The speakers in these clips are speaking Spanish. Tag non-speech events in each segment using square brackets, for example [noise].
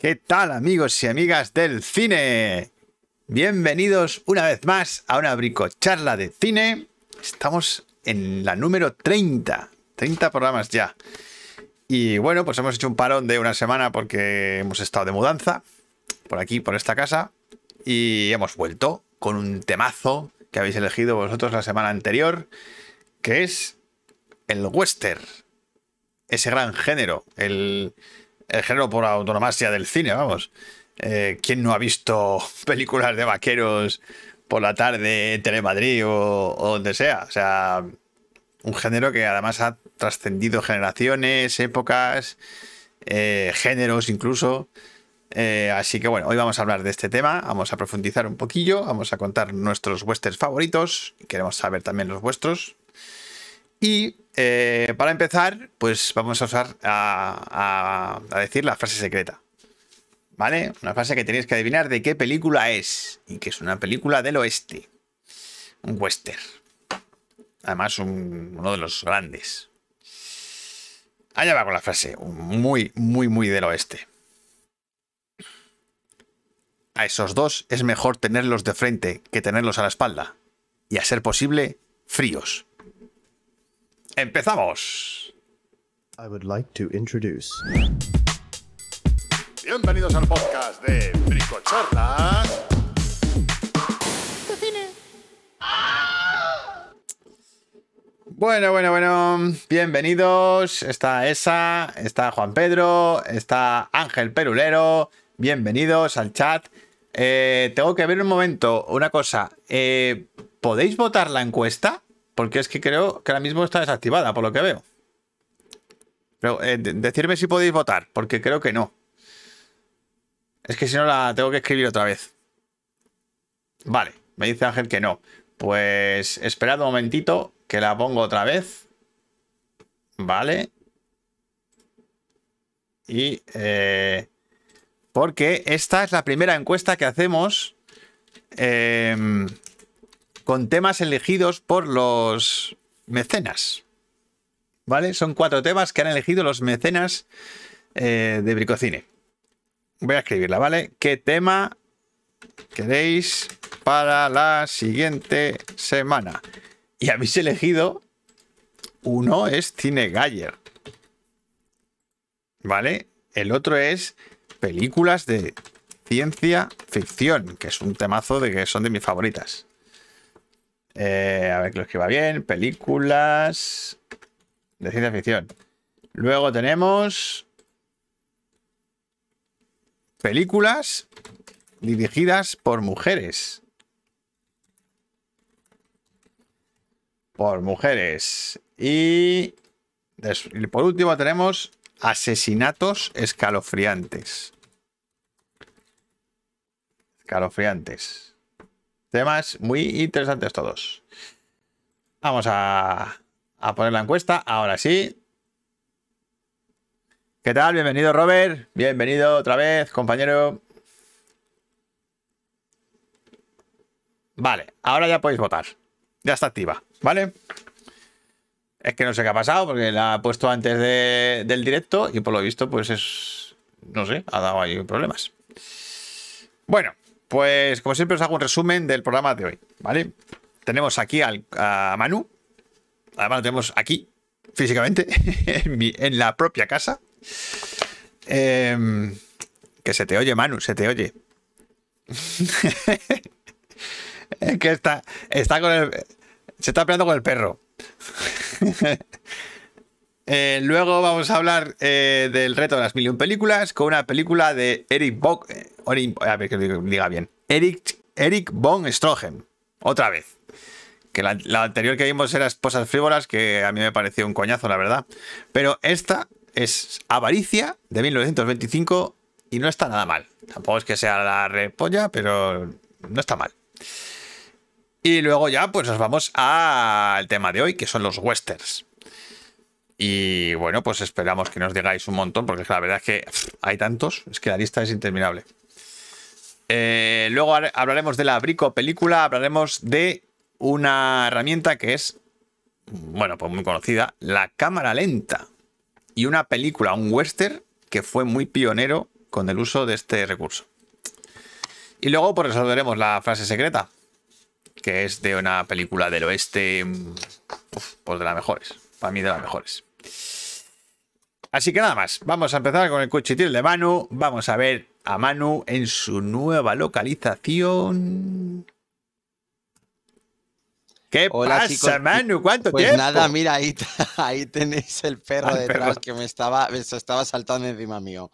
¿Qué tal amigos y amigas del cine? Bienvenidos una vez más a una bricocharla de cine. Estamos en la número 30. 30 programas ya. Y bueno, pues hemos hecho un parón de una semana porque hemos estado de mudanza por aquí, por esta casa. Y hemos vuelto con un temazo que habéis elegido vosotros la semana anterior, que es el western. Ese gran género, el, el género por autonomasia del cine, vamos. Eh, ¿Quién no ha visto [laughs] películas de vaqueros por la tarde en Telemadrid o, o donde sea? O sea, un género que además ha trascendido generaciones, épocas, eh, géneros incluso. Eh, así que bueno, hoy vamos a hablar de este tema, vamos a profundizar un poquillo, vamos a contar nuestros westerns favoritos, queremos saber también los vuestros. Y eh, para empezar, pues vamos a usar a, decir la frase secreta. ¿Vale? Una frase que tenéis que adivinar de qué película es. Y que es una película del oeste. Un western. Además, un, uno de los grandes. Allá va con la frase. Muy, muy, muy del oeste. A esos dos es mejor tenerlos de frente que tenerlos a la espalda. Y a ser posible, fríos. ¡Empezamos! I would like to introduce. Bienvenidos al podcast de Bricocharlas. Bueno, bueno, bueno, bienvenidos. Está Esa, está Juan Pedro, está Ángel Perulero. Bienvenidos al chat. Eh, tengo que ver un momento una cosa. Eh, ¿Podéis votar la encuesta? Porque es que creo que ahora mismo está desactivada, por lo que veo. Pero eh, decirme si podéis votar, porque creo que no. Es que si no la tengo que escribir otra vez. Vale, me dice Ángel que no. Pues esperad un momentito que la pongo otra vez. Vale. Y... Eh, porque esta es la primera encuesta que hacemos eh, con temas elegidos por los mecenas. ¿Vale? Son cuatro temas que han elegido los mecenas eh, de Bricocine. Voy a escribirla, ¿vale? ¿Qué tema queréis para la siguiente semana? Y habéis elegido uno es Cine Galler. ¿Vale? El otro es películas de ciencia ficción, que es un temazo de que son de mis favoritas. Eh, a ver que lo escriba bien. Películas de ciencia ficción. Luego tenemos películas dirigidas por mujeres. Por mujeres. Y, y por último tenemos asesinatos escalofriantes. Escalofriantes. Temas muy interesantes todos. Vamos a, a poner la encuesta. Ahora sí. ¿Qué tal? Bienvenido, Robert. Bienvenido otra vez, compañero. Vale, ahora ya podéis votar. Ya está activa, ¿vale? Es que no sé qué ha pasado porque la ha puesto antes de, del directo y por lo visto, pues es. No sé, ha dado ahí problemas. Bueno, pues como siempre os hago un resumen del programa de hoy, ¿vale? Tenemos aquí al, a Manu. Además lo tenemos aquí, físicamente, [laughs] en, la propia casa. Eh, que se te oye, Manu, se te oye. [laughs] que está, está con el. Se está peleando con el perro. [laughs] eh, luego vamos a hablar eh, del reto de las mil películas con una película de Eric Bock. Eh, a bien. Eric, Eric von Stroheim. Otra vez. Que la, la, anterior que vimos era Esposas Frívolas, que a mí me pareció un coñazo, la verdad. Pero esta es Avaricia de 1925 y no está nada mal. Tampoco es que sea la repolla, pero no está mal. Y luego ya pues nos vamos al tema de hoy, que son los westerns. Y bueno, pues esperamos que nos digáis un montón, porque la verdad es que hay tantos, es que la lista es interminable. Eh, luego hablaremos de la Brico película, hablaremos de una herramienta que es, bueno, pues muy conocida, la cámara lenta. Y una película, un western, que fue muy pionero con el uso de este recurso. Y luego pues resolveremos la frase secreta, que es de una película del oeste, mm, pues de las mejores, para mí de las mejores. Así que nada más, vamos a empezar con el cuchitril de Manu, vamos a ver a Manu en su nueva localización. ¿Qué Hola, pasa, chicos. Manu? ¿Cuánto Pues tiempo? nada, mira, ahí, [laughs] ahí tenéis el perro Al detrás perro. que me estaba, me estaba saltando encima mío.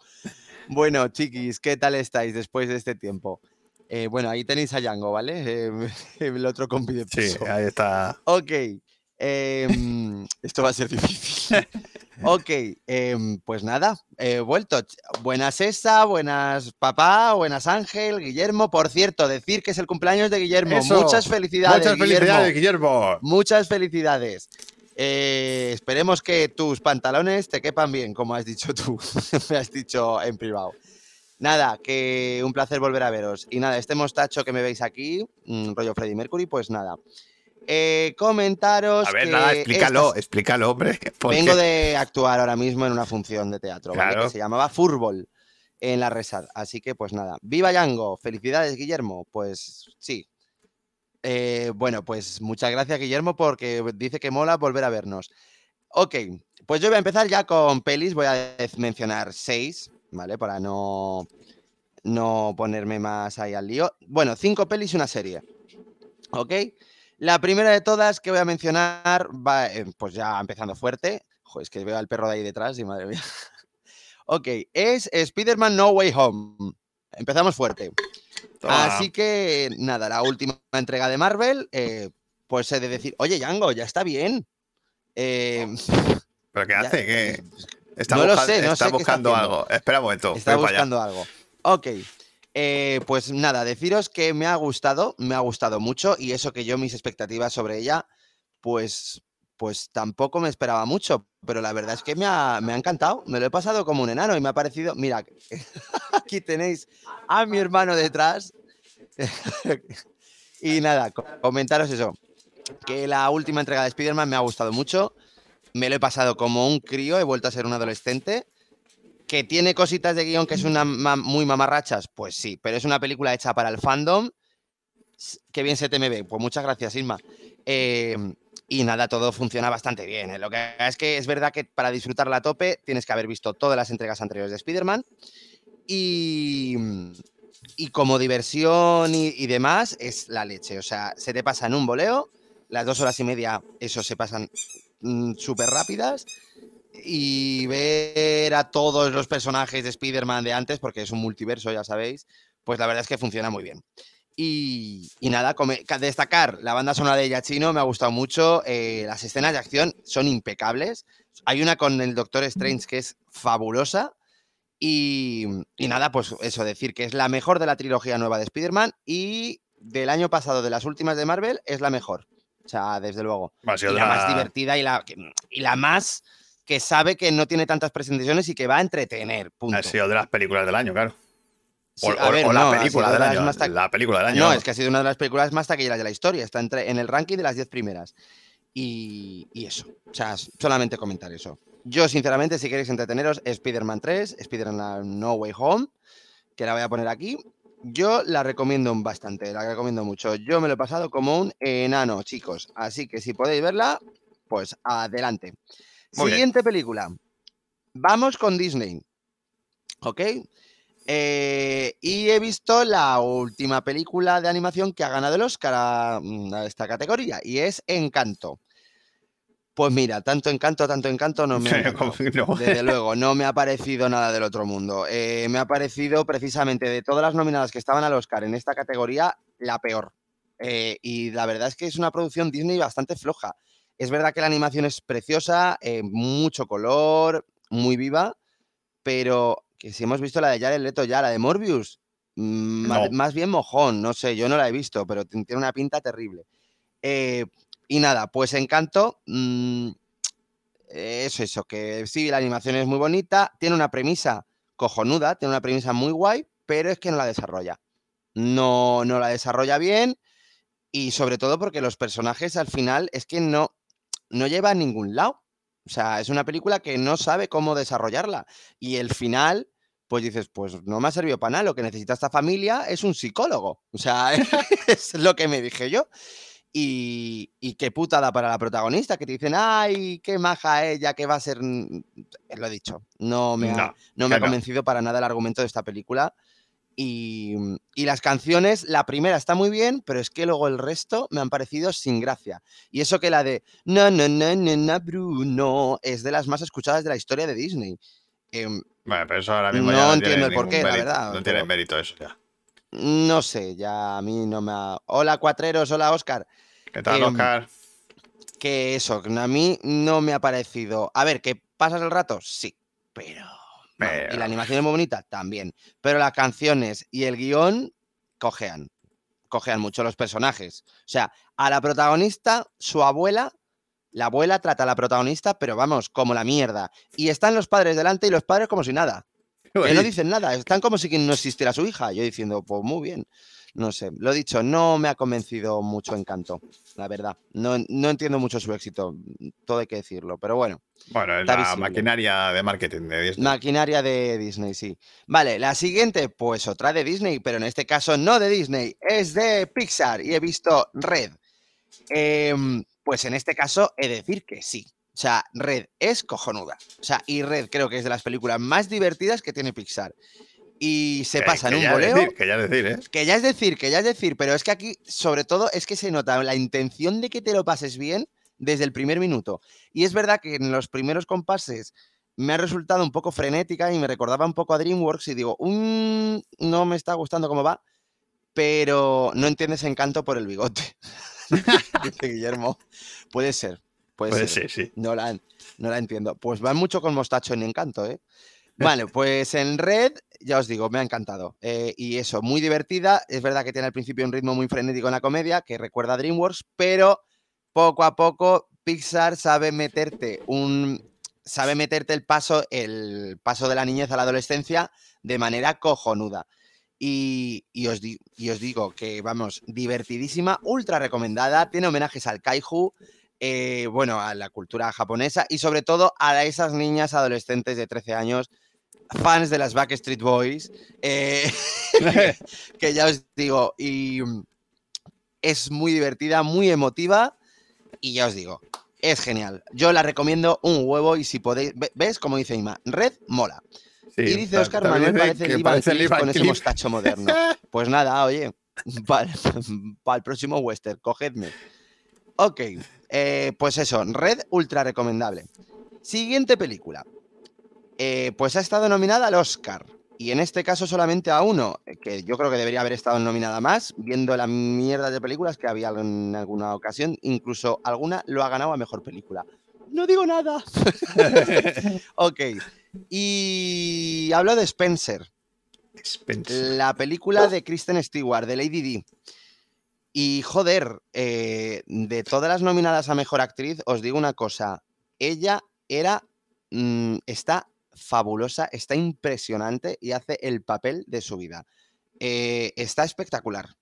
Bueno, chiquis, ¿qué tal estáis después de este tiempo? Eh, bueno, ahí tenéis a Django, ¿vale? Eh, [laughs] el otro compi de Sí, piso. ahí está. Ok. Em, [laughs] esto va a ser difícil. [laughs] Ok, em, pues nada, he vuelto. Buenas Esa, buenas papá, buenas Ángel, Guillermo. Por cierto, decir que es el cumpleaños de Guillermo. Eso. Muchas felicidades. Muchas felicidades, Guillermo. Guillermo. Muchas felicidades. Eh, esperemos que tus pantalones te quepan bien, como has dicho tú. [laughs] Me has dicho en privado. Nada, que un placer volver a veros. Y nada, este mostacho que me veis aquí, mm, rollo Freddie Mercury, pues nada. Eh, comentaros. A ver, que nada, explícalo, estas- explícalo, hombre. [laughs] porque- Vengo de actuar ahora mismo en una función de teatro, ¿vale? Que se llamaba Fútbol en la Resad. Así que, pues nada. ¡Viva Yango! ¡Felicidades, Guillermo! Pues sí. Eh, bueno, pues muchas gracias, Guillermo, porque dice que mola volver a vernos. Ok, pues yo voy a empezar ya con pelis. Voy a mencionar seis, ¿vale? Para no, no ponerme más ahí al lío. Bueno, cinco pelis y una serie. ¿Ok? La primera de todas que voy a mencionar va, eh, pues ya empezando fuerte. Joder, es que veo al perro de ahí detrás y madre mía. [laughs] ok, es Spider-Man No Way Home. Empezamos fuerte. Toma. Así que nada, la última entrega de Marvel, eh, pues he de decir, oye, Django, ya está bien. Eh, [laughs] ¿Pero qué hace? ¿Qué? Está, No lo busca- sé, no está sé qué está buscando algo. Espera un momento. Está buscando algo. Ok. Eh, pues nada, deciros que me ha gustado, me ha gustado mucho y eso que yo mis expectativas sobre ella, pues, pues tampoco me esperaba mucho, pero la verdad es que me ha, me ha encantado, me lo he pasado como un enano y me ha parecido, mira, [laughs] aquí tenéis a mi hermano detrás [laughs] y nada, co- comentaros eso, que la última entrega de Spider-Man me ha gustado mucho, me lo he pasado como un crío, he vuelto a ser un adolescente. ¿Que tiene cositas de guion que es una muy mamarrachas? Pues sí, pero es una película hecha para el fandom. Qué bien se te me ve. Pues muchas gracias, Isma. Eh, y nada, todo funciona bastante bien. ¿eh? Lo que es que es verdad que para disfrutarla a tope tienes que haber visto todas las entregas anteriores de Spider-Man. Y, y como diversión y, y demás, es la leche. O sea, se te pasa en un voleo. Las dos horas y media, eso se pasan mm, súper rápidas y ver a todos los personajes de Spider-Man de antes, porque es un multiverso, ya sabéis, pues la verdad es que funciona muy bien. Y, y nada, come- ca- destacar la banda sonora de Yachino, me ha gustado mucho, eh, las escenas de acción son impecables, hay una con el Doctor Strange que es fabulosa, y, y nada, pues eso, decir que es la mejor de la trilogía nueva de Spider-Man y del año pasado, de las últimas de Marvel, es la mejor. O sea, desde luego y la la- más divertida y la, y la más que sabe que no tiene tantas presentaciones y que va a entretener. Punto. Ha sido de las películas del año, claro. Sí, O, a o- ver, o no, la película del de año. ta- La película del año. No, es que ha sido una de las películas más taquilleras de la historia. Está entre, en el ranking de las 10 primeras. Y, y eso. O sea, solamente comentar eso. Yo, sinceramente, si queréis entreteneros, Spider-Man 3, Spider-Man No Way Home, que la voy a poner aquí. Yo la recomiendo bastante, la recomiendo mucho. Yo me lo he pasado como un enano, chicos. Así que si podéis verla, pues adelante. Muy bien. Siguiente película. Vamos con Disney. ¿Ok? Eh, y he visto la última película de animación que ha ganado el Oscar a, mm, a esta categoría y es Encanto. Pues mira, tanto encanto, tanto encanto no me [laughs] ha. No. [laughs] Desde luego, no me ha parecido nada del otro mundo. Eh, me ha parecido precisamente de todas las nominadas que estaban al Oscar en esta categoría, la peor. Eh, y la verdad es que es una producción Disney bastante floja. Es verdad que la animación es preciosa, eh, mucho color, muy viva, pero que si hemos visto la de Jared Leto ya, la de Morbius, mm, No. más bien mojón, no sé, yo no la he visto, pero tiene una pinta terrible. Eh, y nada, pues Encanto, mm, es eso, que sí, la animación es muy bonita, tiene una premisa cojonuda, tiene una premisa muy guay, pero es que no la desarrolla. No, no la desarrolla bien y sobre todo porque los personajes al final es que no, no lleva a ningún lado. O sea, es una película que no sabe cómo desarrollarla. Y el final, pues dices, pues no me ha servido para nada, lo que necesita esta familia es un psicólogo. O sea, [laughs] es lo que me dije yo. Y, y, qué putada para la protagonista, que te dicen, ay, qué maja ella, que va a ser... Lo he dicho, no me ha, no, me ha convencido para nada el argumento de esta película. Y, y, las canciones, la primera está muy bien, pero es que luego el resto me han parecido sin gracia. Y eso que la de No, no, no, no, no, Bruno es de las más escuchadas de la historia de Disney. Em, bueno, pero eso ahora mismo no ya no entiendo el porqué, la verdad. No tiene mérito eso ya. No sé, ya a mí no me ha... Hola, cuatreros, hola, Oscar. ¿Qué tal, Em, Oscar? Que eso, a mí no me ha parecido... A ver, ¿que pasas el rato? Sí, pero... Y la animación es muy bonita, también. Pero las canciones y el guion cojean. Cojean mucho los personajes. O sea, a la protagonista, su abuela, la abuela trata a la protagonista, pero vamos, como la mierda. Y están los padres delante y los padres como si nada. [laughs] Que no dicen nada, están como si no existiera su hija. Yo diciendo, pues muy bien. No sé, lo dicho, no me ha convencido mucho Encanto, la verdad. No, no entiendo mucho su éxito, todo hay que decirlo, pero bueno. Bueno, es la visible. maquinaria de marketing de Disney. Maquinaria de Disney, sí. Vale, la siguiente, pues otra de Disney, pero en este caso no de Disney, es de Pixar y he visto Red. Em, pues en este caso he de decir que sí. O sea, Red es cojonuda. O sea, y Red creo que es de las películas más divertidas que tiene Pixar. Y se pasa en un voleo. decir, que ya es decir, ¿eh? Que ya es decir, que ya es decir, pero es que aquí, sobre todo, es que se nota la intención de que te lo pases bien desde el primer minuto. Y es verdad que en los primeros compases me ha resultado un poco frenética y me recordaba un poco a DreamWorks y digo, "Mm, no me está gustando cómo va, pero no entiendes encanto por el bigote. [laughs] Dice Guillermo. Puede ser, puede, Puede ser. ser, sí. No la, no la entiendo. Pues van mucho con mostacho en encanto, ¿eh? Vale, pues en red, ya os digo, me ha encantado. Eh, y eso, muy divertida. Es verdad que tiene al principio un ritmo muy frenético en la comedia, que recuerda a DreamWorks, pero poco a poco Pixar sabe meterte un. sabe meterte el paso, el paso de la niñez a la adolescencia de manera cojonuda. Y, y os, di- y os digo que, vamos, divertidísima, ultra recomendada, tiene homenajes al kaiju, eh, bueno, a la cultura japonesa y sobre todo a esas niñas adolescentes de 13 años, fans de las Backstreet Boys, eh, [laughs] que ya os digo, y es muy divertida, muy emotiva y ya os digo, es genial. Yo la recomiendo un huevo y si podéis, ve- ¿ves? Como dice Ima, red mola. Sí, Y dice Oscar Manuel, parece que el Ivan con ese mostacho moderno. [laughs] Pues nada, oye, [laughs] para el próximo western, cogedme. Ok, eh, pues eso, Red ultra recomendable. Siguiente película. Eh, pues ha estado nominada al Oscar. Y en este caso solamente a uno, eh, que yo creo que debería haber estado nominada más, viendo la mierda de películas que había en alguna ocasión. Incluso alguna lo ha ganado a mejor película. No digo nada. [laughs] ok. Y hablo de Spencer, Spencer. la película de Kristen Stewart, de Lady D. Y joder, eh, de todas las nominadas a mejor actriz, os digo una cosa. Ella era. mm, está fabulosa, está impresionante y hace el papel de su vida. Eh, está espectacular.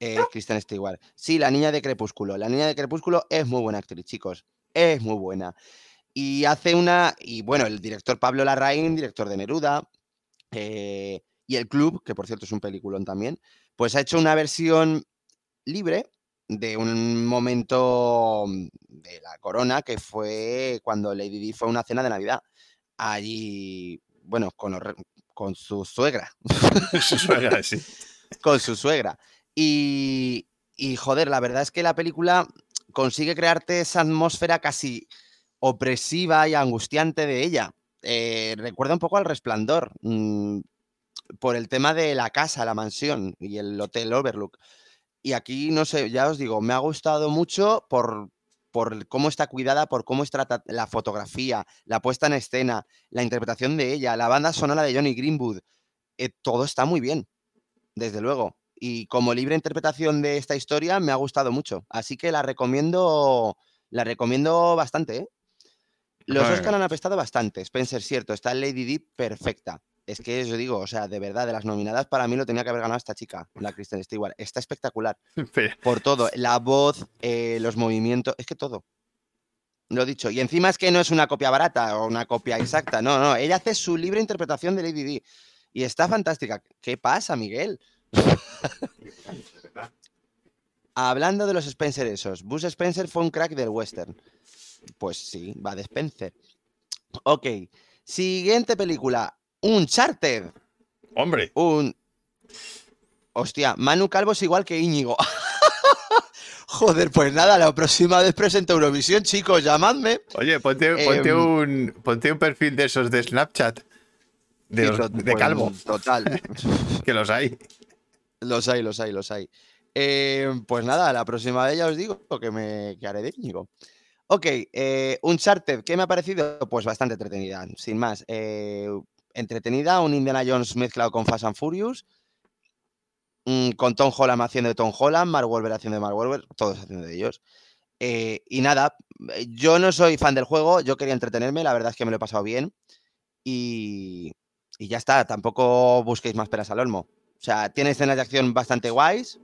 eh, Kristen Stewart. Sí, la niña de Crepúsculo. La niña de Crepúsculo es muy buena actriz, chicos. Es muy buena. Y hace una. Y bueno, el director Pablo Larraín, director de Neruda, eh, y El Club, que por cierto es un peliculón también, pues ha hecho una versión libre de un momento mm, de la corona que fue cuando Lady Di fue a una cena de Navidad. Allí, bueno, con, los con su suegra, [laughs] Su suegra, [laughs] sí. con su suegra. Y, y joder, la verdad es que la película consigue crearte esa atmósfera casi opresiva y angustiante de ella. Eh, recuerda un poco al resplandor, mm, por el tema de la casa, la mansión y el hotel Overlook. Y aquí, no sé, ya os digo, me ha gustado mucho por, por cómo está cuidada, por cómo está la fotografía, la puesta en escena, la interpretación de ella, la banda sonora de Johnny Greenwood. eh, todo está muy bien, desde luego. Y como libre interpretación de esta historia, me ha gustado mucho. Así que la recomiendo, la recomiendo bastante, ¿eh? Los Oscar han apestado bastante. Spencer, cierto, está Lady Di perfecta. Es que yo digo, o sea, de verdad, de las nominadas, para mí lo tenía que haber ganado esta chica, la Kristen Stewart. Está espectacular. [laughs] Por todo, la voz, eh, los movimientos, es que todo. Lo dicho. Y encima es que no es una copia barata o una copia exacta. No, no. Ella hace su libre interpretación de Lady Di. Y está fantástica. ¿Qué pasa, Miguel? [laughs] Hablando de los Spencer esos. Bus Spencer fue un crack del western. Pues sí, va de Spencer. Ok. Siguiente película. Uncharted. Hombre, Un. Hostia, Manu Calvo es igual que Íñigo. [laughs] Joder, pues nada, la próxima vez presento Eurovisión, chicos, llamadme. oye, ponte, ponte Em, un, ponte un perfil de esos de Snapchat. De, los- de pues, calvo, Total. [laughs] que los hay. Los hay, los hay, los hay. Eh, pues nada, la próxima vez ya os digo que me que haré de Íñigo. Ok, eh, Uncharted, ¿qué me ha parecido? Pues bastante entretenida, sin más. Eh, entretenida, un Indiana Jones mezclado con Fast and Furious, mm, con Tom Holland haciendo de Tom Holland, Mark Wahlberg haciendo de Mark Wahlberg, todos haciendo de ellos. Eh, y nada, eh, yo no soy fan del juego, yo quería entretenerme, la verdad es que me lo he pasado bien. Y, y ya está, tampoco busquéis más peras al olmo. O sea, tiene escenas de acción bastante guays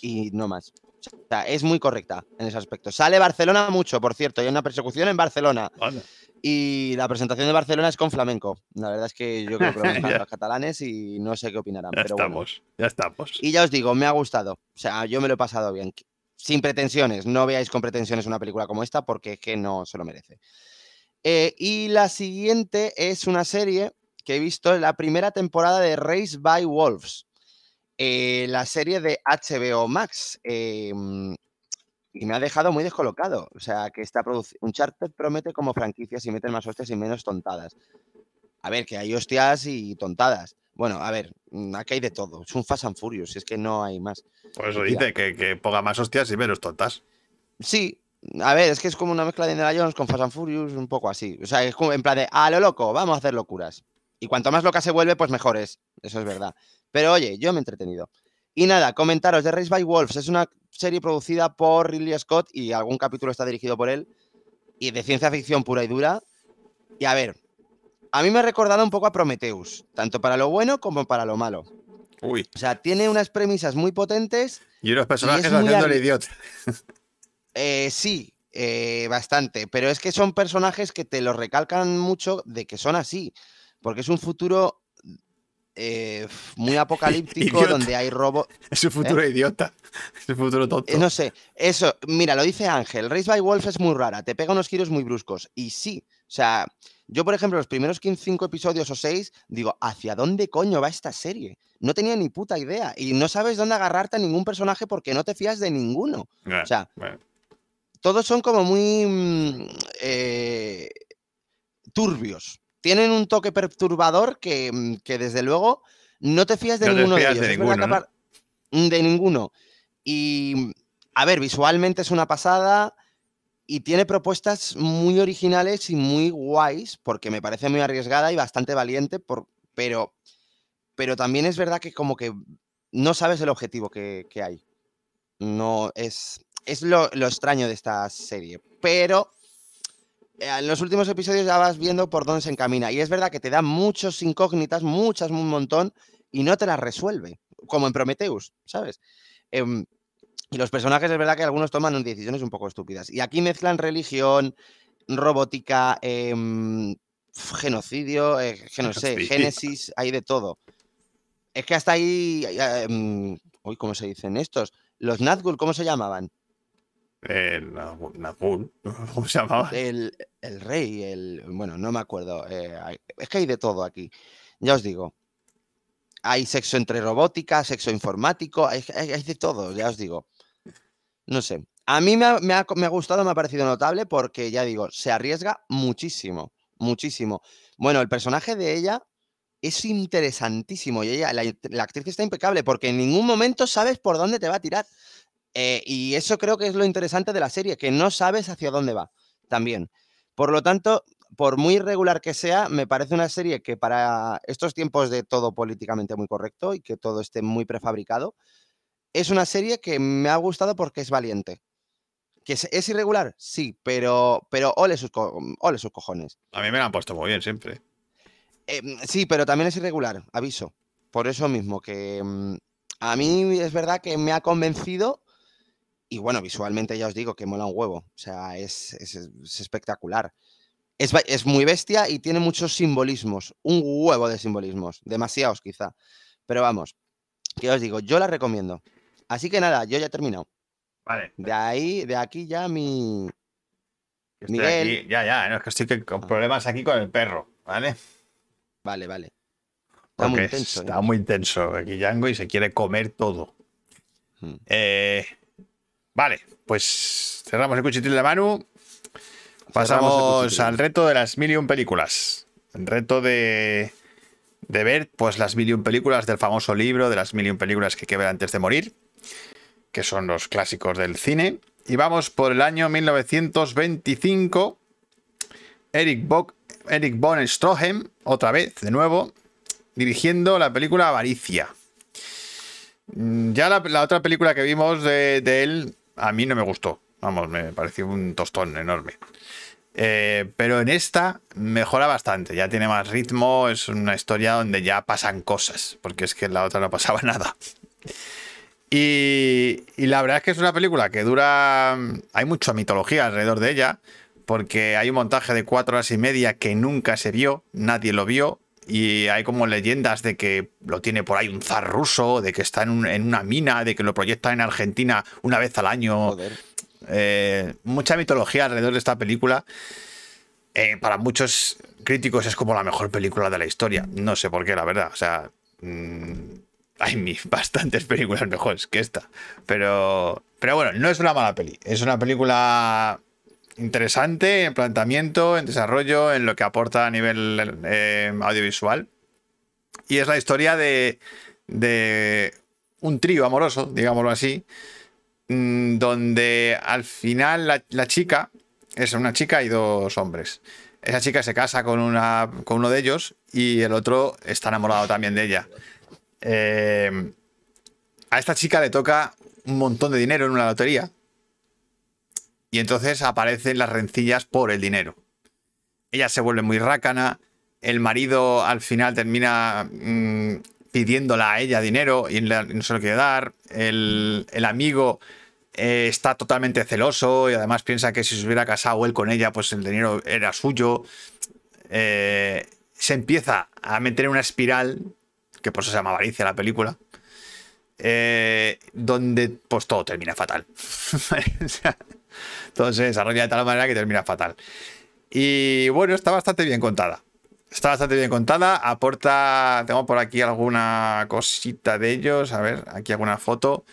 y no más. O sea, es muy correcta en ese aspecto. Sale Barcelona mucho, por cierto, hay una persecución en Barcelona. Anda. Y la presentación de Barcelona es con flamenco. La verdad es que yo creo que lo [laughs] los catalanes y no sé qué opinarán. Ya pero bueno. estamos, ya estamos. Y ya os digo, me ha gustado. O sea, yo me lo he pasado bien. Sin pretensiones. No veáis con pretensiones una película como esta porque es que no se lo merece. Eh, y la siguiente es una serie que he visto la primera temporada de Race by Wolves. eh, la serie de HBO Max. eh, y me ha dejado muy descolocado. O sea, que está producido. Uncharted promete como franquicia si meten más hostias y menos tontadas. A ver, que hay hostias y tontadas. Bueno, a ver, mm, aquí hay de todo. Es un Fast and Furious, si es que no hay más. Por eso Mira. dice que, que ponga más hostias y menos tontas. Sí, a ver, es que es como una mezcla de Indiana Jones con Fast and Furious, un poco así. O sea, es como en plan de, a lo loco, vamos a hacer locuras. Y cuanto más loca se vuelve, pues mejor es. Eso es verdad. Pero oye, yo me he entretenido. Y nada, comentaros de Race by Wolves. Es una serie producida por Ridley Scott y algún capítulo está dirigido por él. Y de ciencia ficción pura y dura. Y a ver, a mí me ha recordado un poco a Prometheus, tanto para lo bueno como para lo malo. Uy, O sea, tiene unas premisas muy potentes y unos personajes haciendo el idiota. Eh, sí, eh, bastante. Pero es que son personajes que te lo recalcan mucho de que son así. Porque es un futuro eh, muy [laughs] apocalíptico Idiota. donde hay robo. Es un futuro idiota. Es un futuro tonto. eh, no sé, eso, mira, lo dice Ángel. Race by Wolf es muy rara, te pega unos giros muy bruscos. Y sí, o sea, yo, por ejemplo, los primeros 15 cinco episodios o 6, digo, ¿hacia dónde coño va esta serie? No tenía ni puta idea. Y no sabes dónde agarrarte a ningún personaje porque no te fías de ninguno. O sea, todos son como muy mm, eh, turbios. Tienen un toque perturbador que, mm, que, desde luego no te fías de No te ninguno de fías ellos. de verdad que ninguno, mm, de ninguno. Y mm, a ver, visualmente es una pasada y tiene propuestas muy originales y muy guays, porque me parece muy arriesgada y bastante valiente, por, pero, pero también es verdad que como que no sabes el objetivo que, que hay. No es, es lo, lo extraño de esta serie. Pero en los últimos episodios ya vas viendo por dónde se encamina. Y es verdad que te da muchas incógnitas, muchas, un montón, y no te las resuelve. Como en Prometheus, ¿sabes? Em, y los personajes es verdad que algunos toman decisiones un poco estúpidas. Y aquí mezclan religión, robótica, f- genocidio, eh, que no sé, génesis, hay de todo. Es que hasta ahí. eh, em, uy, ¿cómo se dicen estos? Los Nazgûl, ¿cómo se llamaban? Nazgûl, ¿cómo se llamaba? El, el rey, el. Bueno, no me acuerdo. eh, es que hay de todo aquí. Ya os digo. Hay sexo entre robótica, sexo informático, hay, de todo, ya os digo. No sé. A mí me ha, me ha- me ha gustado, me ha parecido notable porque, ya digo, se arriesga muchísimo, muchísimo. Bueno, el personaje de ella es interesantísimo y ella, la, la actriz está impecable porque en ningún momento sabes por dónde te va a tirar. Eh, y eso creo que es lo interesante de la serie, que no sabes hacia dónde va también. Por lo tanto, por muy irregular que sea, me parece una serie que para estos tiempos de todo políticamente muy correcto y que todo esté muy prefabricado, es una serie que me ha gustado porque es valiente. ¿Que es, es irregular? Sí, pero, pero ole, sus co- ole sus cojones. A mí me la han puesto muy bien siempre. Eh, sí, pero también es irregular, aviso. Por eso mismo, que mm, a mí es verdad que me ha convencido Y bueno, visualmente ya os digo que mola un huevo. O sea, es, es- es espectacular. Es, es muy bestia y tiene muchos simbolismos. Un huevo de simbolismos. Demasiados quizá. Pero vamos, que os digo, yo la recomiendo. Así que nada, yo ya he terminado. Vale. De ahí, de aquí ya mi... Estoy Miguel. aquí- ya, ya, no, es que estoy con Ah. problemas aquí con el perro, ¿vale? Vale, vale. Está muy intenso. ¿eh? Está muy intenso aquí Django y se quiere comer todo. Mm. Eh, vale, pues cerramos el cuchitril de Manu. Pasamos al reto de las mil películas. El reto de, de ver pues, las mil películas del famoso libro de las mil películas que hay que ver antes de morir, que son los clásicos del cine. Y vamos por el año 1925. Eric, Bock, Eric von Stroheim, otra vez, de nuevo, dirigiendo la película Avaricia. Mm, Ya la, la otra película que vimos de, de él, a mí no me gustó. Vamos, me pareció un tostón enorme. Eh, pero en esta mejora bastante, ya tiene más ritmo, es una historia donde ya pasan cosas, porque es que en la otra no pasaba [laughs] nada. Y, y la verdad es que es una película que dura... Hay mucha mitología alrededor de ella, porque hay un montaje de cuatro horas y media que nunca se vio, nadie lo vio, y hay como leyendas de que lo tiene por ahí un zar ruso, de que está en, un- en una mina, de que lo proyectan en Argentina una vez al año. Joder. Eh, mucha mitología alrededor de esta película. Eh, para muchos críticos es como la mejor película de la historia. No sé por qué, la verdad. O sea, mm, hay [laughs] bastantes películas mejores que esta. Pero, pero bueno, no es una mala peli. Es una película interesante en planteamiento, en desarrollo, en lo que aporta a nivel eh, audiovisual. Y es la historia de, un trío amoroso, digámoslo así, mm, donde al final la, la chica es una chica y dos hombres. Esa chica se casa con, una, con uno de ellos y el otro está enamorado también de ella. Eh, a esta chica le toca un montón de dinero en una lotería y entonces aparecen las rencillas por el dinero. Ella se vuelve muy rácana, el marido al final termina mm, pidiéndola a ella dinero y no se lo quiere dar, el, el amigo eh, está totalmente celoso y además piensa que si se hubiera casado él con ella, pues el dinero era suyo. Eh, se empieza a meter en una espiral, que por eso se llama Avaricia la película, eh, donde pues todo termina fatal. [laughs] O sea, todo se desarrolla de tal manera que termina fatal. Y bueno, está bastante bien contada. Está bastante bien contada. Aporta. Tengo por aquí alguna cosita de ellos. A ver, aquí alguna foto.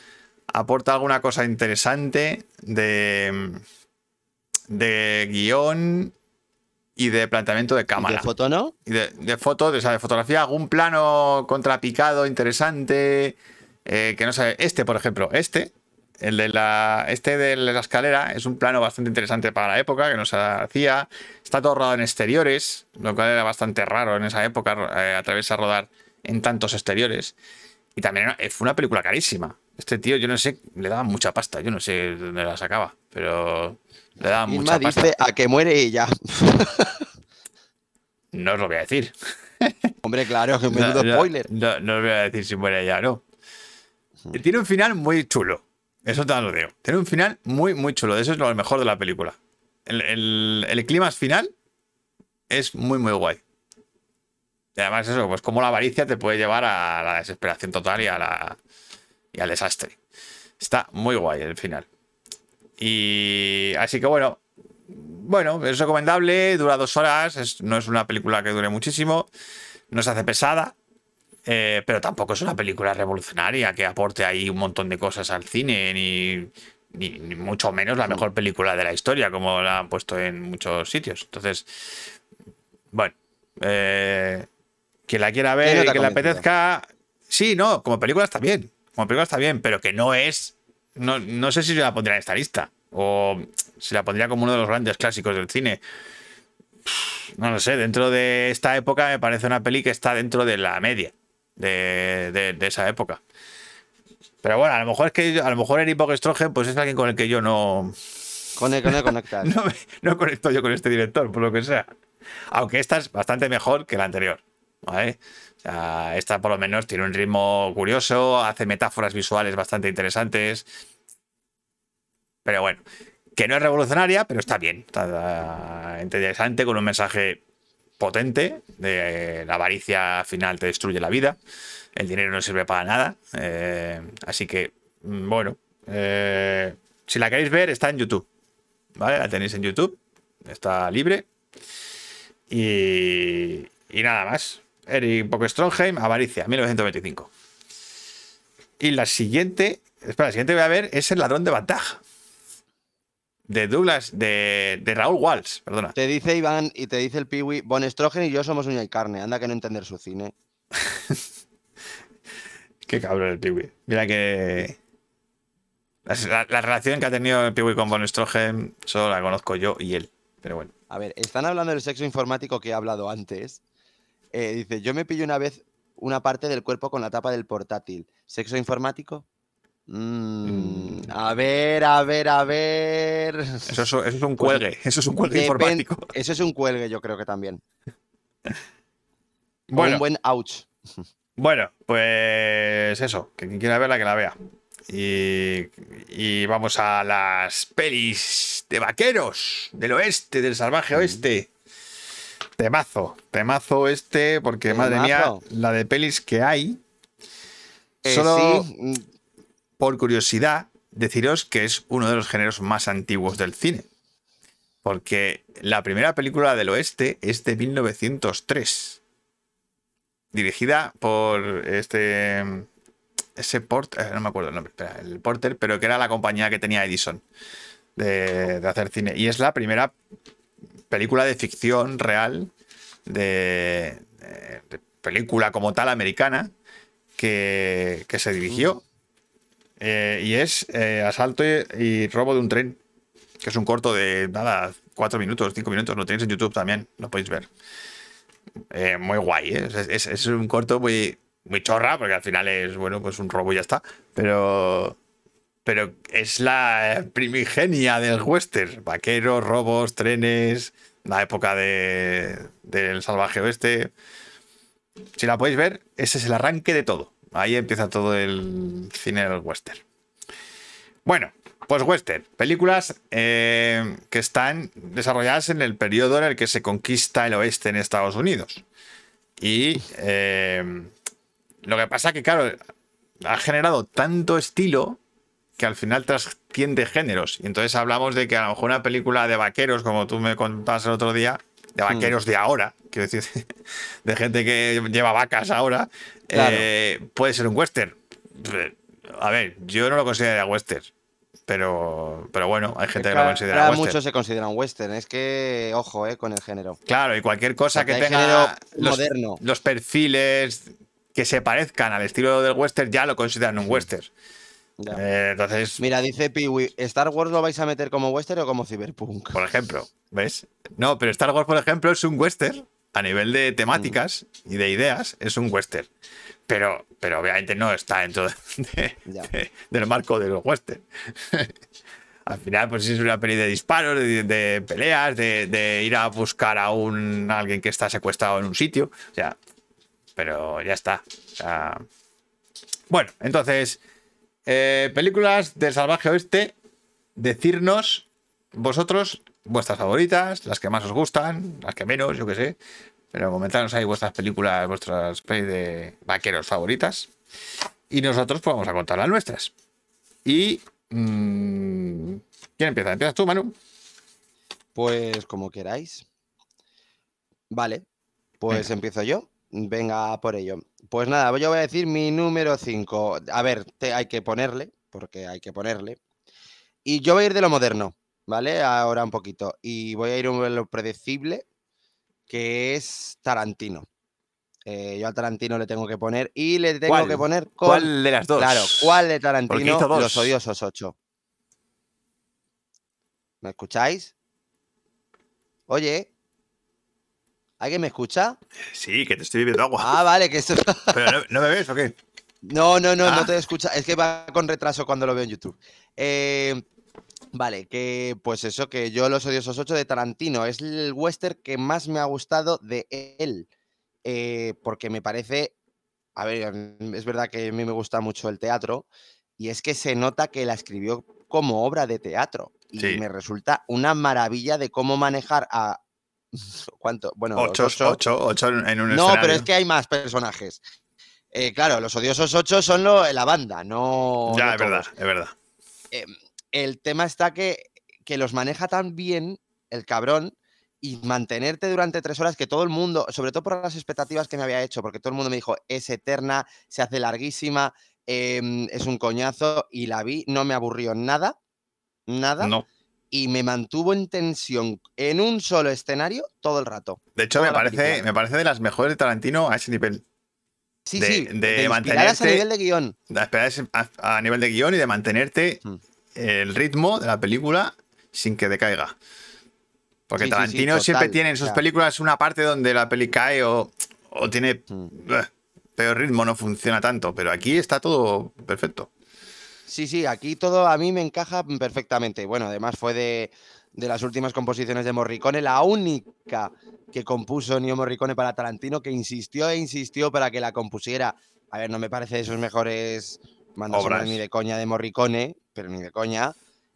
Aporta alguna cosa interesante de. de guion y de planteamiento de ¿Y cámara. de foto no? Y de, de foto, de, o sea, de fotografía, algún plano contrapicado, interesante. eh, que no sé. Este, por ejemplo, este. El de la. Este de la escalera es un plano bastante interesante para la época, que no se hacía. Está todo rodado en exteriores, lo cual era bastante raro en esa época, eh, atreverse a rodar en tantos exteriores. Y también fue una película carísima. Este tío, yo no sé, le daban mucha pasta, yo no sé de dónde la sacaba, pero le daban mucha pasta. dice a que muere y ya. [laughs] No os lo voy a decir. [laughs] Hombre, claro, que menudo No, no, spoiler. No, no os voy a decir si muere ya, no. Tiene un final muy chulo. Eso te lo digo. Tiene un final muy, muy chulo. Eso es lo mejor de la película. El, el, clima final es muy, muy guay. Y además, eso, pues como la avaricia te puede llevar a la desesperación total y, a la, y al desastre. Está muy guay el final. Y así que bueno, bueno, es recomendable, dura dos horas, no es una película que dure muchísimo, no se hace pesada, eh, pero tampoco es una película revolucionaria que aporte ahí un montón de cosas al cine, ni, ni- ni mucho menos la mejor película de la historia, como la han puesto en muchos sitios. Entonces, bueno, eh, quien la quiera ver no y que le apetezca, sí, no, como película está bien, como película está bien, pero que no es, no, no sé si yo la pondría en esta lista, o si la pondría como uno de los grandes clásicos del cine. No lo sé, dentro de esta época me parece una peli que está dentro de la media de, de- de esa época. Pero bueno, a lo mejor es que a lo mejor Eric Bogestrogen pues es alguien con el que yo no, Con el, con el conectas. [laughs] no, me- no conecto yo con este director, por lo que sea. Aunque esta es bastante mejor que la anterior. ¿vale? O sea, esta por lo menos tiene un ritmo curioso, hace metáforas visuales bastante interesantes. Pero bueno, que no es revolucionaria, pero está bien. Está interesante, con un mensaje potente de la avaricia al final te destruye la vida. El dinero no sirve para nada. eh, así que, mm, bueno, eh, si la queréis ver, está en YouTube. La tenéis en YouTube. Está libre. Y, nada más. Eric Strongheim, Avaricia, 1925. Y la siguiente, espera, la siguiente que voy a ver es El ladrón de Bantaj. De Douglas, de, de Raúl Walsh, perdona. Te dice Iván y te dice el Piwi, Bon Estrogen y yo somos uña y carne. Anda que no entender su cine. [laughs] Qué cabrón el Piwi. Mira que. La, la- la relación que ha tenido el Piwi con Von Stroheim solo la conozco yo y él. Pero bueno. A ver, están hablando del sexo informático que he hablado antes. Eh, dice, yo me pillo una vez una parte del cuerpo con la tapa del portátil. ¿Sexo informático? Mm, a ver, a ver, a ver. Eso es, eso es un Pues cuelgue. Eso es un cuelgue informático. Eso es un cuelgue, yo creo que también. Bueno, un buen ouch. bueno, pues eso. Que quien quiera verla, que la vea. Y, y vamos a las pelis de vaqueros del oeste, del salvaje oeste. Temazo, temazo este, porque madre mía, la de pelis que hay. Eh, Solo sí, mm, por curiosidad, deciros que es uno de los géneros más antiguos del cine. Porque la primera película del oeste es de 1903. Dirigida por este. Ese Porter. No me acuerdo el nombre. el Porter, pero que era la compañía que tenía Edison de, hacer cine. Y es la primera película de ficción real de, película como tal americana que, que se dirigió. Eh, y es eh, Asalto y, robo de un tren, que es un corto de nada, cuatro minutos, cinco minutos. Lo tenéis en YouTube también, lo podéis ver. Eh, muy guay, es, es- un corto muy, muy chorra, porque al final es, bueno, pues un robo y ya está. Pero, pero es la primigenia del western. Vaqueros, robos, trenes, la época de, del salvaje oeste. Si la podéis ver, ese es el arranque de todo. Ahí empieza todo el cine del western. Bueno, pues western. Películas eh, que están desarrolladas en el periodo en el que se conquista el oeste en Estados Unidos. Y eh, lo que pasa que, claro, ha generado tanto estilo que al final trasciende géneros. Y entonces hablamos de que a lo mejor una película de vaqueros, como tú me contabas el otro día, de vaqueros de ahora, quiero decir, [laughs] de gente que lleva vacas ahora, Claro. eh, puede ser un western. A ver, yo no lo considero western, pero, pero bueno, hay gente que lo considera ahora western. muchos se consideran western. Es que, ojo, eh, con el género. Claro, y cualquier cosa Porque que tenga los, moderno. los perfiles que se parezcan al estilo del western ya lo consideran un western. Eh, entonces, Mira, dice Piwi, ¿Star Wars lo vais a meter como western o como cyberpunk? por ejemplo, ¿ves? No, pero Star Wars, por ejemplo, es un western a nivel de temáticas y de ideas, es un western. Pero, pero obviamente no está dentro de- Ya. de- del marco de los western. [laughs] Al final, pues es una peli de disparos, de, de peleas, de, de ir a buscar a un a alguien que está secuestrado en un sitio. O sea, pero ya está. O sea, bueno, entonces, eh, películas del salvaje oeste, decirnos vosotros vuestras favoritas, las que más os gustan, las que menos, yo qué sé. Pero comentarnos ahí vuestras películas, vuestras pelis de vaqueros favoritas. Y nosotros pues vamos a contar las nuestras. Y... mm, ¿Quién empieza? ¿Empiezas tú, Manu? Pues como queráis. Vale, pues Venga. empiezo yo. Venga por ello. Pues nada, yo voy a decir mi número 5. A ver, te, hay que ponerle, porque hay que ponerle. Y yo voy a ir de lo moderno, ¿vale? Ahora un poquito. Y voy a ir a lo predecible, que es Tarantino. Eh, yo a Tarantino le tengo que poner y le tengo ¿Cuál? que poner con... ¿Cuál de las dos? Claro, ¿cuál de Tarantino? Los odiosos 8. ¿Me escucháis? Oye, ¿alguien me escucha? Sí, que te estoy bebiendo agua. Ah, vale, que esto... [laughs] ¿Pero no, no me ves o qué? No, no, no, Ah. no te escucha. Es que va con retraso cuando lo veo en YouTube. Eh, vale, que pues eso, que yo Los Odiosos 8 de Tarantino es el western que más me ha gustado de él. Eh, porque me parece. A ver, es verdad que a mí me gusta mucho el teatro. Y es que se nota que la escribió como obra de teatro. Y Sí. me resulta una maravilla de cómo manejar a. ¿Cuánto? Bueno, Ocho, ocho- ocho, ocho en un No, pero es que hay más personajes. Eh, claro, los odiosos ocho son lo- la banda, no. Ya, no es verdad, es verdad. El tema está que, que los maneja tan bien el cabrón y mantenerte durante tres horas que todo el mundo, sobre todo por las expectativas que me había hecho, porque todo el mundo me dijo, es eterna, se hace larguísima, em, es un coñazo, y la vi, no me aburrió nada, nada, No. Y me mantuvo en tensión en un solo escenario todo el rato. De hecho, me parece, película. me parece de las mejores de Tarantino a ese nivel. Sí, De- sí, de de, a nivel de guion. De a, a nivel de guion y de mantenerte Mm. el ritmo de la película sin que decaiga. Porque Sí, sí, sí, Tarantino siempre tiene en sus películas una parte donde la peli cae o, o tiene Mm. eh, peor ritmo, no funciona tanto. Pero aquí está todo perfecto. Sí, sí, aquí todo a mí me encaja perfectamente. Bueno, además fue de, de las últimas composiciones de Morricone, la única que compuso Nio Morricone para Tarantino, que insistió e insistió para que la compusiera. A ver, no me parece de sus mejores bandas ni de coña de Morricone, pero ni de coña.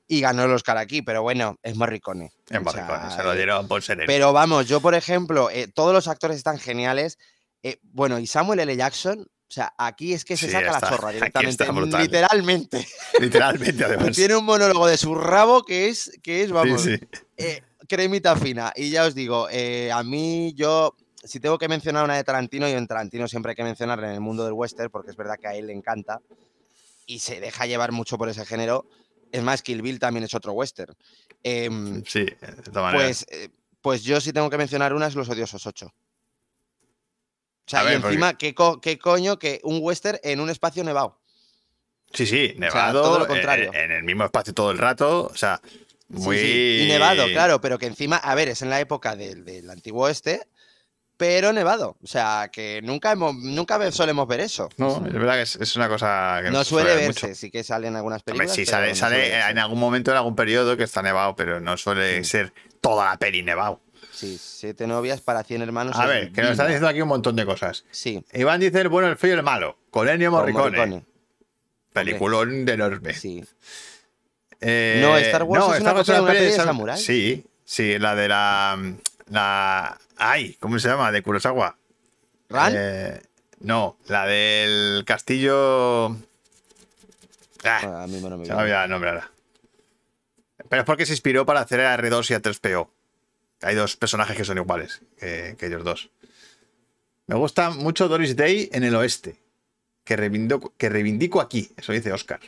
Y ganó el Oscar aquí, pero bueno, es Morricone. En O sea, Morricone, se lo eh, dieron por ser él. Pero vamos, yo por ejemplo, eh, todos los actores están geniales. eh, bueno, y Samuel L. Jackson, o sea, aquí es que se Sí, saca está- la chorra [laughs] directamente, literalmente. [laughs] Literalmente, además. Tiene un monólogo de su rabo que es, que es vamos, Sí, sí. eh, cremita fina. Y ya os digo, eh, a mí yo, si tengo que mencionar una de Tarantino, y en Tarantino siempre hay que mencionarla en el mundo del western, porque es verdad que a él le encanta y se deja llevar mucho por ese género. Es más, Kill Bill también es otro western. Em, Sí, de todas maneras. pues, eh, pues yo sí tengo que mencionar una, es Los Odiosos 8. O sea, A y ver, porque- encima, ¿qué, co- qué coño que un western en un espacio nevado? Sí, sí, sea, nevado. todo lo eh, contrario. En, el mismo espacio todo el rato. O sea, muy. sí, Y nevado, claro, pero que encima, a ver, es en la época del, del antiguo oeste, pero nevado. O sea, que nunca, hemos, nunca solemos ver eso. No, es verdad que es, es una cosa que no se suele ver verse, mucho. sí que sale en algunas Hombre, películas. sí, sale, no sale en algún momento, en algún periodo que está nevado, pero no suele ser toda la peli nevado. Sí, siete novias para 100 hermanos. A ver, que nos están diciendo aquí un montón de cosas. Sí, Iván dice el bueno, el feo y el malo. Con Ennio con Morricone. Morricone, Peliculón de enorme. Sí. Eh, No, Star Wars es una Wars de una peli de samurái. Sí, sí, la de la. la ay, ¿cómo se llama? De Kurosawa. ¿Ran? Eh, no, la del castillo. Ah, Ah, a mí no me se me olvidado el nombre ahora. Pero es porque se inspiró para hacer a R2 y a 3PO. Hay dos personajes que son iguales que, que ellos dos. Me gusta mucho Doris Day en el oeste. Que reivindico, que reivindico aquí. Eso dice Oscar.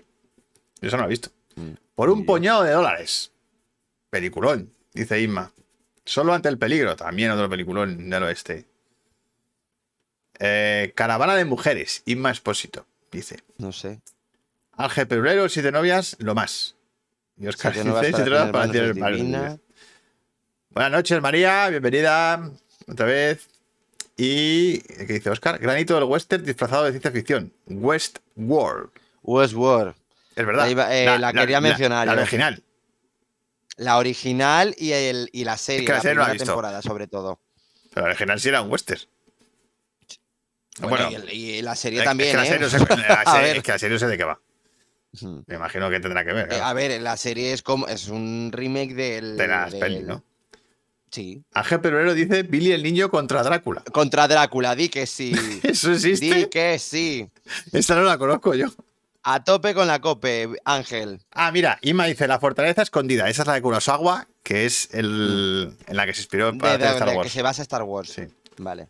Yo eso no lo he visto. Mm, Por un puñado de dólares. Peliculón, dice Inma. Solo ante el peligro. También otro peliculón del oeste. Eh, caravana de mujeres. Inma Espósito. Dice. No sé. Ángel Perulero, siete novias, lo más. Y Oscar Siete para novias para el hermanos es padre. divina. Buenas noches, María. Bienvenida otra vez. Y, ¿qué dice Oscar? Granito del western disfrazado de ciencia ficción. Westworld. Westworld. Es verdad. La iba- eh, la quería mencionar La, yo. original. La original y, el, y la serie, que la serie no primera visto. temporada, sobre todo. Pero la original sí era un western. Bueno, Bueno, y, la serie es- también, es que ¿eh? serie no sé- [laughs] serie- es que la serie no sé de qué va. Ujú. Me imagino que tendrá que ver. Eh, a ver, la serie es como es un remake del. de las del- pelis, ¿no? Sí. Ángel Perulero dice Billy el niño contra Drácula. Contra Drácula, di que sí. [laughs] ¿Eso di existe? que sí. Esta no la conozco yo. A tope con la cope, Ángel. Ah, mira, Ima dice La Fortaleza Escondida. Esa es la de Kurosawa, que es el, en la que se inspiró De, para de- hacer Star de que Wars. se basa Star Wars. Sí. Vale.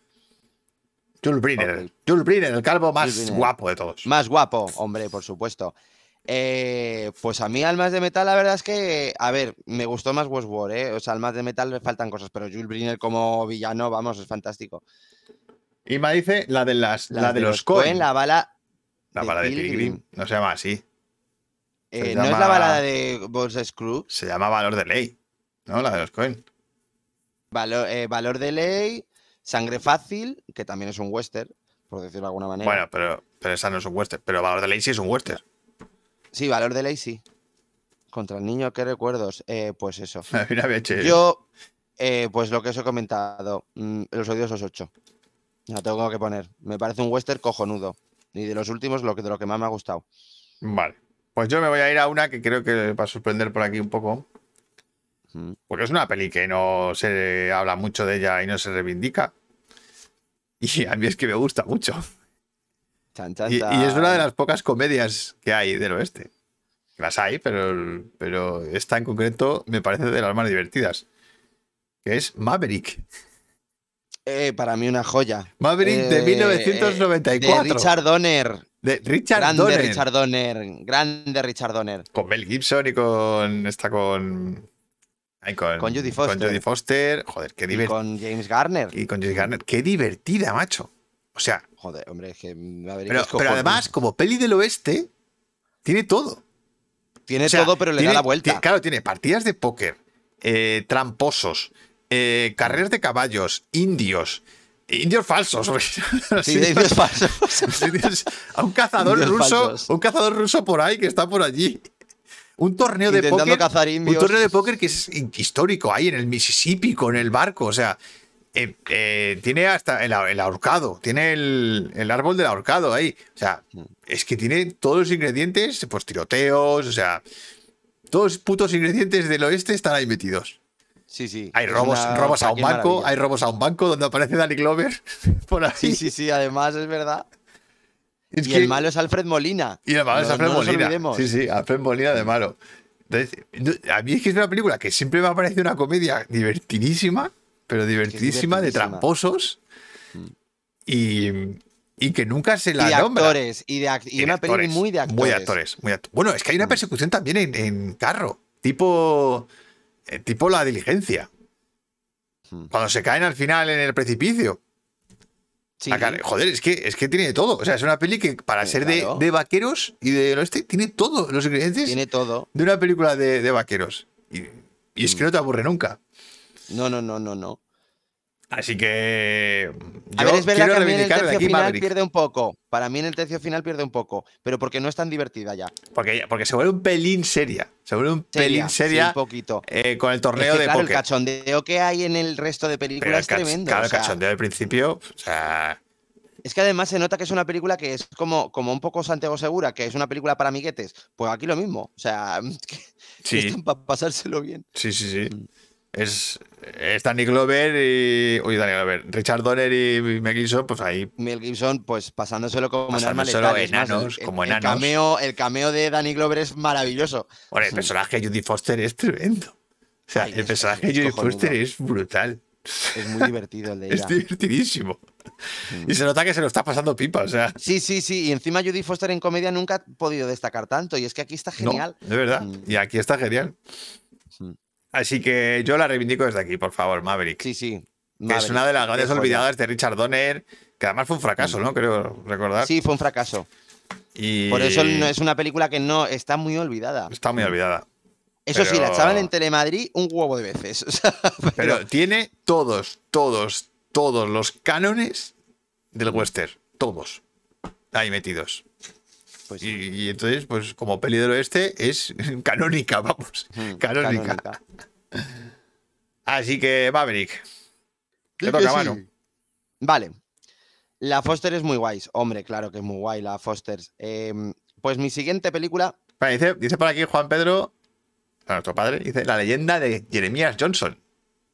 Jules Briner. Ok. Jules Briner, el calvo más Briner. guapo de todos. Más guapo, hombre, por supuesto. Eh, pues a mí Almas de Metal, la verdad es que, a ver, me gustó más Westworld, ¿eh? O sea, Almas de Metal le faltan cosas, pero Jules Briner como villano, vamos, es fantástico. Ima dice la de, las, la, Las de los Coen. la bala. La de bala de Pilgrim. No se llama así. Eh, ¿No es la balada de Boss Screw? Se llama Valor de Ley. ¿No? La de los Coen. Valor, eh, Valor de Ley, Sangre Fácil, que también es un western, por decirlo de alguna manera. Bueno, pero, pero esa no es un western. Pero Valor de Ley sí es un western. Sí, Valor de Ley sí. Contra el niño, ¿qué recuerdos? Eh, pues eso. [laughs] Yo, eh, pues lo que os he comentado, mm, Los Odiosos 8. La tengo que poner. Me parece un western cojonudo. Y de los últimos, lo que, de lo que más me ha gustado. Vale. Pues yo me voy a ir a una que creo que va a sorprender por aquí un poco. Mm. Porque es una peli que no se habla mucho de ella y no se reivindica. Y a mí es que me gusta mucho. Chan, chan, Y, es una de las pocas comedias que hay del oeste. Las hay, pero, pero esta en concreto me parece de las más divertidas. Que es Maverick. Eh, para mí una joya. Maverick de Eh, 1994. De Richard Donner. De Richard grande Donner. Richard Donner. Grande Richard Donner. Con Mel Gibson y con. Está con. ay, con, Con Jodie Foster. Con Jodie Foster. Joder, qué Y divertida. con James Garner. Y con Jodie Garner. Qué divertida, macho. O sea, Joder, hombre, es que pero, es pero cojonudo. además, como peli del oeste, tiene todo. Tiene O sea, todo, pero le tiene- da la vuelta. claro, tiene partidas de póker, eh, tramposos, eh, carreras de caballos, indios, indios falsos. [laughs] Sí, de indios- [laughs] falsos. [laughs] a un cazador Indios ruso, falsos. un cazador ruso por ahí que está por allí. Un torneo de póker. cazar Un torneo de póker que es histórico ahí en el Mississippi con el barco. O sea, eh, eh, tiene hasta el, el ahorcado, tiene el, el árbol del ahorcado ahí. O sea, es que tiene todos los ingredientes, pues tiroteos, o sea, todos los putos ingredientes del oeste están ahí metidos. Sí, sí. Hay robos, una robos a un banco, maravilla. hay robos a un banco donde aparece Danny Glover [laughs] por ahí. Sí, sí, sí, además es verdad. Es y que- el malo es Alfred Molina. Y el malo es Alfred no Molina. Sí, sí, Alfred Molina de malo. Entonces, a mí es que es una película que siempre me ha parecido una comedia divertidísima, pero divertidísima, de tramposos. Y, y que nunca se Y la de nombra. actores. Y, de act- y de una peli actores, muy de actores. Muy de actores. muy act- Bueno, es que hay una persecución también en, en carro, tipo, eh, tipo la diligencia. Hmm. Cuando se caen al final en el precipicio. Sí, Acá- joder, es que, es que tiene de todo. O sea, es una peli que para ser de, claro. de vaqueros y del oeste tiene todos los ingredientes tiene todo. de una película de, de vaqueros. Y, y es que Mm. no te aburre nunca. No, no, no, no, no. Así que. A ver, es verdad que a mí en el tercio aquí final Maverick, pierde un poco. Para mí en el tercio final pierde un poco. Pero porque no es tan divertida ya. Porque, porque se vuelve un pelín seria. Se vuelve un pelín sí, seria un poquito. eh, con el Es torneo que, de claro, el póker. cachondeo que hay en el resto de películas el es tremendo. claro, o el cachondeo del principio. O sea, Es que además se nota que es una película que es como, como un poco Santiago Segura, que es una película para amiguetes. Pues aquí lo mismo. O sea, que, [laughs] que sí, están para pasárselo bien. sí, sí, sí. Mm. Es, es Danny Glover y. Uy, Danny Glover. Richard Donner y Mel Gibson, pues ahí. Mel Gibson, pues pasándoselo como Pasándoselo más, enanos, el- como el, enanos. cameo, el cameo de Danny Glover es maravilloso. Bueno, el personaje de Judy Foster es tremendo. O sea, Ay, el es- personaje de Judy. Foster es brutal. Es muy divertido el de [laughs] Es divertidísimo. Mm. Y se nota que se lo está pasando pipa, o sea. Sí, sí, sí. Y encima Judy Foster en comedia nunca ha podido destacar tanto. Y es que aquí está genial. No, de verdad. Mm. Y aquí está genial. Así que yo la reivindico desde aquí, por favor, Maverick. Sí, sí. que es una de las grandes olvidadas de Richard Donner, que además fue un fracaso, ¿no? Creo recordar. Sí, fue un fracaso. Y Por eso es una película que no está muy olvidada. está muy olvidada. Eso sí, la pero- echaban en Telemadrid un huevo de veces. [laughs] o sea, Pero tiene todos, todos, todos los cánones del western. Todos. Ahí metidos. Pues, Y, y entonces, pues como peli del oeste, es [laughs] canónica, vamos. mm, [laughs] canónica. canónica. Así que, Maverick. Te toca, sí. mano. Vale. La Foster es muy guay. Hombre, claro que es muy guay la Foster. Em, pues mi siguiente película. Vale, dice, dice por aquí Juan Pedro, a nuestro padre, dice la leyenda de Jeremías Johnson.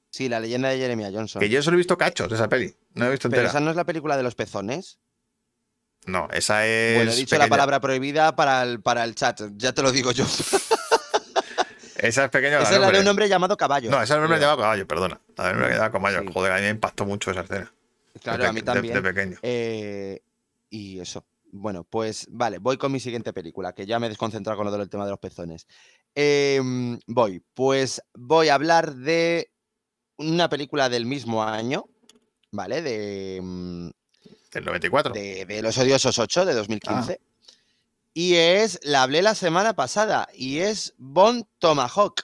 Sí, la leyenda de Jeremiah Johnson. Que yo solo he visto cachos de esa peli. No he visto Pero entera. esa no es la película de los pezones. No, esa es. bueno, he dicho la palabra prohibida para el, para el chat. Ya te lo digo yo. Esa es pequeña. Esa es la de un hombre llamado Caballo. No, esa es el nombre creo. llamado caballo, perdona. La de un hombre llamado caballo. Sí. Joder, a mí me impactó mucho esa escena. Claro, de a mí pe- de- también. De, pequeño. Eh, y eso. Bueno, pues vale, voy con mi siguiente película, que ya me he desconcentrado con lo del tema de los pezones. Em, voy, pues voy a hablar de una película del mismo año, ¿vale? De, mm, Del 94. de, de Los Odiosos 8 de 2015. Ah. Y es, la hablé la semana pasada, y es Bon Tomahawk.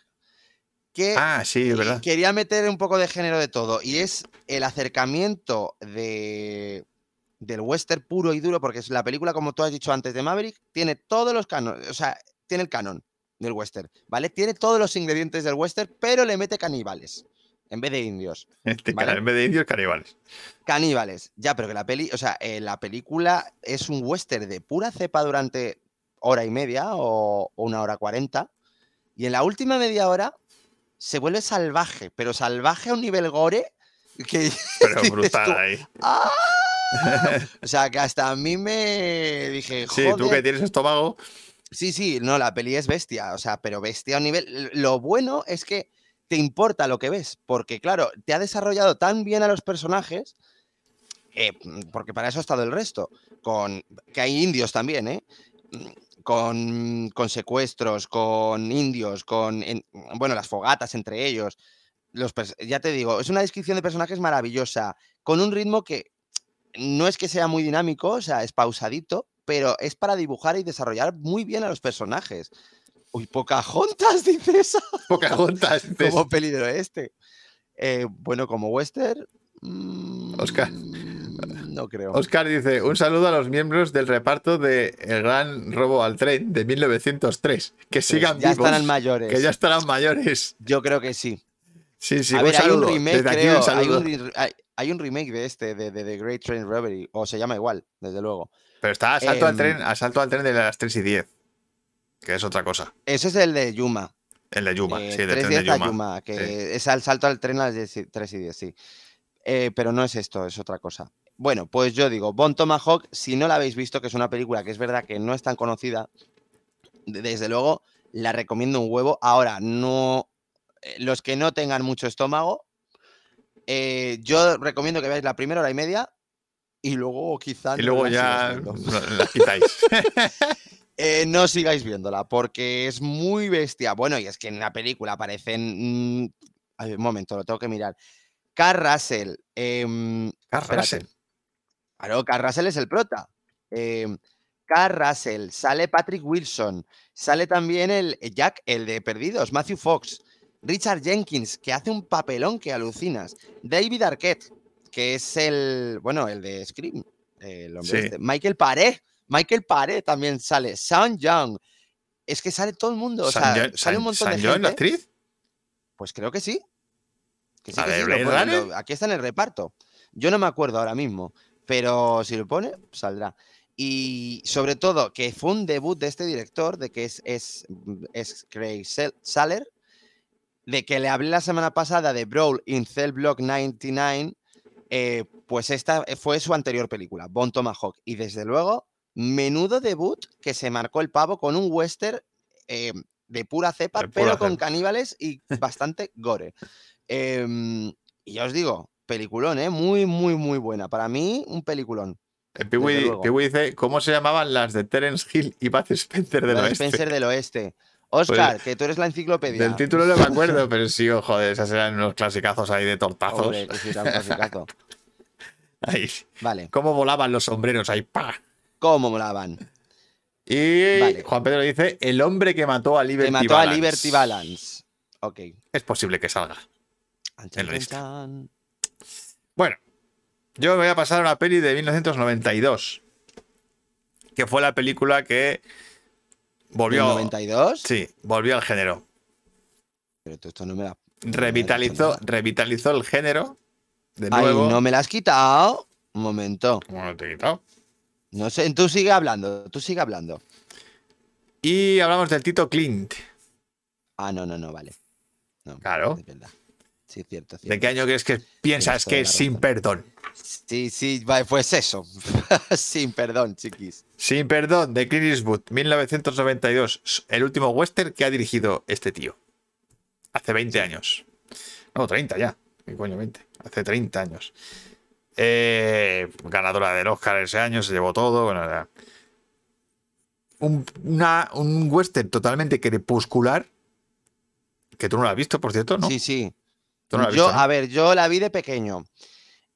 Que Ah, sí, es verdad. Quería meter un poco de género de todo y es el acercamiento de, del western puro y duro, porque es la película, como tú has dicho antes de Maverick, tiene todos los canones, o sea, tiene el canon del western, ¿vale? Tiene todos los ingredientes del western, pero le mete caníbales en vez de indios. [laughs] Este Vale. en vez de indios, caníbales. Caníbales, ya, pero que la peli, o sea, eh, la película es un western de pura cepa durante hora y media o, o una hora cuarenta. Y en la última media hora se vuelve salvaje, pero salvaje a un nivel gore que [laughs] Pero [laughs] brutal ahí. ¡Ah! O sea, que hasta a mí me dije, Sí, tú que tienes estómago. Sí, sí, no, la peli es bestia, o sea, pero bestia a un nivel. Lo bueno es que te importa lo que ves, porque claro, te ha desarrollado tan bien a los personajes, eh, porque para eso ha estado el resto, con que hay indios también, ¿eh? Con, con secuestros, con indios, con, en- bueno, las fogatas entre ellos. Los, ya te digo, es una descripción de personajes maravillosa, con un ritmo que no es que sea muy dinámico, o sea, es pausadito, pero es para dibujar y desarrollar muy bien a los personajes. Uy, Pocahontas, [laughs] [laughs] dices, Pocahontas. dices, como peli del oeste. Eh, bueno, como western. Oscar. mm, No creo. Oscar dice: Un saludo a los miembros del reparto de El Gran Robo al Tren de 1903. Que sigan Pues ya vivos. estarán mayores. Que ya estarán mayores. Yo creo que sí. Sí, sí, a un ver, hay un saludo. remake, Desde aquí creo. un hay, saludo. un, hay- hay un remake de este, de, de The Great Train Robbery. O se llama igual, desde luego. Pero está asalto al Em, tren, asalto al tren de las 3 y 10. Que es otra cosa. Ese es el de Yuma. El de Yuma, Eh, sí, del 3 tren de días a Yuma. Yuma, que sí. es al salto al tren a las 10 3 y 10, sí. Eh, pero no es esto, es otra cosa. Bueno, pues yo digo, Bon Tomahawk, si no la habéis visto, que es una película que es verdad que no es tan conocida, de- desde luego la recomiendo un huevo. Ahora, no. eh, Los que no tengan mucho estómago, eh, yo recomiendo que veáis la primera hora y media y luego quizá. Y luego ya la quitáis. [laughs] Eh, no sigáis viéndola porque es muy bestia. Bueno, y es que en la película aparecen. mm, ay, un momento, lo tengo que mirar. Carl Russell. Carl espérate. Russell. Claro, Carl Russell es el prota. Carl Russell, sale Patrick Wilson, sale también el eh, Jack, el de Perdidos, Matthew Fox, Richard Jenkins, que hace un papelón que alucinas, David Arquette, que es el, bueno, el de Scream, el hombre Sí. este, Michael Paré, Michael Paré también sale, Sean Young, es que sale todo el mundo, o sea, John- sale un San- montón de John, la gente. actriz? Pues creo que sí. Que sí, ¿La que sí, lo lo- aquí está en el reparto. Yo no me acuerdo ahora mismo, pero si lo pone, saldrá. Y sobre todo, que fue un debut de este director, de que es, es, es Craig Saller, de que le hablé la semana pasada de Brawl in Cell Block 99, eh, pues esta fue su anterior película, Bon Tomahawk. Y desde luego, menudo debut que se marcó el pavo con un western eh, de pura cepa, De pura pero con caníbales y [laughs] bastante gore. Em, y ya os digo, peliculón, ¿eh? Muy, muy, muy buena. Para mí, un peliculón. Luego. Peewee dice, ¿cómo se llamaban las de Terence Hill y Bud Spencer del oeste? Spencer del Oeste. Oscar, que tú eres la enciclopedia. Del título no me acuerdo, [laughs] pero sí, oh, joder, esas eran unos clasicazos ahí de tortazos. Hombre, que sí, era un clasicazo. [laughs] Ahí. Vale, ¿Cómo volaban los sombreros ahí? ¡pa! ¿Cómo molaban? Y Vale. Juan Pedro dice, el hombre que mató a Liberty Que mató Balance. a Liberty Balance. Ok. Es posible que salga. En. Bueno, yo me voy a pasar a una peli de 1992, que fue la película que ¿Del volvió, 92? sí, volvió al género. Pero tú esto no me la... Revitalizó, revitalizó el género de Ay, nuevo. no me la has quitado. Un momento. ¿Cómo no te he quitado? No sé, tú sigue hablando, tú sigue hablando. Y hablamos del Tito Clint. Ah, no, no, no, vale. No, Claro. Es verdad. Sí, cierto, ¿De cierto. qué año crees que piensas que es sin perdón? Sí, sí, vale, pues eso. [laughs] Sin perdón, chiquis. Sin perdón, de Clint Eastwood, 1992. El último western que ha dirigido este tío. Hace 20 años. No, 30 ya. ¿Qué coño 20? Hace 30 años. Eh, ganadora del Oscar ese año, se llevó todo. Bueno, ya. un, una- un western totalmente crepuscular. Que tú no lo has visto, por cierto, ¿no? Sí, sí. Tú no lo has yo, visto, ¿no? a ver, yo la vi de pequeño.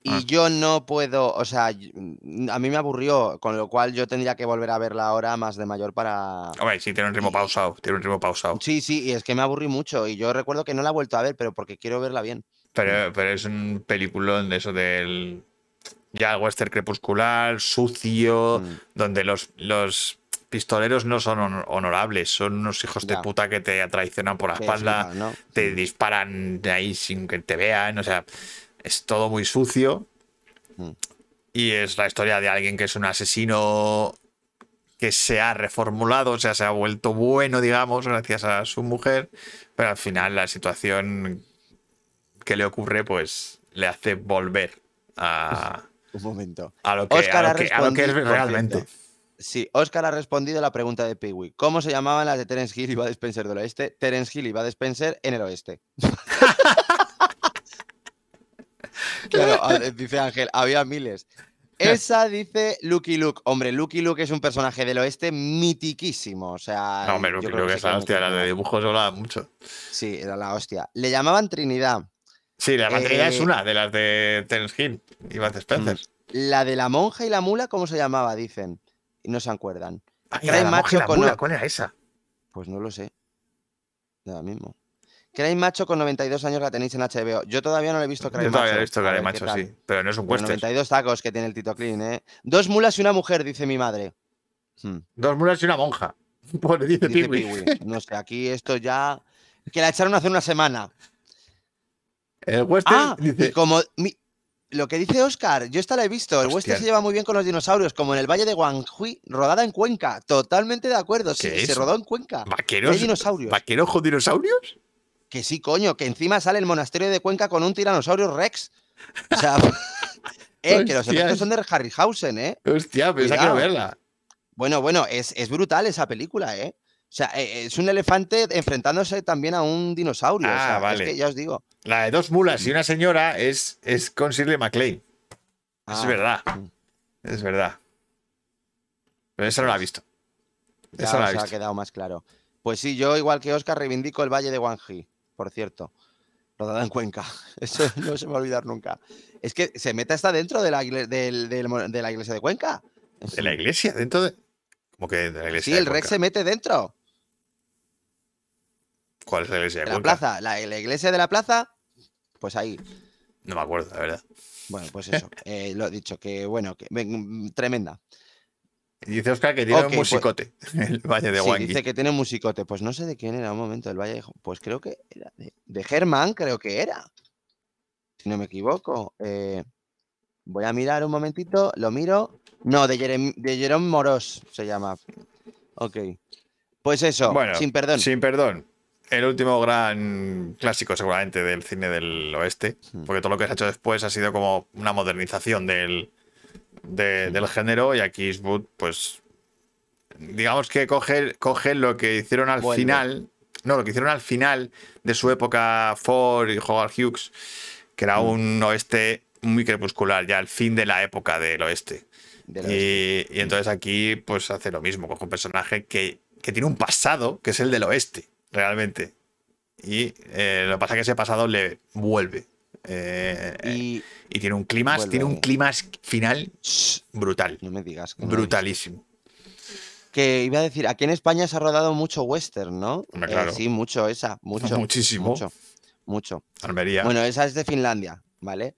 Y Ah. yo no puedo, o sea, mm, a mí me aburrió, con lo cual yo tendría que volver a verla ahora más de mayor para... Hombre, sí, tiene un ritmo pausado. Tiene un ritmo pausado. Sí, sí, y es que me aburrí mucho. Y yo recuerdo que no la he vuelto a ver, pero porque quiero verla bien. Pero, pero es un peliculón de eso del. Ya western crepuscular, sucio, Mm. donde los, los pistoleros no son hon- honorables, son unos hijos de puta que te traicionan por la espalda, te Mm. disparan de ahí sin que te vean, o sea, es todo muy sucio. Mm. Y es la historia de alguien que es un asesino que se ha reformulado, o sea, se ha vuelto bueno, digamos, gracias a su mujer, pero al final la situación que le ocurre, pues le hace volver a, [laughs] Un momento. a lo que, Oscar a ha lo que- a lo que es realmente. Sí, Oscar ha respondido a la pregunta de Peewee. ¿Cómo se llamaban las de Terence Hill y Bud Spencer del oeste? Terence Hill y Bud Spencer en el oeste. [laughs] claro, dice Ángel, había miles. [laughs] Esa dice Lucky Luke. Hombre, Lucky Luke es un personaje del oeste mitiquísimo. O sea, No, hombre, que se es la hostia, la de dibujos habla mucho. Sí, era la hostia. Le llamaban Trinidad. Sí, la materia es Eh, una de las de Terence Hill y Bud Spencer. La de la monja y la mula, ¿cómo se llamaba? Dicen. Y no se acuerdan. Ay, Cray la monja y macho la con mula, ¿Cuál era esa? Pues no lo sé. Ahora mismo. Cray Macho con 92 años la tenéis en HBO. Yo todavía no la he visto Cray Yo todavía Macho. he visto Cray Macho, sí. Pero no es un western. 92 tacos que tiene el Tito Clean, ¿eh? Dos mulas y una mujer, dice mi madre. Hmm, Dos mulas y una monja. [laughs] Pues dice dice. No sé, aquí esto ya. Que la echaron hace una semana. El western Ah, y dice. como. mi- Lo que dice Oscar, yo esta la he visto. El Hostia. western se lleva muy bien con los dinosaurios, como en el Valle de Guanghui, rodada en Cuenca. Totalmente de acuerdo. Sí, ¿Qué se rodó en Cuenca. Y ¿Vaqueros? hay dinosaurios. ¿Vaqueros con dinosaurios? Que sí, coño, que encima sale el monasterio de Cuenca con un tiranosaurio Rex. O sea, [laughs] eh, que los efectos son de Harryhausen, ¿eh? Hostia, pero esa quiero Cuidado. verla. Bueno, bueno, es, es brutal esa película, ¿eh? O sea, eh, es un elefante enfrentándose también a un dinosaurio. o Ah, sea, vale. Es que ya os digo. La de dos mulas y una señora es, es con Shirley MacLaine. Es Ah, verdad. mm. Es verdad. Pero esa no la he visto. Ya Esa no la ha visto. quedado más claro. Pues sí, yo, igual que Oscar, reivindico el Valle de Guangxi, por cierto. Rodada en Cuenca. [laughs] Eso no se me va a olvidar nunca. Es que se mete hasta dentro de la, de iglesia de Cuenca. ¿De la iglesia? ¿Dentro de.? ¿Cómo que de la iglesia? Sí, el Rex se mete dentro. ¿Cuál es la iglesia de, De la Cuenca? plaza. La, la iglesia de la plaza, pues ahí. No me acuerdo, la verdad. Bueno, pues eso. [laughs] eh, lo he dicho, que bueno, que tremenda. Dice Oscar que tiene un pues- musicote. [laughs] El Valle de Sí, Wangi. dice que tiene un musicote. Pues no sé de quién era un momento el Valle de Pues creo que era de, de Germán, creo que era. Si no me equivoco. Eh, voy a mirar un momentito, lo miro. No, de, Jerem, de Jerome Moros se llama. Ok. Pues eso, Bueno, sin perdón. Sin perdón. El último gran clásico, seguramente, del cine del oeste. Porque todo lo que se ha hecho después ha sido como una modernización del, de- del género. Y aquí Eastwood, pues. Digamos que coge, coge lo que hicieron al final. No, lo que hicieron al final de su época Ford y Howard Hughes, que era Hmm. un oeste muy crepuscular, ya al fin de la época del oeste. y entonces aquí pues hace lo mismo, coge un personaje que, que tiene un pasado, que es el del oeste, realmente. Y eh, lo que pasa es que ese pasado le vuelve. Eh, Y. y tiene un clima, tiene un clima final brutal. no me digas. que. Brutalísimo. Que iba a decir, aquí en España se ha rodado mucho western, ¿no? Eh, sí, mucho esa, mucho. [laughs] Muchísimo. Mucho. Mucho. Almería. Bueno, esa es de Finlandia, ¿vale?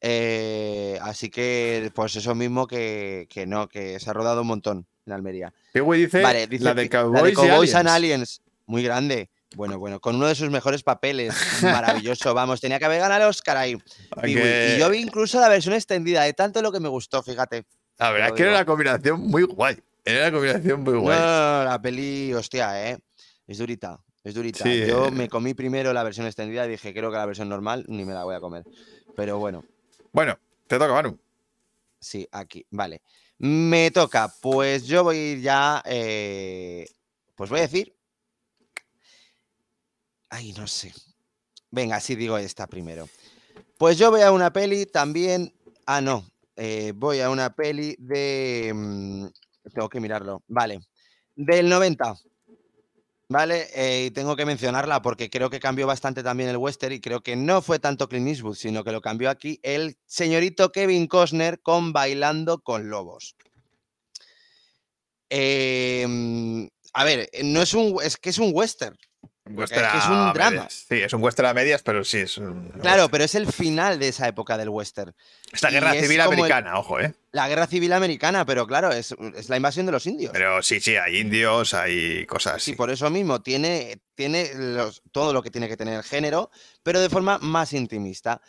Eh, así que, pues eso mismo que, que no, que se ha rodado un montón en Almería. Peewee dice, Vale, dice la de Cowboys, y Cowboys and Aliens. Muy grande. Bueno, bueno, con uno de sus mejores papeles. [laughs] Maravilloso, vamos, tenía que haber ganado el Oscar ahí. Y yo vi incluso la versión extendida, de tanto lo que me gustó, fíjate. La verdad es que era una combinación muy guay. Era una combinación muy guay. no, la peli, hostia, ¿eh? Es durita, es durita. Sí, Yo eh. me comí primero la versión extendida y dije, creo que la versión normal ni me la voy a comer. Pero bueno, Bueno, te toca, Manu. sí, aquí, vale. Me toca, pues yo voy ya, eh, pues voy a decir... Ay, no sé. Venga, sí digo esta primero. Pues yo voy a una peli también... Ah, no. eh, voy a una peli de... mm, Tengo que mirarlo. Vale. Del 90. ¿Vale? Eh, y tengo que mencionarla porque creo que cambió bastante también el western y creo que no fue tanto Clint Eastwood, sino que lo cambió aquí el señorito Kevin Costner con Bailando con Lobos. Eh, mm, a ver, no es un, es que es un western. Western es que es un drama. medias. Sí, es un western a medias, pero sí es un. Claro, pero es el final de esa época del western. Esta guerra es civil el- americana, ojo, ¿eh? La guerra civil americana, pero claro, es, es la invasión de los indios. Pero sí, sí, hay indios, hay cosas así. Sí, por eso mismo tiene, tiene los- todo lo que tiene que tener el género, pero de forma más intimista.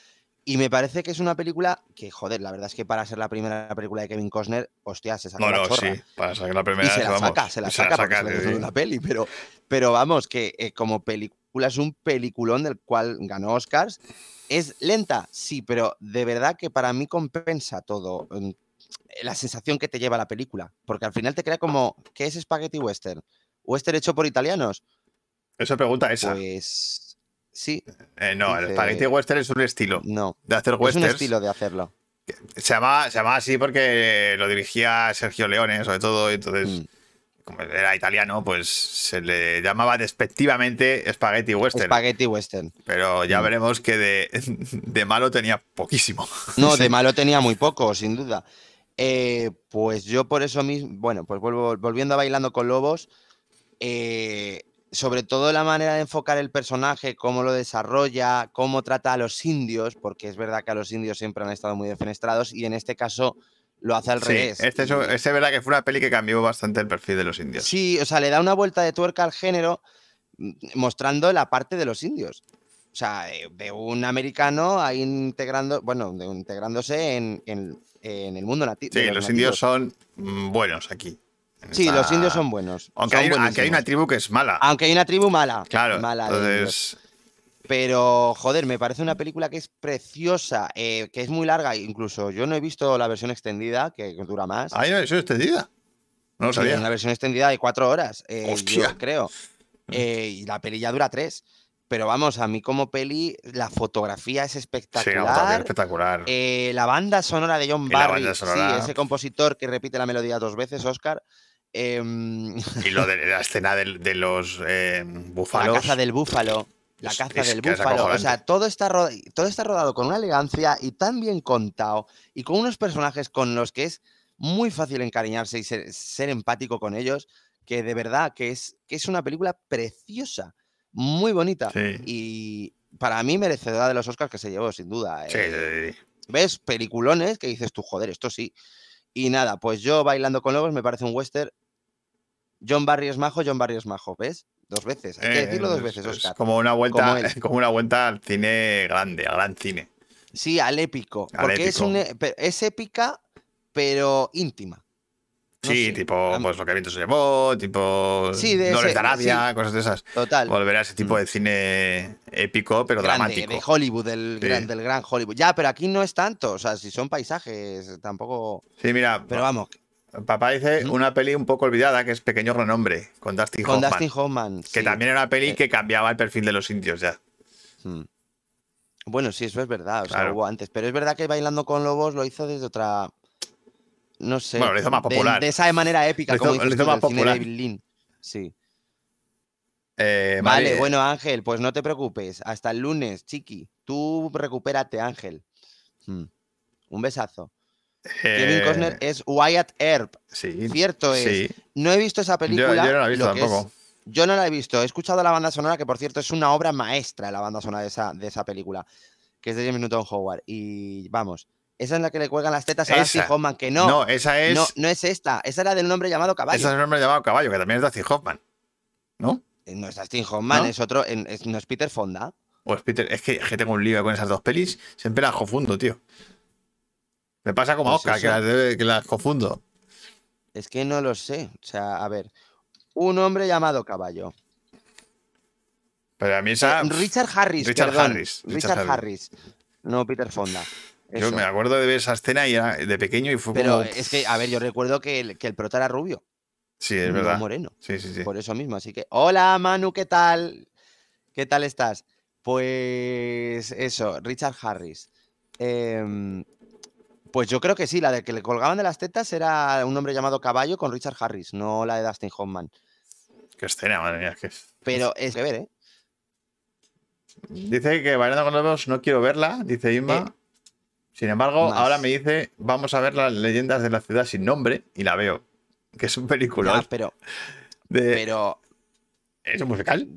Y me parece que es una película que, joder, la verdad es que para ser la primera película de Kevin Costner, hostia, se saca No, la no, chorra. sí, para sacar la primera y se la vamos, saca, se la se la saca, porque saca, se le sí, sí. una peli, pero, pero vamos, que eh, como película es un peliculón del cual ganó Oscars. Es lenta, sí, pero de verdad que para mí compensa todo. mm, La sensación que te lleva la película. Porque al final te crea como, ¿qué es Spaghetti Western? ¿Western hecho por italianos? Eso pregunta esa. Pues sí, Eh, no, el dice- spaghetti western es un estilo no. de hacer Es un westerns. estilo de hacerlo. Se llama, se llama así porque lo dirigía Sergio Leone, sobre todo, entonces, Mm. como era italiano, pues se le llamaba despectivamente spaghetti western. Spaghetti Western. pero ya Mm. veremos que de, de malo tenía poquísimo. No, de [laughs] malo tenía muy poco, sin duda. Eh, pues yo por eso mismo, bueno, pues vuelvo, volviendo a Bailando con Lobos, eh, sobre todo la manera de enfocar el personaje, cómo lo desarrolla, cómo trata a los indios, porque es verdad que a los indios siempre han estado muy defenestrados y en este caso lo hace al Sí, revés. este es, este verdad que fue una peli que cambió bastante el perfil de los indios. Sí, o sea, le da una vuelta de tuerca al género mm, mostrando la parte de los indios. O sea, de, de un americano ahí integrando, bueno, de, integrándose en, en- en el mundo nativo. Sí, los indios son mm, buenos aquí. Sí, esta- los indios son buenos. Aunque son hay, aunque hay una tribu que es mala. Aunque hay una tribu mala. claro, mala entonces. Pero, joder, me parece una película que es preciosa, eh, que es muy larga. Incluso yo no he visto la versión extendida, que dura más. ¿Hay una versión extendida? No lo Sí, sabía. una versión extendida de cuatro horas, eh, Hostia. yo creo. Eh, y la peli ya dura tres. Pero vamos, a mí como peli, la fotografía es Sí, espectacular. una fotografía espectacular. Eh, la banda sonora de John la Barry, sí, ese compositor que repite la melodía dos veces, Oscar. Em, Y lo de [laughs] la escena de, los eh, la búfalos. caza del búfalo. La caza es del es búfalo. O sea, todo está, todo está rodado con una elegancia y tan bien contado y con unos personajes con los que es muy fácil encariñarse y ser, ser empático con ellos, que de verdad que es, que es una película preciosa, muy bonita. Sí. Y para mí merecedora de los Oscars que se llevó, sin duda. Sí, eh, sí. ¿Ves? Peliculones que dices tú, joder, esto sí. Y nada, pues yo bailando con lobos me parece un western. John Barry es majo, John Barry es majo, ¿ves? Dos veces. Hay que Eh, decirlo dos es- veces, es Oscar. como una vuelta, Como [laughs] una vuelta al cine grande, al gran cine. Sí, al épico. Al porque Es, un e- es épica, pero íntima. Sí, sé, tipo, pues lo que viento se llevó, tipo Sí, de Dolores de Arabia, cosas de esas. Total. Volver a ese tipo Mm. de cine épico, pero grande, dramático. de Hollywood, del, Sí. gran, del gran Hollywood. Ya, pero aquí no es tanto. O sea, si son paisajes, tampoco. Sí, mira, Pero vamos, papá dice ¿Mm? una peli un poco olvidada que es Pequeño Renombre, con Dustin con Hoffman. Dustin Hoffman. que también era una peli Eh. que cambiaba el perfil de los indios ya. Mm. Bueno, sí, eso es verdad. O sea, Claro. hubo antes. Pero es verdad que Bailando con Lobos lo hizo desde otra. No sé. Bueno, lo hizo más de- popular. De, esa manera épica, Lo hizo- como lo hizo tú, más cine de popular. Sí. Eh, Vale, bueno, Ángel, pues no te preocupes. Hasta el lunes, chiqui. Tú recupérate, Ángel. Mm. Un besazo. Kevin eh, Costner es Wyatt Earp. Sí, Cierto es. sí. No he visto esa Yo, película. yo no la he visto es- tampoco. yo no la he visto. He escuchado la banda sonora, que por cierto es una obra maestra, la banda sonora de esa, de esa película, que es de James Newton Howard. Y vamos, esa es la que le cuelgan las tetas a Dustin Esa. Hoffman, que no, no, esa es. no, es esta. Esa era del nombre llamado Caballo. Esa es el nombre llamado Caballo, que también es Dustin Hoffman. ¿No? Eh, No es Dustin Hoffman, ¿No? es otro, es- no es Peter Fonda. O es Peter. Es que, es que tengo un lío con esas dos pelis. Siempre las confundo, tío. Me pasa como a Pues Oscar, que las, que las confundo. Es que no lo sé. O sea, a ver. Un hombre llamado Caballo. Pero a mí Eh, esa. Richard Harris. Richard perdón, Harris, Richard Richard, Harris. No Peter Fonda. Yo me acuerdo de ver esa escena y era de pequeño y fue Pero como. es que, a ver, yo recuerdo que el, que el prota era rubio, Sí, es verdad. moreno. Sí, sí, sí. Por eso mismo. Así que, hola Manu, ¿qué tal? ¿Qué tal estás? Pues eso, Richard Harris. Em, pues yo creo que sí, la de que le colgaban de las tetas era un hombre llamado Caballo con Richard Harris, no la de Dustin Hoffman. Qué escena, madre mía. que es- Pero es que ver, ¿eh? Dice que Bailando con Lobos no quiero verla, dice Inma. Eh, Sin embargo, más. ahora me dice, vamos a ver las leyendas de la ciudad sin nombre y la veo. Que es un película Ya, pero, de... pero, ¿Es un musical?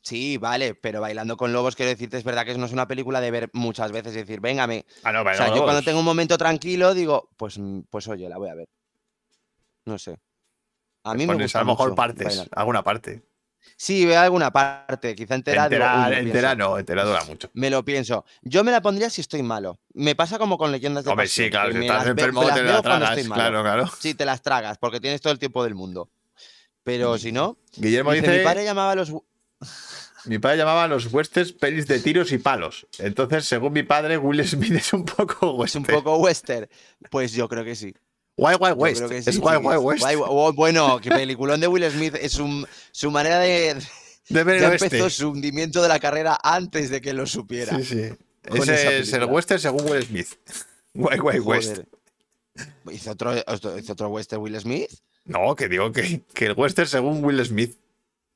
sí, vale, pero Bailando con Lobos, quiero decirte, es verdad que no es una película de ver muchas veces y decir, venga, me, Ah, no, O sea, yo cuando tengo un momento tranquilo digo, pues, pues oye, la voy a ver. No sé. A mí me gusta a lo mejor mucho partes, bailar. alguna parte. Sí, veo alguna parte, quizá entera. digo, uy, Entera, entera no, entera dura mucho. Me lo pienso. Yo me la pondría si estoy malo. Me pasa como con leyendas de Hombre, pasión, sí, claro, si estás las enfermo las te veo la cuando tragas, claro, claro. Sí, te las tragas, porque tienes todo el tiempo del mundo. Pero si no, Guillermo dice, dice, mi padre llamaba a los... mi padre llamaba a los westerns pelis de tiros y palos. Entonces, según mi padre, Will Smith es un poco Es western. un poco western. Pues yo creo que sí. Wild Yo West. creo que sí, es West. Oh, bueno, que peliculón de Will Smith es un- su manera de... de ver Ya empezó su hundimiento de la carrera antes de que lo supiera. Sí, sí. Ese es el western según Will Smith. [laughs] Wild Wild West. ¿Hizo otro, ¿Hizo otro western Will Smith? No, que digo que, que el western según Will Smith.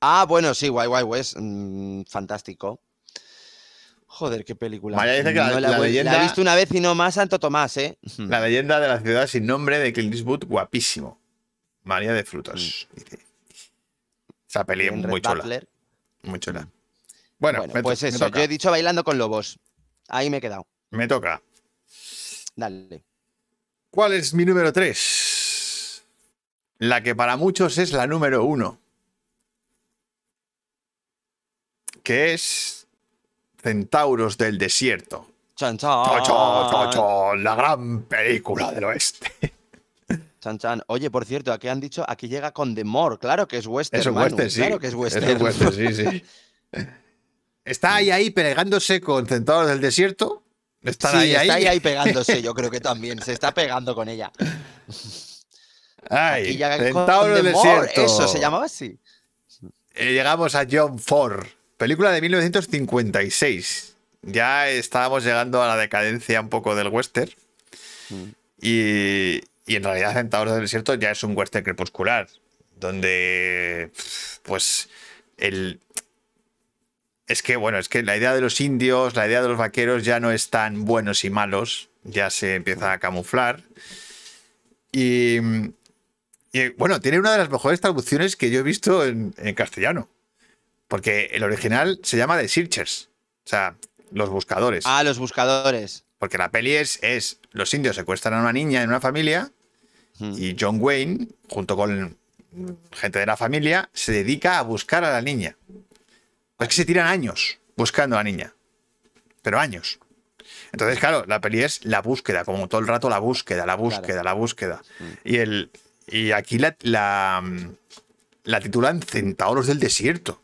Ah, bueno, sí, Wild Wild West. mm, fantástico. Joder, qué película. María dice que la- he la leyenda- he visto una vez y no más Santo Tomás, ¿eh? [laughs] La leyenda de la ciudad sin nombre de Clint Eastwood, guapísimo. María de frutos. dice. Esa peli es muy chula. Butler. Muy chula. Bueno, Bueno, me to- pues me eso, toca. yo he dicho bailando con lobos. Ahí me he quedado. Me toca. Dale. ¿Cuál es mi número 3? La que para muchos es la número 1. Que es Centauros del Desierto. Chan chan. Cho, cho, cho, cho, la gran película del oeste. Chan chan. Oye, por cierto, aquí han dicho, aquí llega con The More. Claro que es western. Es un Manu, western, sí. Claro que es western. Es un western, sí, sí. [laughs] Está ahí, ahí, pegándose con Centauros del Desierto. Están Sí, ahí, está ahí. ahí, ahí pegándose, yo creo que [laughs] también. Se está pegando con ella. Ay, The del More, Desierto. Eso, se llamaba así. Eh, llegamos a John Ford, película de 1956. Ya estábamos llegando a la decadencia un poco del western. Mm. Y, y en realidad Centauros del Desierto ya es un western crepuscular, donde pues el... Es que, bueno, es que la idea de los indios, la idea de los vaqueros ya no es tan buenos y malos, ya se empieza a camuflar. Y, y, bueno, tiene una de las mejores traducciones que yo he visto en, en castellano. Porque el original se llama The Searchers. O sea, los buscadores. Ah, los buscadores. Porque la peli es, es los indios secuestran a una niña en una familia Mm. y John Wayne, junto con gente de la familia, se dedica a buscar a la niña. Es que se tiran años buscando a la niña. Pero años. Entonces, claro, la peli es la búsqueda, como todo el rato la búsqueda, la búsqueda, la búsqueda. Y, el, y aquí la, la, la titulan Centauros del Desierto.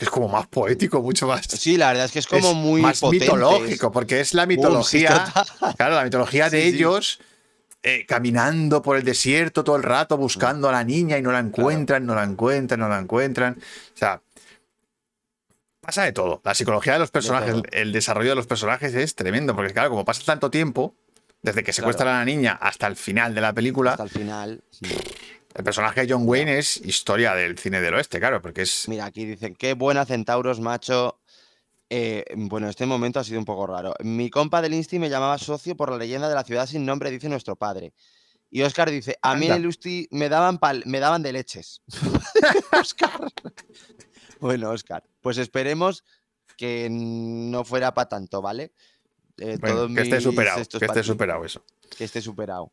Que es como más poético, mucho más. Sí, la verdad es que es como es muy más potente, mitológico, porque es la mitología. [laughs] claro, la mitología de Sí, sí. ellos eh, caminando por el desierto todo el rato, buscando a la niña y no la encuentran, no la encuentran, no la encuentran. O sea, pasa de todo. La psicología de los personajes, el desarrollo de los personajes es tremendo, porque claro, como pasa tanto tiempo, desde que secuestran a la niña hasta el final de la película, Hasta el final. sí. El personaje de John Wayne es historia del cine del oeste, claro, porque es Mira, aquí dicen, qué buena Centauros, macho. Eh, bueno, este momento ha sido un poco raro. Mi compa del Insti me llamaba socio por la leyenda de la ciudad sin nombre, dice nuestro padre. Y Oscar dice, a mí en el Insti me daban, pal- me daban de leches. [laughs] Oscar. Bueno, Oscar, pues esperemos que no fuera para tanto, ¿vale? Eh, bueno, que esté superado, que esté superado eso. que esté superado.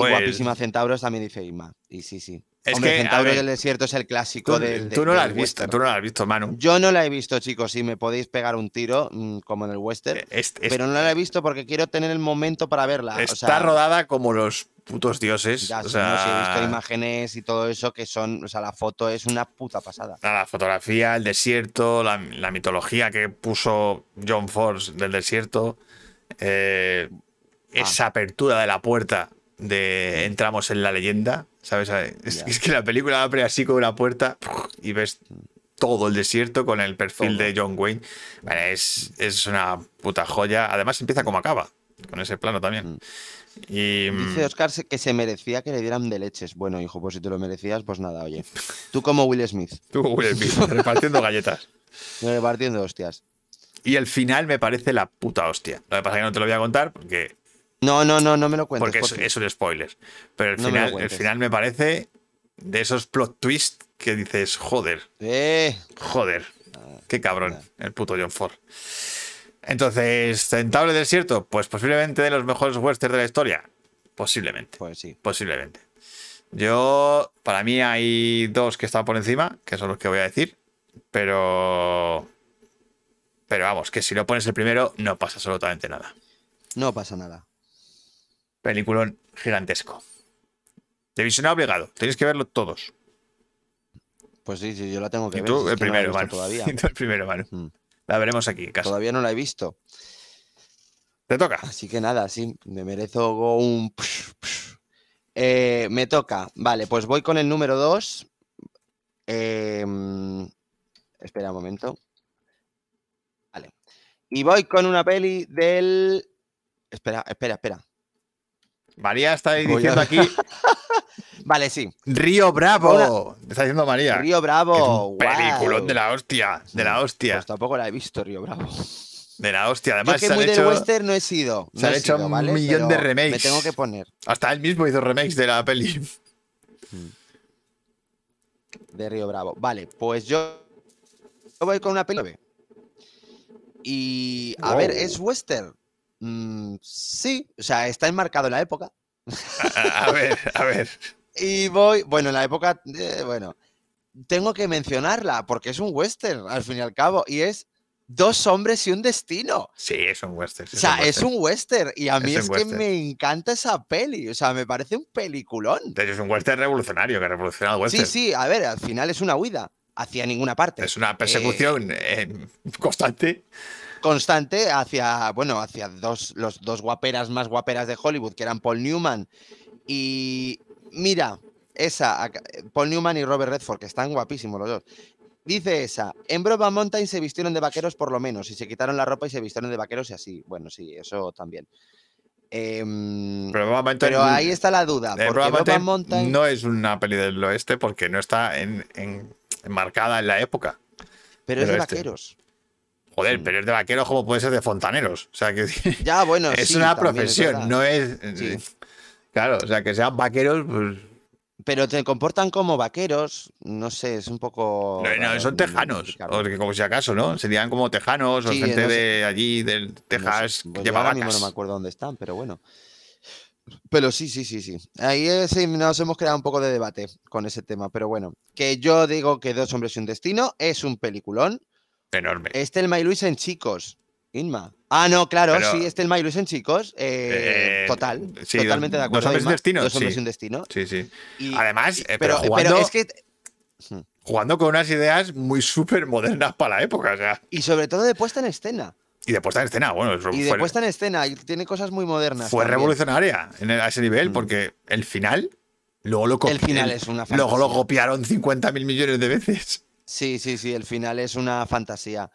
Y Pues- guapísima Centauros también dice Isma. Y sí, sí. Es Hombre, que, a Centauros ver, del Desierto es el clásico Tú, del. tú no la has visto, tú no la has visto, Manu. Yo no la he visto, chicos, si me podéis pegar un tiro, mm, como en el western, Es- es- pero no la he visto porque quiero tener el momento para verla. o está sea, rodada como los putos dioses. Ya, o si no, si he visto sea, imágenes y todo eso que son, o sea, la foto es una puta pasada. la fotografía, el desierto, la, la mitología que puso John Force del desierto, eh, Ah. esa apertura de la puerta de entramos en la leyenda, ¿sabes? Es, que la película abre así con una puerta y ves todo el desierto con el perfil Todo. de John Wayne. Es, es una puta joya. Además empieza como acaba, con ese plano también. Y, Dice Oscar que se merecía que le dieran de leches. Bueno, hijo, pues si te lo merecías, pues nada, oye. Tú como Will Smith, [laughs] tú, Will Smith, repartiendo galletas. [laughs] repartiendo hostias. Y el final me parece la puta hostia. Lo que pasa es que no te lo voy a contar porque, No, no, no, no me lo cuentes. porque es, un spoiler. Pero el No me final, el final me parece de esos plot twists que dices, joder, Eh, joder, Ah, qué cabrón, el puto John Ford. Entonces, del Desierto, pues posiblemente de los mejores westerns de la historia. Posiblemente, pues sí. posiblemente. Yo, para mí hay dos que están por encima, que son los que voy a decir, pero... Pero vamos, que si no pones el primero, no pasa absolutamente nada. No pasa nada. Peliculón gigantesco. De visionado obligado. Tenéis que verlo todos. Pues sí, sí, yo la tengo que Y ver. tú si el no primero. Todavía. [laughs] Y tú el primero, Manu. Mm. La veremos aquí en casa. Todavía no la he visto. Te toca. Así que nada, sí, me merezco un... Eh, me toca. Vale, pues voy con el número 2. espera un momento. Vale. Y voy con una peli del... Espera, espera, espera. María está a- diciendo aquí [laughs] Vale, sí. Río Bravo. Está diciendo María. Río que es Bravo. peliculón de la hostia. De la hostia. Pues tampoco la he visto, Río Bravo. De la hostia. Yo Además, que se han muy del hecho. western no he sido. se han he hecho sido, un ¿vale? millón de remakes. Me tengo que poner. Hasta él mismo hizo remakes de la peli. de Río Bravo. Vale, pues yo, yo voy con una peli. Y a Wow. ver, ¿es western? Mm, sí, o sea, está enmarcado en la época. A, a ver, a ver. [laughs] Y voy, bueno, en la época, eh, bueno, tengo que mencionarla porque es un western, al fin y al cabo, y es Dos hombres y un destino. Sí, es un western. sí, O sea, es western. un western y a mí Es es, que western. me encanta esa peli. O sea, me parece un peliculón. De hecho, es un western revolucionario que revoluciona el western. Sí, sí, a ver, al final es una huida hacia ninguna parte. Es una persecución eh, constante. Constante hacia, bueno, hacia dos, los dos guaperas más guaperas de Hollywood, que eran Paul Newman y mira, esa, Paul Newman y Robert Redford, que están guapísimos los dos. Dice esa, en Broadway Mountain se vistieron de vaqueros por lo menos, y se quitaron la ropa y se vistieron de vaqueros y así. Bueno, sí, eso también. Em, Pero, ahí está la duda, porque Mountain Mountain, no es una peli del oeste porque no está en, en- enmarcada en la época. pero es de del oeste. vaqueros. Joder, Sí. pero es de vaqueros como puede ser de fontaneros. O sea, que [laughs] Ya, bueno, es sí, una es profesión, no es. Sí. Claro, o sea, que sean vaqueros, pues. Pero te comportan como vaqueros, no sé, es un poco. No, no, son no- no tejanos. O que como si acaso, ¿no? Serían como tejanos o gente no sé. de allí, del No sé, Texas, pues que yo lleva vacas. no me acuerdo dónde están, pero bueno. Pero sí, sí, sí, sí. Ahí eh, sí nos hemos creado un poco de debate con ese tema, pero bueno. Que yo digo que Dos hombres y un destino es un peliculón. Enorme. Este el May Luis en chicos. Inma. Ah, no, claro, Pero- sí, este el May Luis en chicos. eh, Eh, total. sí, totalmente de Dos acuerdo. hombres y un destino, Dos hombres sí. y un destino. Sí, sí. Y- Además, y- eh, pero, pero, pero jugando, es que. jugando con unas ideas muy súper modernas para la época. O sea, Y sobre todo de puesta en escena. y de puesta en escena, bueno, Y de fue, puesta en escena. Y tiene cosas muy modernas. fue también. revolucionaria en el- a ese nivel, Mm. porque el final, luego lo, copi- El final es una luego lo copiaron 50 mil millones de veces. Sí, sí, sí, el final es una fantasía.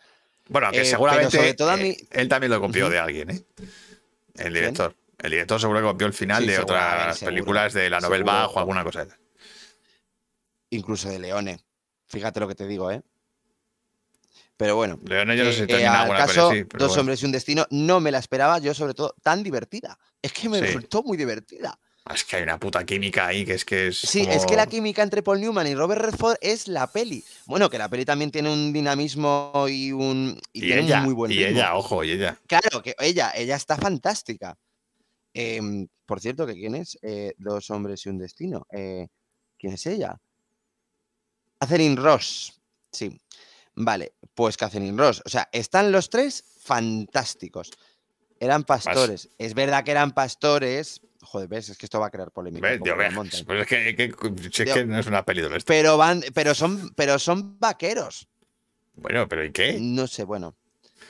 Bueno, que Eh, seguramente sobre todo a eh, mí- él también lo copió de alguien, ¿eh? El ¿Quién? director. El director seguro que copió el final Sí, de otras seguro, películas de la novela bajo alguna cosa. Incluso de Leone. Fíjate lo que te digo, ¿eh? Pero bueno. Leone yo no sé si eh, al alguna caso, Dos bueno. hombres y un destino, no me la esperaba, yo sobre todo, tan divertida. Es que me Sí. resultó muy divertida. Es que hay una puta química ahí que es que es. Sí, es que la química entre Paul Newman y Robert Redford es la peli. Bueno, que la peli también tiene un dinamismo y un, y Y tiene un ella, muy buen y ritmo. ella, ojo, y ella. Claro, que ella, ella está fantástica. Em, por cierto, que quién es Eh, Dos hombres y un destino. Eh, ¿Quién es ella? Catherine Ross. Sí. Vale, pues Catherine Ross. O sea, están los tres fantásticos. Eran pastores. Es verdad que eran pastores. Joder, ves, es que esto va a crear polémica. ¿Ves? Dios. Pues es que, que- si es Dios. que no es una peli oeste. Pero van, pero son, pero son vaqueros. Bueno, pero ¿y qué? No sé, bueno.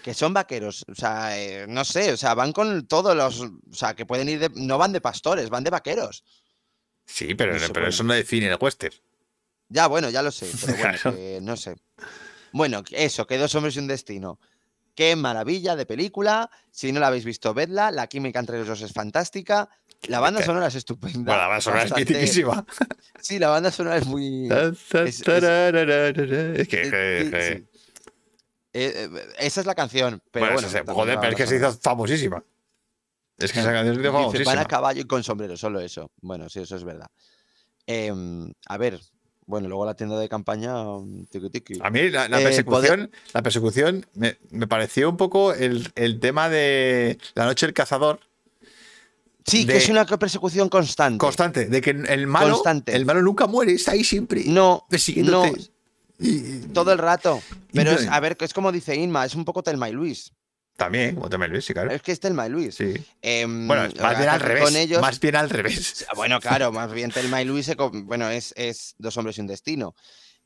Que son vaqueros. O sea, eh, no sé, o sea, van con todos los. O sea, que pueden ir de. No van de pastores, van de vaqueros. Sí, pero, no sé, pero bueno. eso no define el western. Ya, bueno, ya lo sé, [laughs] pero bueno, Claro. que no sé. Bueno, eso, que dos hombres y un destino. Qué maravilla de película. Si no la habéis visto, vedla. La química entre los dos es fantástica. La banda sonora es estupenda. Bueno, la banda sonora es mitiquísima. Sí, la banda sonora es muy. es, que, Eh. Eh, esa es la canción, pero bueno, bueno. se- joder, pero es que se hizo famosísima. Es que esa canción se hizo Dice, van a famosísima. caballo y con sombrero, solo eso. Bueno, sí, eso es verdad. Em, a ver, bueno, luego la tienda de campaña, mm, tiqui, tiqui. A mí la, la Eh, persecución, la persecución me, me pareció un poco el, el tema de La Noche del Cazador, Sí, de- que es una persecución constante. constante, de que el malo, Constante. el malo nunca muere, está ahí siempre. No, no. Y- todo el rato. Pero es, a ver, es como dice Inma, es un poco Telma y Luis. También, como te me Luis, sí, claro. Es que es Telma y Luis. Sí. Em, Bueno, más bien al revés. Con ellos, Más bien al revés. [laughs] Bueno, claro, más bien Telma y Luis bueno, es, es dos hombres y un destino.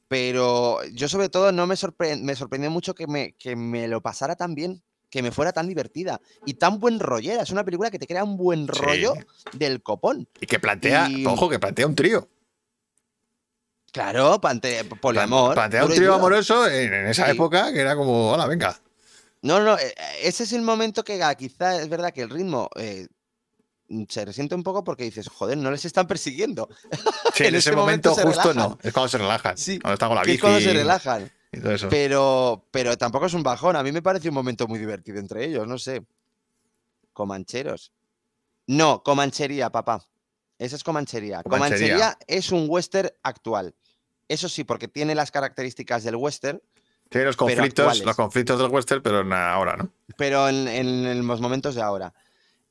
Pero yo sobre todo no me, sorpre- me sorprendió mucho que me, que me lo pasara tan bien, que me fuera tan divertida y tan buen rollera. Es una película que te crea un buen Sí. rollo del copón. Y que plantea, Y- ojo, que plantea un trío. Claro, poliamor. Plantea un y trío amoroso en, en esa Sí. época que era como, hola, venga. No, no, eh, ese es el momento que ah, quizá es verdad que el ritmo eh, mm, se resiente un poco porque dices, joder, no les están persiguiendo. [laughs] Sí, En en, ese ese momento, justo relajan. no. Es cuando se relajan. Sí, Cuando están con la bici. es cuando se relajan. Y todo eso. Pero, pero tampoco es un bajón. A mí me parece un momento muy divertido entre ellos, no sé. Comancheros. No, Comanchería, papá. Esa es Comanchería. Comanchería. Comanchería es un western actual. Eso sí, porque tiene las características del western, Tiene los conflictos, los conflictos del western, pero en ahora, ¿no? pero en, en- en los momentos de ahora.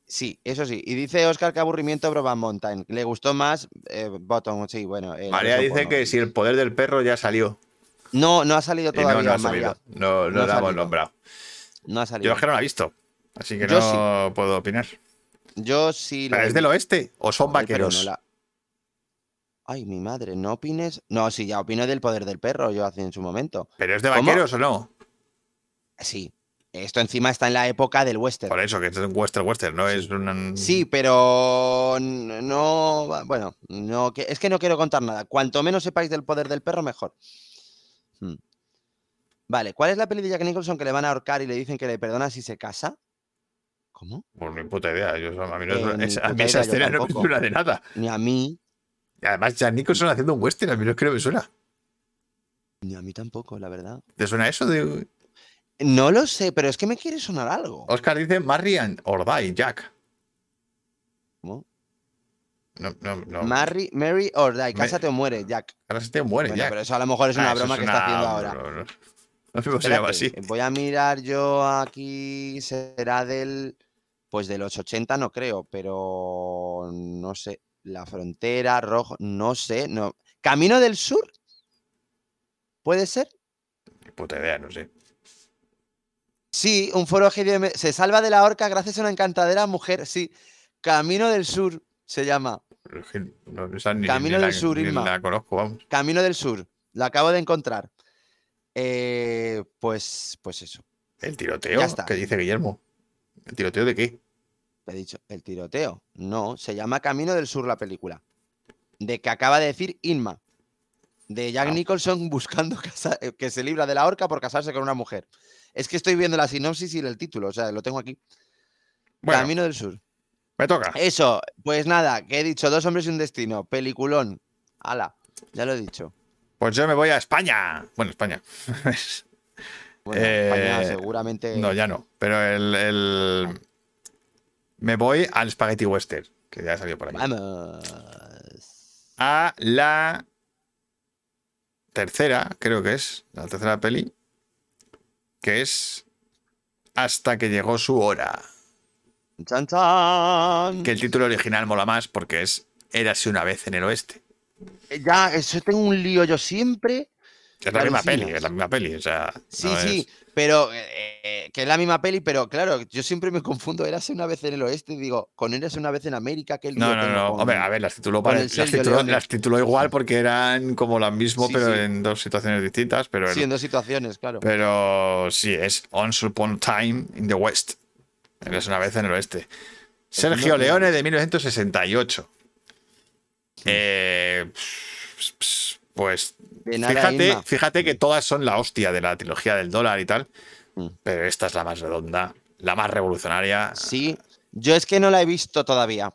Sí, eso sí. Y dice Oscar que aburrimiento Broban Mountain. Le gustó más eh, Bottom, sí, bueno. eh, María dice que no. si el poder del perro ya salió. No, no ha salido no, todavía, no ha María. salido. No, no, No ha la hemos nombrado. No ha Yo salido. es que no la he visto. Así que Yo no puedo opinar. Yo sí. ¿Pero lo ¿Es del oeste o son vaqueros? no la- Ay, mi madre, no opines. No, sí, ya opino del poder del perro, yo hacía en su momento. ¿Pero es de ¿Cómo? vaqueros o no? Sí. Esto encima está en la época del western. Por eso, que es un western western, no es un... Sí, pero no. Bueno, no, que, es que no quiero contar nada. Cuanto menos sepáis del poder del perro, mejor. Hmm. Vale, ¿cuál es la peli de Jack Nicholson que le van a ahorcar y le dicen que le perdona si se casa? ¿Cómo? Pues ni puta idea. Yo, a mí, no Eh, es- esa- a mí escena no me suena de nada. Ni a mí, además, Jack Nicholson haciendo un western, a mí no es que me suena. ni a mí tampoco, la verdad. ¿Te suena eso de...? No lo sé, pero es que me quiere sonar algo. Oscar dice Marian or Die, Jack. ¿Cómo? No, no, no. Marry, Mary or die, cásate o muere, Jack. Ahora se te muere, Bueno, Jack. pero eso a lo mejor es Ah, una eso broma es que está haciendo ahora. no, no, no. No sé cómo se llama así. Voy a mirar yo aquí, será del, pues de los 80 no creo, pero no sé, la frontera, rojo, no sé, no. Camino del Sur, ¿puede ser? Puta idea, no sé. Sí, un foro GDM, se salva de la horca gracias a una encantadera mujer, sí. Camino del Sur se llama, no, esa ni, Camino ni del la, Sur, ni Inma. la conozco, vamos. Camino del Sur, la acabo de encontrar. Eh, pues, pues eso. El tiroteo que dice Guillermo. ¿El tiroteo de qué? He dicho, el tiroteo. No, se llama Camino del Sur la película. De que acaba de decir Inma. De Jack Ah. Nicholson [laughs] buscando casa- eh, que se libra de la horca por casarse con una mujer. Es que estoy viendo la sinopsis y el título, o sea, lo tengo aquí. Bueno, Camino del Sur. me toca. Eso, pues nada, que he dicho, dos hombres y un destino, peliculón. Ala, ya lo he dicho. Pues yo me voy a España. Bueno, España. [laughs] Bueno, España Eh, seguramente. no, ya no. Pero el, el- Me voy al Spaghetti Western, que ya salió por aquí. Vamos. A la tercera, creo que es, la tercera peli, que es Hasta que llegó su hora. Chan, chan. Que el título original mola más porque es Érase una vez en el oeste. Eh, Ya, eso tengo un lío yo siempre. Es la misma alucinas. peli, es la misma peli. O sea, Sí, no sí, es- pero eh, eh, que es la misma peli, pero claro, yo siempre me [laughs] confundo. Érase una vez en el oeste digo, con Érase una vez en América, ¿qué lío No, no, no. con- Hombre, a ver, las tituló, el las las igual porque eran como las mismas, Sí, pero sí. en dos situaciones distintas. Pero, el- Sí, en dos situaciones, claro. pero sí, es Once Upon Time in the West. Es una vez en el oeste. Sergio no- Leone de 1968. Eh, pues De nada, fíjate, Inma. fíjate que todas son la hostia de la trilogía del dólar y tal. Mm. Pero esta es la más redonda, la más revolucionaria. Sí, yo es que no la he visto todavía.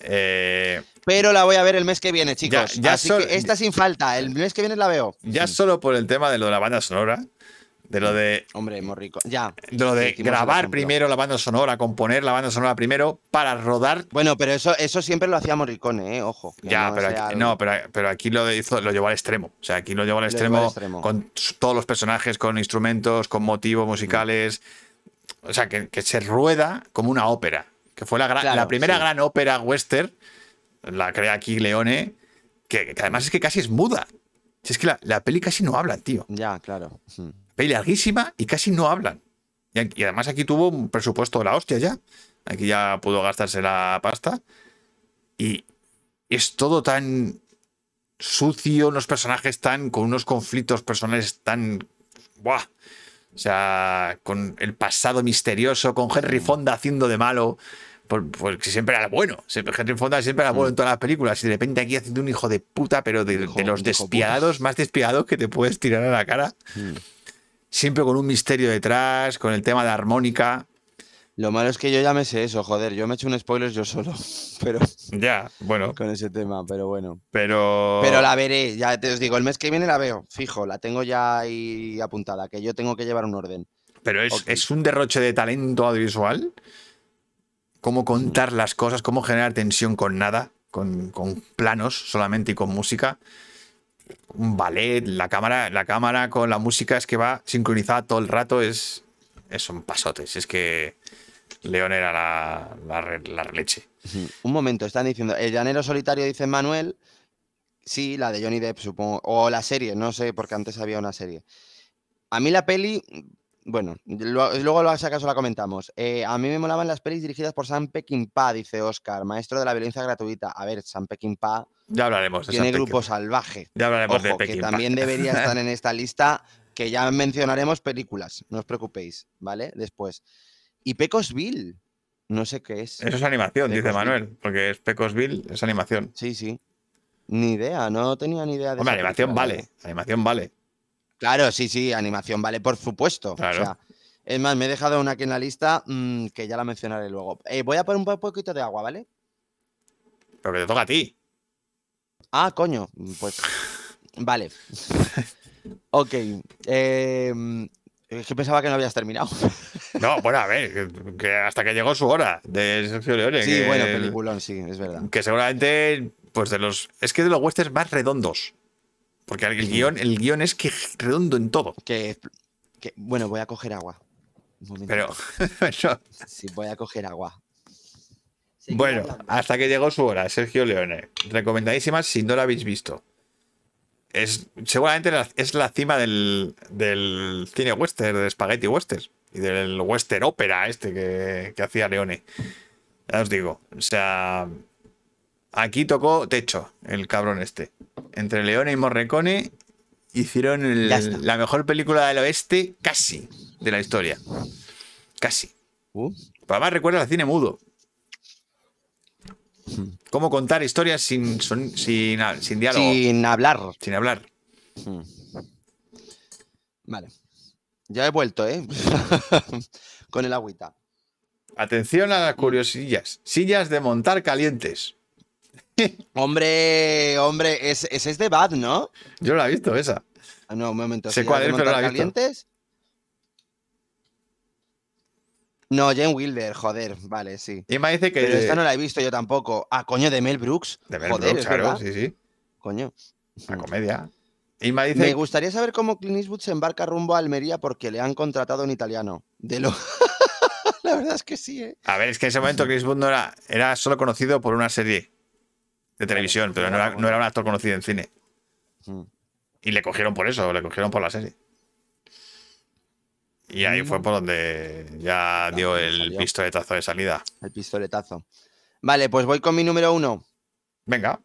Eh, Pero la voy a ver el mes que viene, chicos. ya Así sol- que esta sin falta. El mes que viene la veo. ya Sí. solo por el tema de lo de la banda sonora, de lo de Hombre, muy rico. Ya. de lo de grabar primero la banda sonora, componer la banda sonora primero para rodar. Bueno, pero eso, eso siempre lo hacía Morricone, ¿eh? Ojo. Ya, no pero aquí, algo- no, pero, pero aquí lo hizo, lo llevó al extremo. O sea, aquí lo llevó al extremo, al extremo. con todos los personajes, con instrumentos, con motivos musicales. O sea, que, que se rueda como una ópera. que fue la, gran- Claro, la primera sí. gran ópera western, la crea aquí Leone, que, que además es que casi es muda. Si es que la, la peli casi no habla, tío. Ya, claro. Mm. Peli larguísima y casi no hablan. Y, y además aquí tuvo un presupuesto de la hostia ya. Aquí ya pudo gastarse la pasta. Y es todo tan sucio, unos personajes tan. con unos conflictos personales tan. ¡Buah! O sea, con el pasado misterioso, con Henry Fonda haciendo de malo. por- Porque siempre era bueno. Henry Fonda siempre era bueno en todas las películas. Y de repente aquí haciendo un hijo de puta, pero de, Hijo- de los despiadados, más despiadados que te puedes tirar a la cara. Mm. Siempre con un misterio detrás, con el tema de armónica. Lo malo es que yo ya me sé eso, joder. Yo me he hecho un spoiler yo solo. [laughs] Pero Ya, bueno, con ese tema, pero bueno. pero. Pero la veré, ya te os digo, el mes que viene la veo, fijo, la tengo ya ahí apuntada, que yo tengo que llevar un orden. Pero es, es un derroche de talento audiovisual. Cómo contar las cosas, cómo generar tensión con nada, con, con planos solamente y con música. Un ballet, la cámara, la cámara con la música es que va sincronizada todo el rato, es, es son pasotes. Es que León era la, la leche. Un momento, están diciendo, el llanero solitario dice Manuel, sí, la de Johnny Depp supongo, o la serie, no sé, porque antes había una serie. A mí la peli, bueno, lo- luego si acaso la comentamos. Eh, a mí me molaban las pelis dirigidas por Sam Peckinpah, dice Oscar, maestro de la violencia gratuita. A ver, Sam Peckinpah Ya hablaremos de tiene grupo Peckinpah. salvaje. Ya hablaremos de Ojo, que Peckinpah. también debería [laughs] estar en esta lista, que ya mencionaremos películas, no os preocupéis, ¿vale? Después. Y Pecosville, no sé qué es. Eso es animación, dice. Manuel, porque es Pecosville, es animación. Sí, sí. Ni idea, no tenía ni idea de Hombre, esa animación película, vale, animación vale. Claro, sí, sí, animación vale, por supuesto. o Claro. sea, es más, me he dejado una aquí en la lista mm, que ya la mencionaré luego. Eh, voy a poner un po- poquito de agua, ¿vale? Pero que te toca a ti. Ah, coño, pues. Vale. [laughs] ok. eh, es que pensaba que no habías terminado. [laughs] No, bueno, a ver, que, que hasta que llegó su hora de Sergio Leone. sí, que, bueno, peliculón, sí, es verdad. que seguramente, pues de los. Es que de los westerns más redondos. Porque el guion, el guion es que redondo en todo. Que, que- bueno, voy a coger agua. Un. Pero. [laughs] Sí, voy a coger agua. Bueno, hablando. hasta que llegó su hora, Sergio Leone. Recomendadísima si no la habéis visto. Es, seguramente la- es la cima del, del cine western, de spaghetti western. Y del western ópera este que, que hacía Leone. Ya os digo. O sea. Aquí tocó techo el cabrón este. Entre Leone y Morricone hicieron el- la mejor película del oeste casi de la historia. Casi. Uh, además recuerda al cine mudo. Cómo contar historias sin, sin, sin diálogo, sin, sin hablar. hablar. Hmm. Vale. Ya he vuelto, ¿eh? [laughs] Con el agüita. Atención a las curiosillas. Sillas de montar calientes. Hombre, hombre, ese, ese es de Bad, ¿no? Yo la he visto esa. Ah, No, un momento. Sé ¿sillas cuál es, pero la he visto. calientes? No, Jane Wilder, joder, vale, sí. Y me dice que. Pero esta no la he visto yo tampoco. Ah, coño, de Mel Brooks. de Mel joder, Brooks, es claro, verdad. sí, sí. Coño. Una comedia. Y me dice. Me gustaría saber cómo Clint Eastwood se embarca rumbo a Almería porque le han contratado en italiano. De lo... [laughs] la verdad es que sí, ¿eh? A ver, es que en ese momento Chris Wood no era, era solo conocido por una serie de televisión, pero no era, no era un actor conocido en cine. Mm. Y le cogieron por eso, le cogieron por la serie. Y ahí fue por donde ya dio el salió. pistoletazo de salida. El pistoletazo. Vale, pues voy con mi número uno. Venga,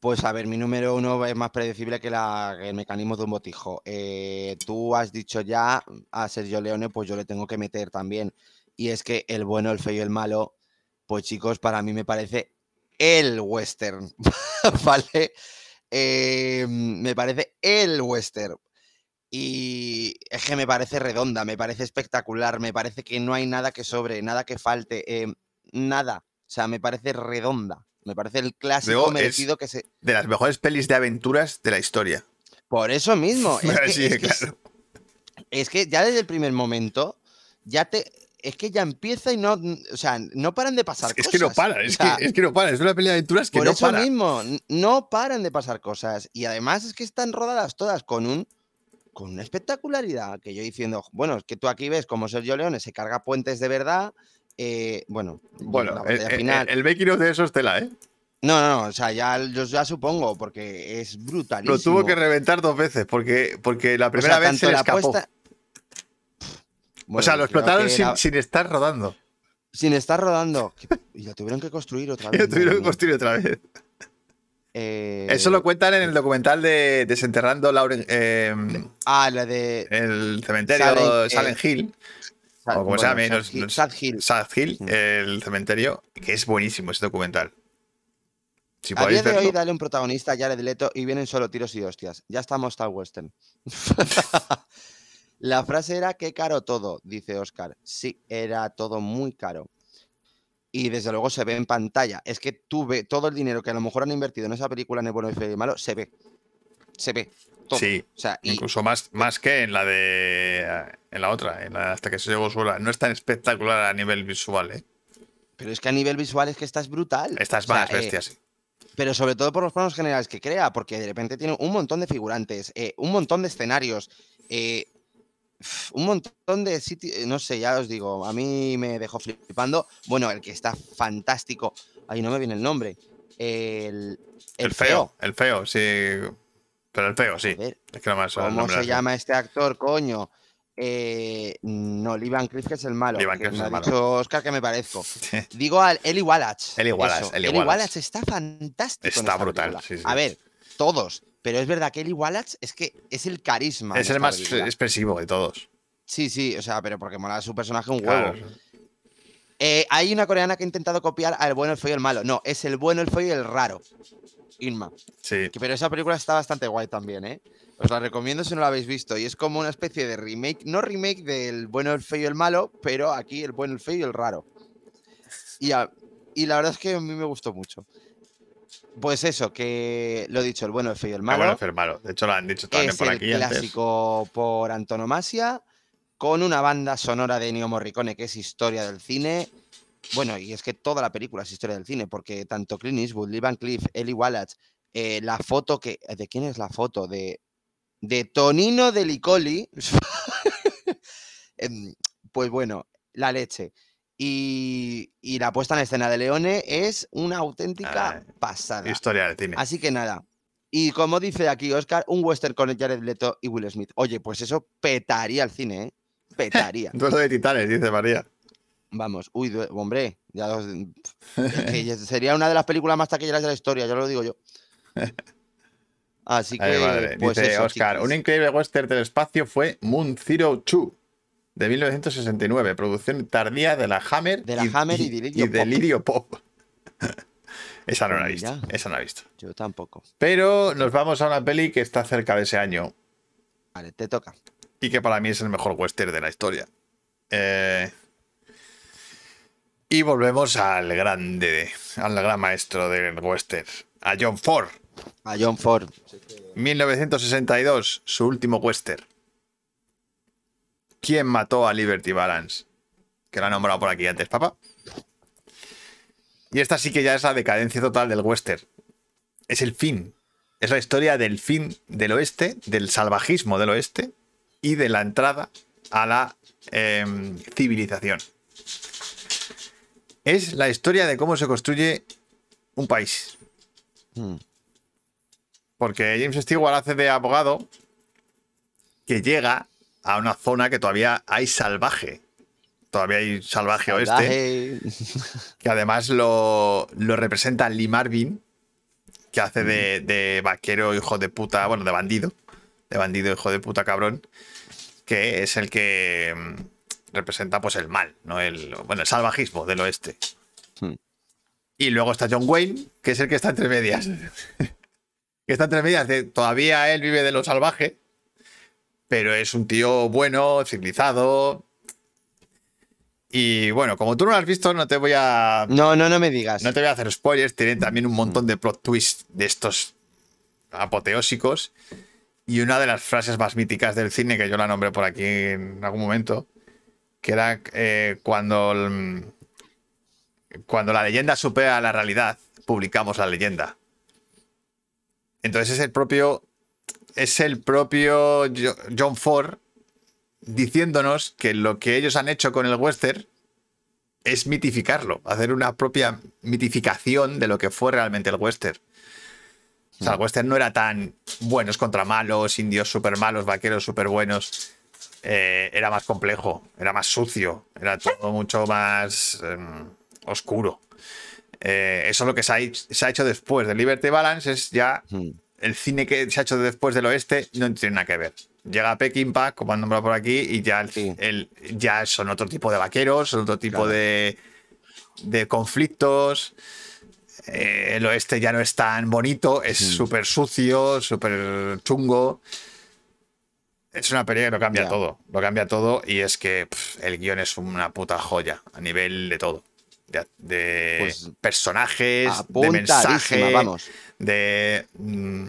Pues a ver, mi número uno es más predecible que, la- que el mecanismo de un botijo. Eh, tú has dicho ya a Sergio Leone, pues yo le tengo que meter también. Y es que el bueno, el feo y el malo, pues chicos, para mí me parece el western. [laughs] ¿Vale? Eh, me parece el western. Y es que me parece redonda, me parece espectacular, me parece que no hay nada que sobre, nada que falte, eh, nada. O sea, me parece redonda. Me parece el clásico Luego merecido que se. de las mejores pelis de aventuras de la historia. Por eso mismo. [laughs] Es que, Sí, es que es- claro. es que ya desde el primer momento, ya te. Es que ya empieza y no. O sea, no paran de pasar Es cosas. que no para, es, O sea, que, es que no para, es una peli de aventuras que por no eso para. mismo, no paran de pasar cosas. Y además es que están rodadas todas con un. Con una espectacularidad que yo diciendo, bueno, es que tú aquí ves como Sergio Leone se carga puentes de verdad, eh, bueno, Bueno, la el, batalla el, final. el making of de eso es tela, ¿eh? No, no, no, o sea, ya, yo ya supongo, porque es brutalísimo. Lo tuvo que reventar dos veces porque, porque la primera O sea, vez se le escapó. puesta- Bueno, sea, lo explotaron sin, era- sin estar rodando. sin estar rodando. Y lo tuvieron que construir otra [laughs] vez. lo tuvieron que construir otra vez. Eh, Eso lo cuentan en el documental de Desenterrando Lauren, eh, Ah, la de. el cementerio Silent- eh, Hill, Sad- o como se bueno, llame, Sad Sad Hill. Sad Hill, el cementerio, que es buenísimo ese documental. Si A día de hoy verlo. dale un protagonista a Jared Leto y vienen solo tiros y hostias. Ya estamos tal western. [laughs] La frase era qué caro todo, dice Oscar. Sí, era todo muy caro. Y desde luego se ve en pantalla. Es que tú ves todo el dinero que a lo mejor han invertido en esa película en el bueno y el malo, se ve. Se ve. Todo. Sí, O sea, y, Incluso más, más que en la de. En la otra, en la hasta que se llegó sola. No es tan espectacular a nivel visual, ¿eh? pero es que a nivel visual es que esta es brutal. Esta es O sea, más eh, bestia, sí. pero sobre todo por los planos generales que crea, porque de repente tiene un montón de figurantes, eh, un montón de escenarios, eh, un montón de sitios, no sé, ya os digo, a mí me dejó flipando. Bueno, el que está fantástico, ahí no me viene el nombre, el, El, feo, el feo, sí. Pero el feo, sí. Es que no más. ¿Cómo se llama este actor, coño? Eh, no, Lee Van Cleef, que es el malo. Es el malo. dicho Oscar que me parezco. [laughs] Digo al Eli Wallach. Eli Wallach, Eli Wallach. Está fantástico. Está brutal, película. sí, sí. A ver, todos. Pero es verdad que Eli Wallach es que es el carisma. Es el más película. expresivo de todos. Sí, sí, o sea, pero porque mola su personaje un huevo. Claro. Eh, hay una coreana que ha intentado copiar al bueno, el feo y el malo. No, es el bueno, el feo y el raro. Inma. Sí. Que- Pero esa película está bastante guay también, ¿eh? Os la recomiendo si no la habéis visto. Y es como una especie de remake, no remake del bueno, el feo y el malo, pero aquí el bueno, el feo y el raro. Y, a- y la verdad es que a mí me gustó mucho. Pues eso, que lo he dicho, el bueno, el feo y el malo. bueno, el malo. De hecho, lo han dicho también es por el aquí antes. clásico por antonomasia, con una banda sonora de Ennio Morricone que es historia del cine. Bueno, y es que toda la película es historia del cine, porque tanto Clint Eastwood, Lee Van Cleef, Eli Wallach, eh, la foto que... ¿De quién es la foto? De, de Tonino de Licoli. [laughs] Em, pues bueno, la leche. Y, y la puesta en escena de Leone es una auténtica Ah, pasada. Historia del cine. Así que nada. Y como dice aquí Oscar, un western con Jared Leto y Will Smith. Oye, pues eso petaría el cine, ¿eh? Petaría. [laughs] Duelo de titanes, dice María. Vamos, uy, hombre, [laughs] ya sería una de las películas más taquilleras de la historia, ya lo digo yo. [laughs] Así que, Ay, madre. pues Dice eso, Oscar, un increíble western del espacio fue Moon Zero 2 de 1969, producción tardía de la Hammer, De la Hammer y Delirio Pop. Delirio Pop. [laughs] esa no la he Pues visto, esa no la he visto. Yo tampoco. Pero nos vamos a una peli que está cerca de ese año Vale, te toca. y que para mí es el mejor western de la historia. Eh, y volvemos al grande, al gran maestro del western, a John Ford. A John Ford. 1962, su último western. ¿Quién mató a Liberty Balance? Que lo ha nombrado por aquí antes, papá. Y esta sí que ya es la decadencia total del western. Es el fin. Es la historia del fin del oeste, del salvajismo del oeste y de la entrada a la em, civilización. Es la historia de cómo se construye un país. Hmm. Porque James Stewart hace de abogado que llega a una zona que todavía hay salvaje. Todavía hay salvaje oeste. Que además lo, lo representa Lee Marvin, que hace de, de vaquero hijo de puta, bueno, de bandido. De bandido hijo de puta cabrón. Que es el que mm, representa pues el mal, ¿no? El, bueno, el salvajismo del oeste. Hmm. Y luego está John Wayne, que es el que está entre medias. [laughs] que está entre medias de todavía él vive de lo salvaje, pero es un tío bueno, civilizado. Y bueno, como tú no lo has visto, no te voy a. No, no, no me digas. No te voy a hacer spoilers, tiene también un montón de plot twists de estos apoteósicos. Y una de las frases más míticas del cine, que yo la nombré por aquí en algún momento, que era eh, cuando, el- cuando la leyenda supera la realidad, publicamos la leyenda. Entonces es el propio. Es el propio Jo- John Ford diciéndonos que lo que ellos han hecho con el western es mitificarlo, hacer una propia mitificación de lo que fue realmente el western. O sea, el western no era tan buenos contra malos, indios súper malos, vaqueros súper buenos. Eh, era más complejo, era más sucio, era todo mucho más em, oscuro. Eh, eso es lo que se ha, se ha hecho después de Liberty Balance, es ya Mm. El cine que se ha hecho después del oeste no tiene nada que ver. Llega Peckinpah, como han nombrado por aquí, y ya, el- Sí. el- ya son otro tipo de vaqueros, son otro tipo Claro. de, de conflictos. Eh, el oeste ya no es tan bonito, es súper sucio, súper chungo. Es una pelea que lo cambia todo, lo cambia todo y es que pff, el guion es una puta joya a nivel de todo. De, de Pues, personajes, de mensaje, vamos. de mm,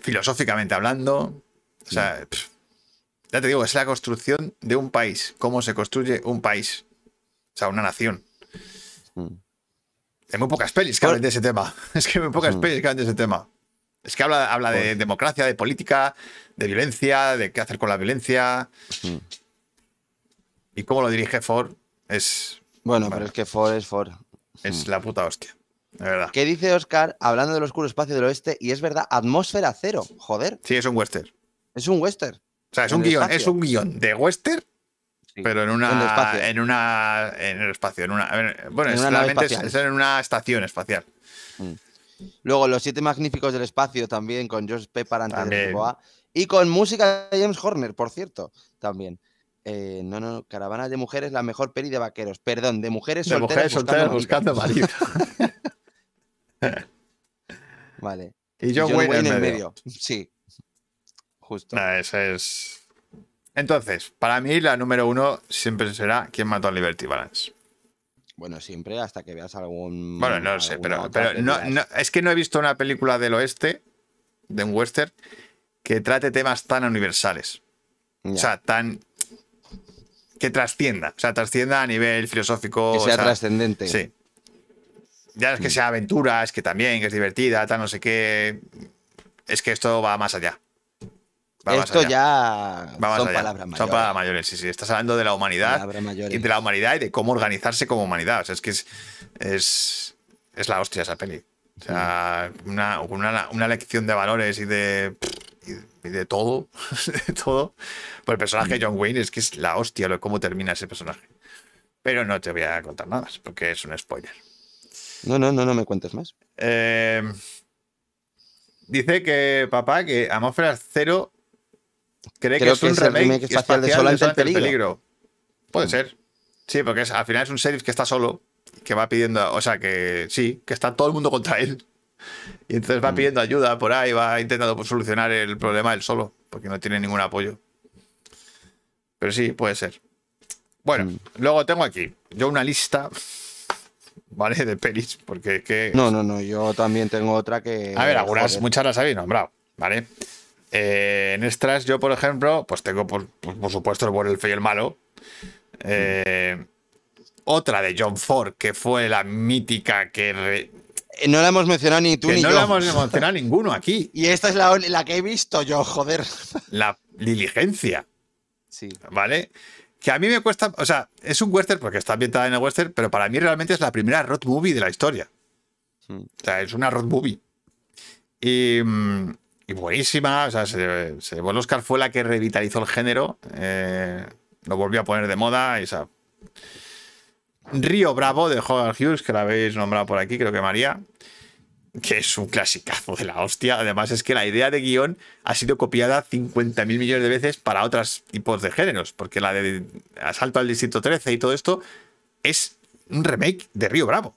filosóficamente hablando. O sea, pff, ya te digo, es la construcción de un país, cómo se construye un país, o sea, una nación. Mm. Hay muy pocas pelis que hablan de ese tema. [laughs] Es que hay muy pocas Mm. pelis que hablan de ese tema. Es que habla, habla de Por- democracia, de política, de violencia, de qué hacer con la violencia. Mm. Y cómo lo dirige Ford es, Bueno, Vale. pero es que Ford es Ford. es la puta hostia. De verdad. ¿Qué dice Oscar hablando del oscuro espacio del oeste? Y es verdad, atmósfera cero. Joder, Sí, es un western. es un western. O sea, es un guion, espacio. es un guion de western, Sí. pero en En el una. espacio. En una. En el espacio. En una, bueno, En es, una es, es en una estación espacial. Luego, Los Siete Magníficos del Espacio también, con George Pepper antes También. del equipo A. Y con música de James Horner, por cierto, también. Eh, no, no, Caravanas de Mujeres, la mejor peri de vaqueros. Perdón, de mujeres De solteras, mujeres solteras buscando buscando marido. [laughs] Vale. Y John, Wayne, en medio. Sí. Justo. Nah, esa es. Entonces, para mí la número uno siempre será ¿Quién mató a Liberty Balance? Bueno, siempre hasta que veas algún. Bueno, no lo sé, pero, pero no, no- es que no he visto una película del oeste, de un western, que trate temas tan universales. O sea, tan. Que trascienda. O sea, trascienda a nivel filosófico. que o sea trascendente. Sí. Ya Mm. es que sea aventura, es que también, que es divertida, tal, no sé qué. Es que esto va más allá. Va más Esto allá. ya Va más son allá. palabras Son mayores. palabras mayores, sí, sí. Estás hablando de la humanidad y de la humanidad y de cómo organizarse como humanidad. O sea, es que es, es, es la hostia esa peli. O sea, Mm. una, una, una lección de valores y de, y de todo. de todo. [laughs] Pues el personaje Mm. de John Wayne es que es la hostia lo, cómo termina ese personaje. Pero no te voy a contar nada más, porque es un spoiler. No, no, no, no me cuentes más. Eh, dice que papá, que Atmósfera Cero cree Creo que es que un es remake, remake espacial de de ante el ante peligro. Puede Mm. ser. Sí, porque es- al final es un sheriff que está solo, que va pidiendo, o sea, que sí, que está todo el mundo contra él. Y entonces va Mm. pidiendo ayuda por ahí, va intentando pues, solucionar el problema él solo, porque no tiene ningún apoyo. Pero sí, puede ser. Bueno, Mm. luego tengo aquí yo una lista, ¿vale? De pelis, porque que... No, no, no, yo también tengo otra que. A ver, algunas, joder. muchas las habéis nombrado, ¿vale? Eh, en estas, yo, por ejemplo, pues tengo, por, por- por supuesto, el bueno, el feo y el malo. Eh, otra de John Ford, que fue la mítica que, No la hemos mencionado ni tú que ni no yo. la hemos mencionado ninguno aquí. Y esta es la, la que he visto yo, joder. [laughs] La diligencia, Sí. ¿vale? Que a mí me cuesta, o sea, es un western porque está ambientada en el western, pero para mí realmente es la primera road movie de la historia. O sea, es una road movie. Y, mm, y buenísima. O sea, se, se llevó el Oscar, fue la que revitalizó el género. eh, lo volvió a poner de moda. Y, o sea, Río Bravo de Howard Hughes, que la habéis nombrado por aquí, creo que María. Que es un clasicazo de la hostia. Además, es que la idea de guion ha sido copiada 50.000 millones de veces para otros tipos de géneros. Porque la de Asalto al Distrito 13 y todo esto es un remake de Río Bravo.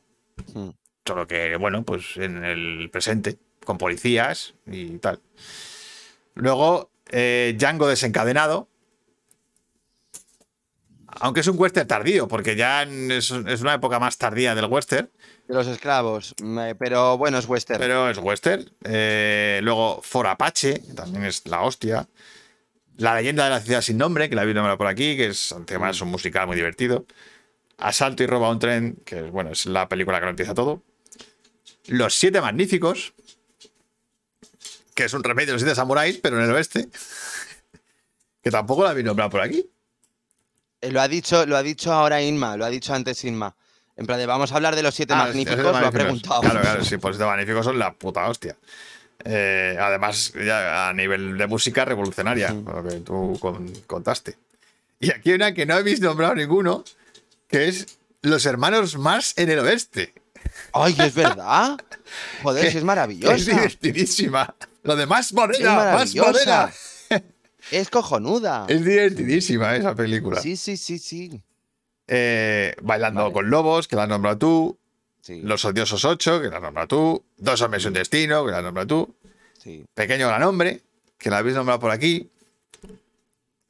Mm. Solo que, bueno, pues en el presente, con policías y tal. Luego, eh, Django desencadenado. Aunque es un western tardío, porque ya es, es una época más tardía del western, De los esclavos. Pero bueno, es western. pero es western. Eh, luego, For Apache, que también es la hostia. La leyenda de la ciudad sin nombre, que la vi nombrar por aquí, que es además un musical muy divertido. Asalto y roba a un tren, que bueno, es la película que lo empieza todo. Los siete magníficos, que es un remake de los siete samuráis, pero en el oeste. [laughs] Que tampoco la vi nombrar por aquí. Eh, Lo ha dicho, lo ha dicho ahora Inma, lo ha dicho antes Inma. En plan de vamos a hablar de los siete Ah, magníficos, lo ha preguntado. Claro, claro, sí, pues los Siete magníficos son la puta hostia. Eh, además, ya a nivel de música revolucionaria, lo que tú con- contaste. Y aquí hay una que no habéis nombrado ninguno, que es Los Hermanos Mars en el Oeste. Ay, es verdad. [laughs] Joder, Que- es maravillosa. Es divertidísima. Lo de más morena, más morena. Es cojonuda. Es divertidísima esa película. Sí, sí, sí, sí. Eh, Bailando Vale. con Lobos, que la has nombrado tú. Sí, Los Odiosos 8, que la has nombrado tú. Dos Hombres y un Destino, que la has nombrado tú. sí. Pequeño Gran Hombre, que la habéis nombrado por aquí.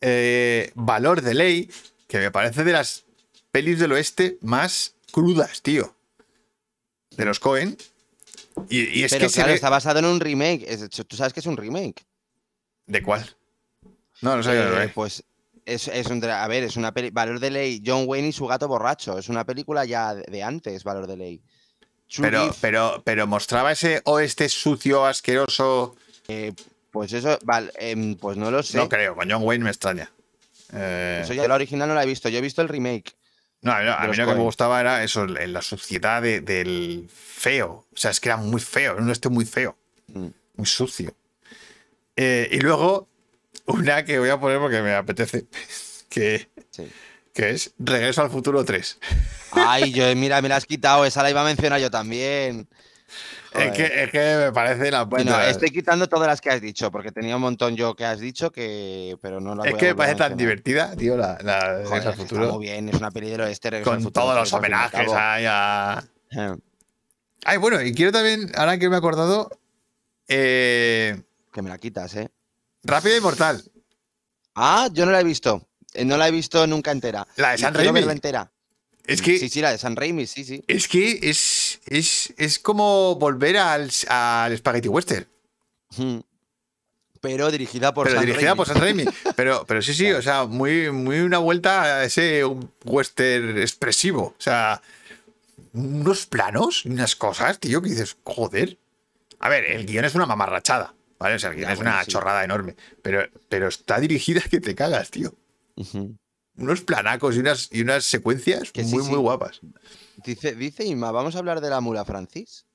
Eh, Valor de Ley, que me parece de las pelis del oeste más crudas, tío. De los Cohen. Y, y es Pero que claro, está basado en un remake. Tú sabes que es un remake. ¿De cuál? No, no sabía. Eh, pues es, es un a ver, es una peli. Valor de ley. John Wayne y su gato borracho. Es una película ya de, antes, Valor de ley. Pero, pero, pero mostraba ese oeste sucio, asqueroso. pues eso, val- em, pues no lo sé. No creo, con John Wayne me extraña. Eh, Eso ya la original no la he visto. Yo he visto el remake. no, a mí, no- a de mí los lo que me gustaba era eso, la suciedad de- del feo. O sea, es que era muy feo, era un oeste muy feo. Mm. muy sucio. Eh, y luego, una que voy a poner porque me apetece, que, Sí. que es Regreso al Futuro 3. Ay, yo, mira, me la has quitado. Esa la iba a mencionar yo también. Es que, es que me parece la Bueno, puta- estoy quitando todas las que has dicho, porque tenía un montón yo que has dicho que. Pero no las Es voy que me parece tan divertida, tío, la, la Joder, al Futuro. Está muy bien, es una peli del oeste. Con Futuro, todos los homenajes ahí a... Eh, Ay, bueno, y quiero también, ahora que me he acordado, eh, Que me la quitas, ¿eh? Rápido y Mortal. Ah, yo no la he visto. Eh, No la he visto nunca entera. La de San quiero Raimi. verla entera. Es que, Sí, sí, la de San Raimi, sí, sí. es, que es, es, es como volver al, al Spaghetti Western. Mm. Pero dirigida por pero Sam dirigida Raimi. por San Raimi. [laughs] Pero, pero sí, sí, o sea, muy, muy una vuelta a ese western expresivo. O sea, unos planos y unas cosas, tío, que dices, joder. A ver, el guion es una mamarrachada, ¿vale? O sea, Ya, es bueno, una sí. chorrada enorme. Pero, pero está dirigida que te cagas, tío. Unos planacos y unas, y unas secuencias Que muy, sí. muy guapas. Dice, dice Inma, ¿vamos a hablar de la mula Francis?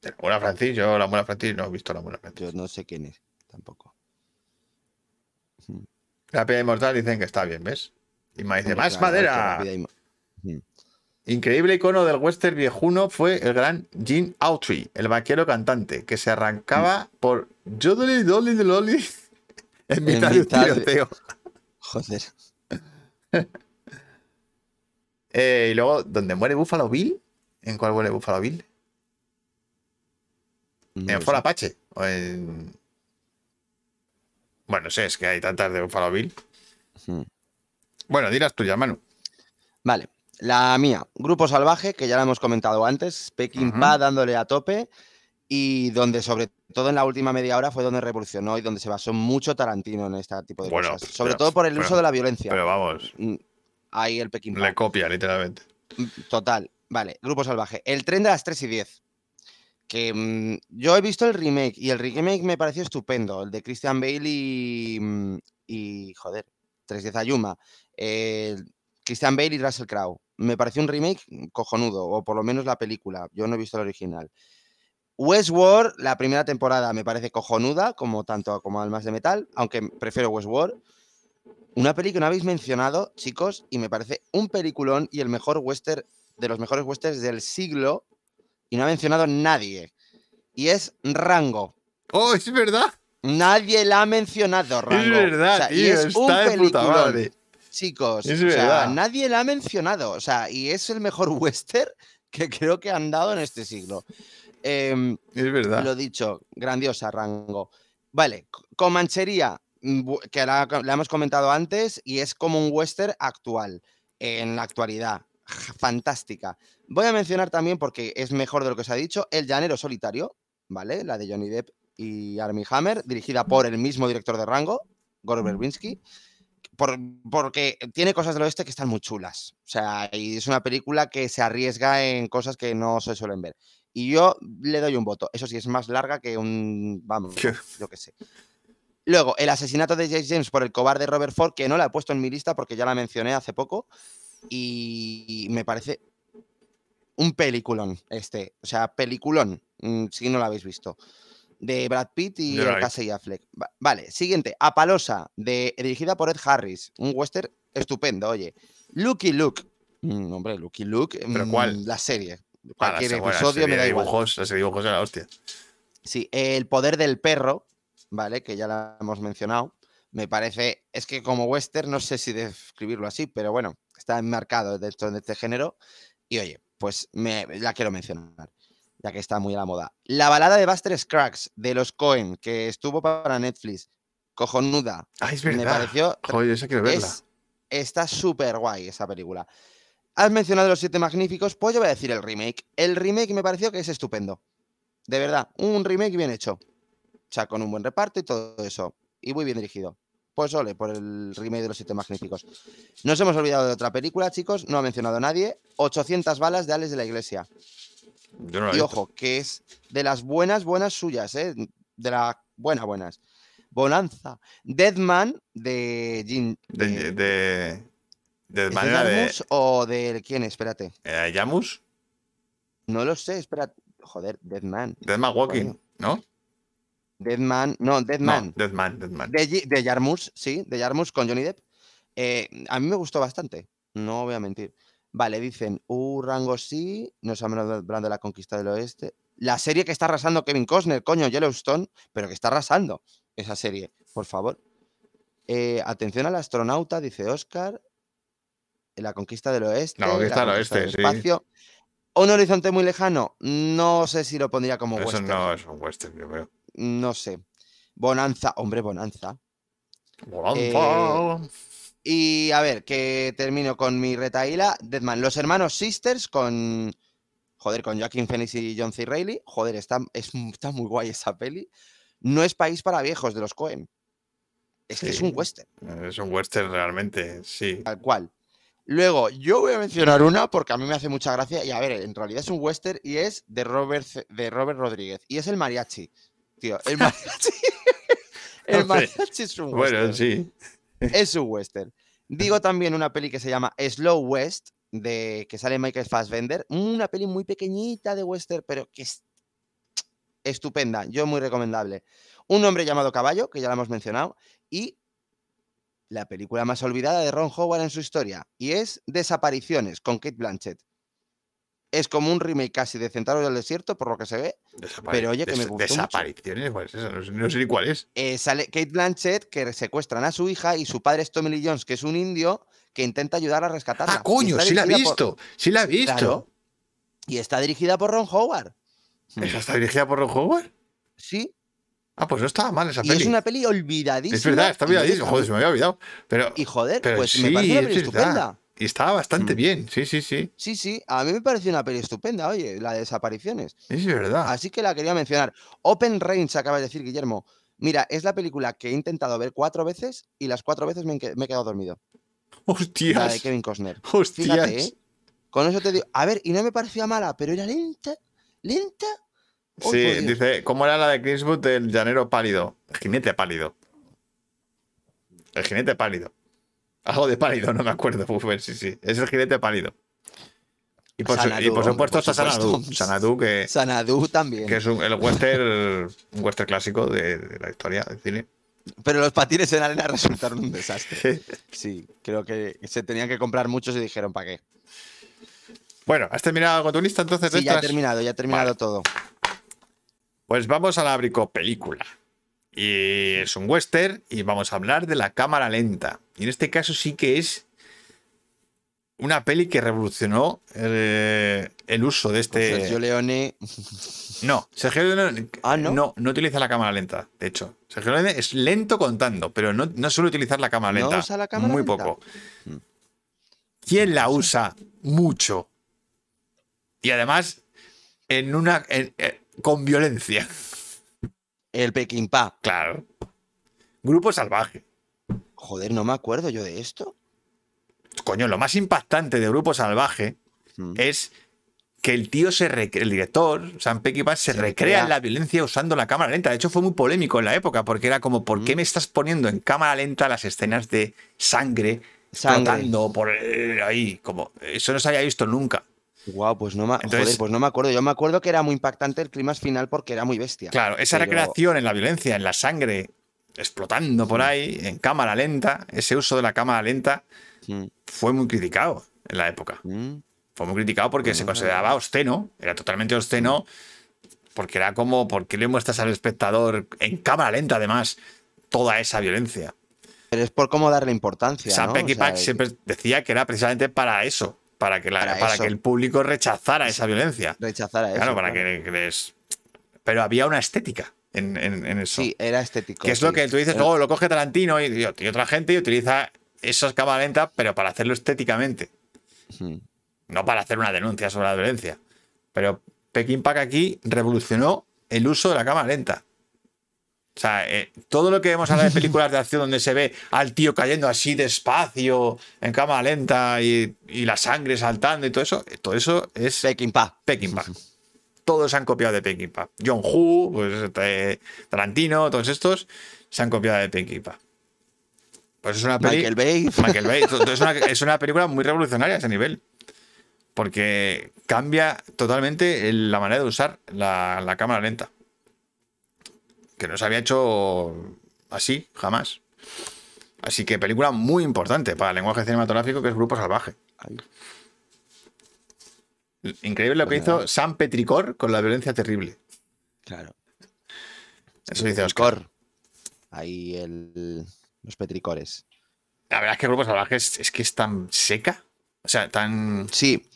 La Mula Francis, yo la Mula Francis no he visto la Mula Francis. Yo no sé quién es, tampoco. La Piedra Inmortal dicen que está bien, ¿ves? Me dice, Hombre, más claro, madera. Mm. Increíble icono del western viejuno fue el gran Gene Autry, el vaquero cantante, que se arrancaba por Jodly Dolly Dolly en mitad de un de- tiroteo. Joder. [laughs] Eh, y luego, ¿dónde muere Buffalo Bill? ¿En cuál muere Buffalo Bill? no ¿En lo For sé. Apache? ¿O en.? Bueno, no sé, es que hay tantas de Buffalo Bill. Mm. Bueno, dirás tuya, Manu. Vale, la mía, Grupo Salvaje, que ya la hemos comentado antes, Peking Ujú. Pa dándole a tope y donde sobre todo en la última media hora fue donde revolucionó y donde se basó mucho Tarantino en este tipo de Bueno, cosas. Sobre pero- todo por el pero- uso de la violencia. Pero vamos, Mm, Ahí el Peking Pa. le copia, literalmente. Mm, Total, vale, Grupo Salvaje. El tren de las 3 y 10. Que mm, yo he visto el remake y el remake me pareció estupendo. El de Christian Bale y. y joder, 310 Ayuma. eh, Christian Bale y Russell Crowe. Me pareció un remake cojonudo, o por lo menos la película. Yo no he visto el original. Westworld, la primera temporada me parece cojonuda, como tanto como Almas de Metal, aunque prefiero Westworld. Una peli que no habéis mencionado, chicos, y me parece un peliculón y el mejor western de los mejores westerns del siglo, y no ha mencionado nadie. Y es Rango. ¡Oh, es verdad! Nadie la ha mencionado, Rango. Es verdad, O sea, y es un está de puta madre. Chicos, Es o sea, nadie la ha mencionado. O sea, y es el mejor [laughs] western que creo que han dado en este siglo. Em, Es verdad. lo dicho, grandiosa, Rango. Vale, C- Comanchería, mm, que la, la hemos comentado antes, y es como un western actual, en la actualidad. Fantástica. Voy a mencionar también, porque es mejor de lo que se ha dicho, El Llanero Solitario, ¿vale? La de Johnny Depp y Armie Hammer, dirigida por el mismo director de Rango, Gore Verbinski. Por- porque tiene cosas del oeste que están muy chulas. O sea, y es una película que se arriesga en cosas que no se suelen ver. Y yo le doy un voto. Eso sí, es más larga que un. Vamos, ¿Qué? [laughs] yo qué sé. Luego, el asesinato de James James por el cobarde Robert Ford, que no la he puesto en mi lista porque ya la mencioné hace poco. Y me parece un peliculón este. O sea, peliculón, mm, si no lo habéis visto. De Brad Pitt y la vi. Casey Affleck. Va- Vale, siguiente. Apalosa, de, dirigida por Ed Harris. Un western estupendo, oye. Lucky Luke. Mm, hombre, Lucky Luke. ¿Pero mm, cuál? La serie. Ah, la Cualquier bueno, la episodio me serie da de igual. dibujos, ese dibujos era la hostia. Sí, El poder del perro, ¿vale? Que ya la hemos mencionado. Me parece, es que como western, no sé si describirlo así, pero bueno, está enmarcado dentro de este género. Y oye, pues me, la quiero mencionar, ya que está muy a la moda. La balada de Buster Scruggs, de los Cohen, que estuvo para Netflix, cojonuda. Ah, es Me verdad. pareció Joder, esa quiero verla. es- está súper guay esa película. Has mencionado Los Siete Magníficos, pues yo voy a decir el remake. El remake me pareció que es estupendo. De verdad, un remake bien hecho. O sea, con un buen reparto y todo eso. Y muy bien dirigido. Pues ole, por el remake de Los Siete Magníficos. Nos hemos olvidado de otra película, chicos, no ha mencionado nadie. 800 balas de Alex de la Iglesia. Yo no la he Y visto. ojo, que es de las buenas, buenas suyas, ¿eh? De las buenas, buenas. Bonanza. Deadman de Jim. De, de- de, de ¿Es de manera de. Jarmus o de quién? Espérate. eh, Yamus, No lo sé, espera. Joder, Deadman. Deadman Walking. ¿no? Deadman. No, Deadman. No, Deadman, Deadman. De, de Jarmus, sí, de Jarmus con Johnny Depp. Eh, a mí me gustó bastante, no voy a mentir. Vale, dicen, uh, rango sí, nos han hablando de la conquista del oeste. La serie que está arrasando Kevin Costner, coño, Yellowstone, pero que está arrasando esa serie, por favor. Eh, atención al astronauta, dice Oscar. La conquista del oeste. La conquista del oeste, del sí. espacio. Un horizonte muy lejano, no sé si lo pondría como Eso western. no es un western, yo creo. No sé. Bonanza, hombre, Bonanza. Bonanza. Y a ver, que termino con mi retaíla. Deadman, los hermanos Sisters con. Joder, con Joaquin Phoenix y John C. Reilly. Joder, está, es, está muy guay esa peli. No es país para viejos de los Cohen. Es que es un western, Es un western realmente, sí. tal cual. Luego, yo voy a mencionar una porque a mí me hace mucha gracia. Y a ver, en realidad es un western y es de Robert, de Robert Rodríguez. Y es el mariachi. Tío, el [laughs] mariachi. el mariachi es un Bueno, western. sí. [laughs] Es un western. Digo también una peli que se llama Slow West, de que sale Michael Fassbender. Una peli muy pequeñita de western, pero que es estupenda. Yo muy recomendable. Un hombre llamado Caballo, que ya lo hemos mencionado, y la película más olvidada de Ron Howard en su historia, y es Desapariciones, con Kate Blanchett. Es como un remake casi de Centauros del Desierto, por lo que se ve. Pero oye, que me gustó mucho. Desapariciones, ¿cuál es esa? No sé, no sé ni cuál es. Eh, sale Kate Blanchett, que secuestran a su hija, y su padre es Tommy Lee Jones, que es un indio, que intenta ayudar a rescatarla. Ah, coño, sí la he por- visto. Sí la he visto. Claro. Y está dirigida por Ron Howard. ¿Esa está dirigida por Ron Howard? Sí. Ah, pues no estaba mal esa Y peli. es una peli olvidadísima. Es verdad, está olvidadísimo. Joder, se me había olvidado. Pero, Y joder, pero pues sí, me parece una es peli verdad. Y estaba bastante bien. Sí, sí, sí. Sí, sí, a mí me pareció una peli estupenda, oye, la de desapariciones. Es verdad. Así que la quería mencionar. Open Range, acaba de decir Guillermo. Mira, es la película que he intentado ver cuatro veces y las cuatro veces me, he quedado dormido. La de Hostias. Kevin Costner. Hostias. Fíjate, ¿eh? Con eso te digo. A ver, y no me parecía mala, pero era lenta, lenta. Sí, Dios. dice, ¿cómo era la de Kingswood del llanero pálido? El jinete pálido. El jinete pálido. Algo de pálido, no me acuerdo. Uf, pues sí, sí. Es el jinete pálido. Y por, y supuesto está Sanadu. Sanadu, que, Sanadu también. que es un, el western, un western clásico de, de la historia del cine. Pero los patines en arena resultaron un desastre. Sí. Creo que se tenían que comprar muchos y dijeron, ¿para qué? Bueno, ¿has terminado con tu lista entonces? Sí, ya he terminado, ya he terminado Vale. todo. Pues vamos a la bricopelícula. Y es un western y vamos a hablar de la cámara lenta. Y en este caso sí que es una peli que revolucionó el, el uso de este... Sergio Leone. No, Sergio Leone Ah, ¿no? no, no utiliza la cámara lenta, de hecho. Sergio Leone es lento contando, pero no, no suele utilizar la cámara ¿No lenta. usa la cámara Muy lenta? poco. Mm. ¿Quién la usa? Mucho. Y además, en una. en- eh, con violencia. El Peking Pa. Claro. Grupo salvaje. Joder, no me acuerdo yo de esto. Coño, lo más impactante de Grupo Salvaje Mm. es que el tío se el director, Sam Peckinpah, se, Se recrea recrea. en la violencia usando la cámara lenta. De hecho, fue muy polémico en la época, porque era como, ¿por qué Mm. me estás poniendo en cámara lenta las escenas de sangre, Sangre. por eh, ahí? Como, eso no se había visto nunca. Guau, pues no, me, Entonces- joder, pues no me acuerdo. Yo me acuerdo que era muy impactante el clímax final porque era muy bestia. Claro, esa Pero- recreación en la violencia, en la sangre explotando por ahí, en cámara lenta, ese uso de la cámara lenta fue muy criticado en la época. mm. Fue muy criticado porque se consideraba obsceno, era totalmente obsceno, porque era como, ¿por qué le muestras al espectador en cámara lenta además toda esa violencia? Pero es por cómo darle importancia. Sam ¿no? O sea, siempre decía que era precisamente para eso, para que, la- Para para eso. que el público rechazara esa violencia. rechazar a eso. claro, para claro. que, les... Pero había una estética en, en- en eso. Sí, era estético. que es lo que tú dices, luego lo coge Tarantino y, y otra gente y utiliza esas cámaras lentas, pero para hacerlo estéticamente, no para hacer una denuncia sobre la violencia. Pero Peckinpah aquí revolucionó el uso de la cámara lenta. O sea, eh, todo lo que vemos ahora de películas de acción donde se ve al tío cayendo así despacio, en cámara lenta y, y la sangre saltando y todo eso, eh, todo eso es Peckinpah. Peckinpah. Todos se han copiado de Peckinpah. John Woo, pues, eh, Tarantino, todos estos se han copiado de Peckinpah. Pues es una peli- Michael Bay. Michael Bay. [laughs] Es una, es una película muy revolucionaria a ese nivel. Porque cambia totalmente la manera de usar la, la cámara lenta. Que no se había hecho así, jamás. Así que película muy importante para el lenguaje cinematográfico que es Grupo Salvaje. Increíble lo que Pues hizo. Sam Petricor con la violencia terrible. claro. Eso dice Oscar. Ahí el, los petricores. La verdad es que Grupo Salvaje es, es que es tan seca. O sea, tan. Sí,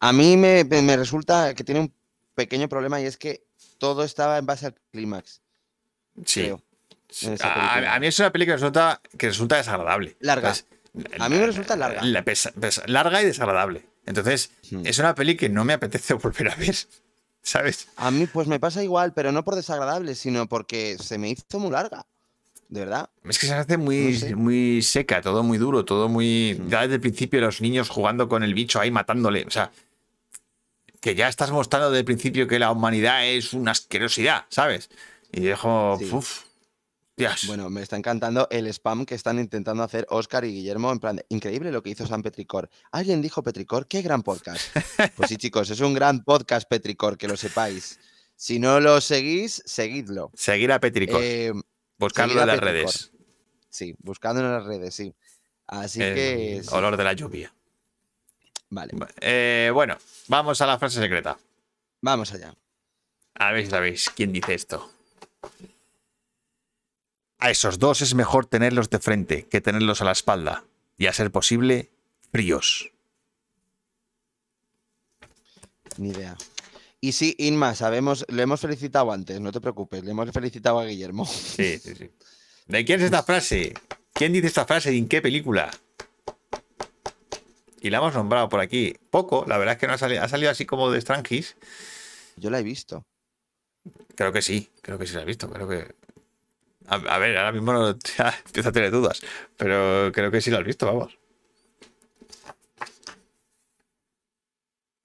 a mí me- me resulta que tiene un pequeño problema y es que todo estaba en base al clímax. Sí. creo, A, mí es una película que resulta, que resulta desagradable. Larga. A mí me resulta larga. La pesa- pesa- larga y desagradable. Entonces, Hmm. es una peli que no me apetece [laughs] volver a ver. ¿Sabes? A mí pues me pasa igual, pero no por desagradable, sino porque se me hizo muy larga. De verdad. Es que se hace muy, No sé. muy seca, todo muy duro, todo muy. Hmm. Ya desde el principio los niños jugando con el bicho ahí matándole. O sea, que ya estás mostrando desde el principio que la humanidad es una asquerosidad, ¿sabes? Y dejo. Sí. Uf. Bueno, me está encantando el spam que están intentando hacer Oscar y Guillermo. En plan, de, increíble lo que hizo San Petricor. ¿Alguien dijo Petricor? ¡Qué gran podcast! [laughs] Pues sí, chicos, es un gran podcast Petricor, que lo sepáis. Si no lo seguís, seguidlo. Seguir a Petricor. Eh, en las Petricor. redes. sí, buscando en las redes, sí. Así El que. sí, olor de la lluvia. Vale, Eh, bueno, vamos a la frase secreta. vamos allá. A ver sabéis quién dice esto. A esos dos es mejor tenerlos de frente que tenerlos a la espalda. Y a ser posible, fríos. Ni idea. Y sí, Inma, sabemos, lo hemos felicitado antes, no te preocupes, le hemos felicitado a Guillermo. Sí, sí, sí. ¿De quién es esta [laughs] frase? ¿Quién dice esta frase y en qué película? Y la hemos nombrado por aquí. Poco, la verdad es que no ha salido, ha salido así como de Strangis. Yo la he visto. Creo que sí, creo que sí la has visto. Creo que. A, a ver, ahora mismo no, [laughs] ya empiezo a tener dudas. Pero creo que sí la has visto, vamos.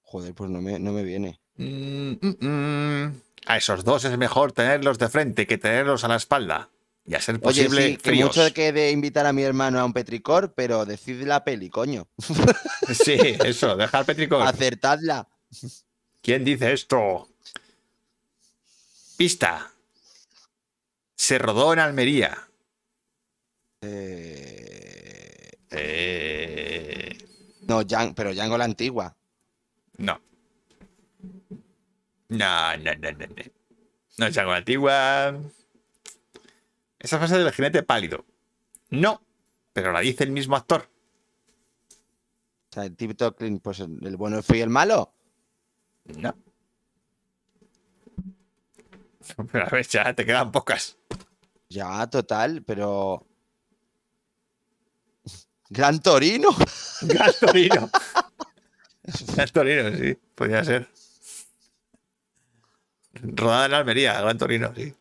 Joder, pues no me, no me viene. Mm, mm, mm. A esos dos es mejor tenerlos de frente que tenerlos a la espalda. Y a ser Oye, posible, sí, que mucho que de invitar a mi hermano a un petricor, pero decid la peli, coño. [laughs] Sí, eso, dejar Petricor. Acertadla. ¿Quién dice esto? Pista. Se rodó en Almería. Eh, Eh, No, Djan- pero Django la antigua. no. No, no, no, no. No, no es algo antigua. Esa frase del jinete pálido. No, pero la dice el mismo actor. O sea, el TikTok, pues el, el bueno fue y el malo. No. [laughs] Pero a ver, ya te quedan pocas. Ya, total, pero. Gran Torino. [laughs] Gran Torino. [laughs] Gran Torino, sí, podría ser. Rodada en Almería, Gran Torino, sí.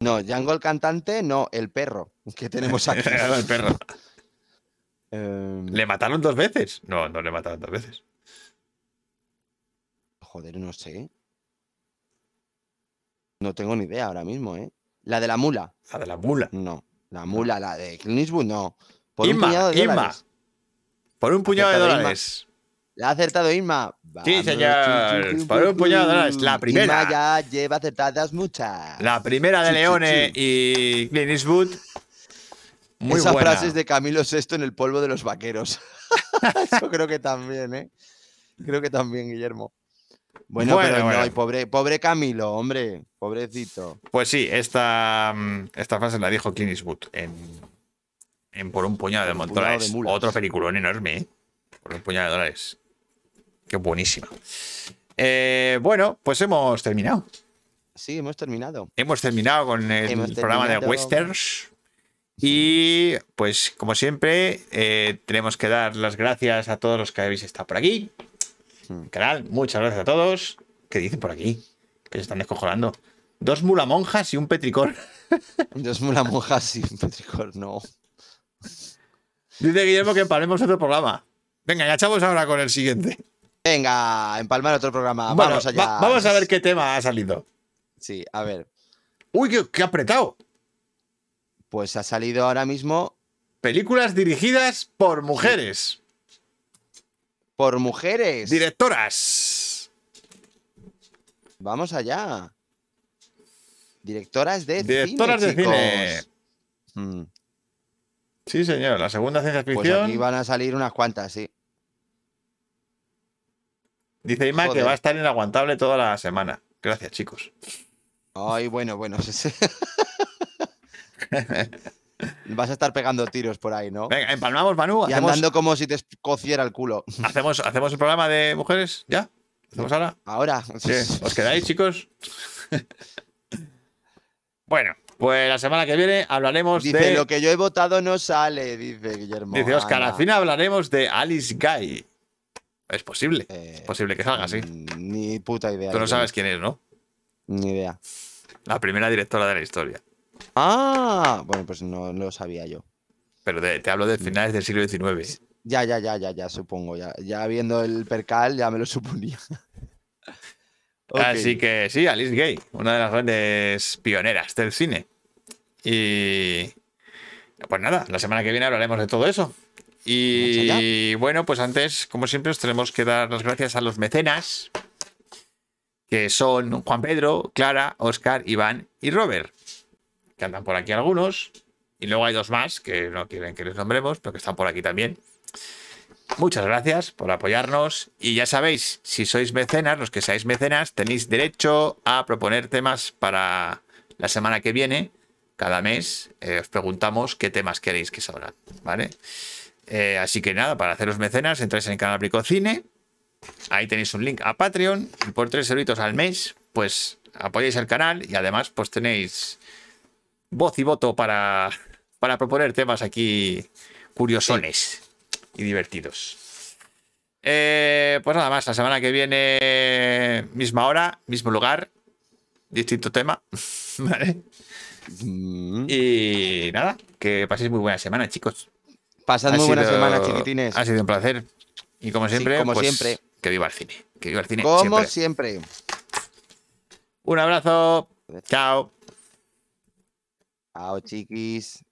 No, Django el cantante, no, el perro que tenemos aquí. el perro. Em, ¿Le mataron dos veces? No, no le mataron dos veces. Joder, no sé. No tengo ni idea ahora mismo, ¿eh? La de la mula. La de la mula. No. La mula, la de Clint Eastwood, no. Por un Inma, puñado de Inma. dólares. Por un puñado de Inma. dólares. La ha acertado Inma. Sí, señor. chum, chum, Por un puñado de dólares, la primera. Inma ya lleva acertadas muchas. La primera de Leone y Clint Eastwood. Muy Esa buena. frase es de Camilo VI en el polvo de los vaqueros. [laughs] Eso creo que también, ¿eh? Creo que también, Guillermo. Bueno, Bueno, pero bueno. no, pobre, pobre Camilo, hombre, pobrecito. Pues sí, esta, mm, esta frase la dijo Clint Eastwood en, en Por un puñado de mulas. Otro peliculón enorme, ¿eh? Por un puñado de dólares. Qué buenísima. Eh, bueno, pues hemos terminado. Sí, hemos terminado. Hemos terminado con el Hemos programa de. Westerns. Y pues como siempre, eh, tenemos que dar las gracias a todos los que habéis estado por aquí. Hmm. Canal, muchas gracias a todos. ¿Qué dicen por aquí? Que se están descojonando. Dos mulamonjas y un petricor. [laughs] Dios me la moja sin petricor, no. Dice Guillermo que empalemos otro programa. Venga, ya echamos ahora con el siguiente. Venga, empalmar otro programa. Bueno, vamos allá. va- vamos a ver qué tema ha salido. Sí, a ver. Uy, qué, qué apretado. Pues ha salido ahora mismo Películas dirigidas por mujeres. Por mujeres. Directoras. Vamos allá. Directoras de Directoras cine, de cine. Mm, Sí, señor. La segunda ciencia Pues ficción. aquí van a salir unas cuantas, sí. Dice Ima que va a estar inaguantable toda la semana. Gracias, chicos. Ay, bueno, bueno. [laughs] [laughs] Vas a estar pegando tiros por ahí, ¿no? Venga, empalmamos, Manu. Y Hacemos, andando como si te cociera el culo. hacemos, hacemos el programa de mujeres. ¿Ya? ¿Hacemos ahora? Ahora. Sí. ¿Os quedáis, chicos? bueno, pues la semana que viene hablaremos Dice, de. lo que yo he votado no sale, dice Guillermo. Dice Oscar, al fin hablaremos de Alice Guy. Es posible. Eh, Es posible que salga así. mm, Ni puta idea. Tú no sabes quién es, ¿no? Ni idea. La primera directora de la historia. Ah, bueno, pues no lo sabía yo. Pero de- te hablo de finales del siglo XIX. Ya, ya, ya, ya, ya, supongo. Ya, ya viendo el percal, ya me lo suponía. [laughs] Así que sí, Alice Gay, una de las grandes pioneras del cine. Y pues nada, la semana que viene hablaremos de todo eso. Y bueno, pues antes, como siempre, os tenemos que dar las gracias a los mecenas, que son Juan Pedro, Clara, Oscar, Iván y Robert, que andan por aquí algunos. Y luego hay dos más que no quieren que les nombremos, pero que están por aquí también. Muchas gracias por apoyarnos y ya sabéis, si sois mecenas, los que seáis mecenas, tenéis derecho a proponer temas para la semana que viene. Cada mes eh, os preguntamos qué temas queréis que salgan, ¿vale? Eh, así que nada, para haceros mecenas, entráis en el canal Bricocine, ahí tenéis un link a Patreon y por 3 euritos al mes, pues apoyáis el canal y además pues tenéis voz y voto para, para proponer temas aquí curiosones y divertidos. Eh, pues nada más, la semana que viene, misma hora, mismo lugar, distinto tema. [laughs] ¿Vale? Mm. Y nada, que paséis muy buena semana, chicos. Pasad Ha muy buena semana, chiquitines. Ha sido un placer. Y como siempre, como pues, siempre. que viva el cine. Que viva el cine. Como siempre. siempre. Un abrazo. Chao. Chao, chiquis.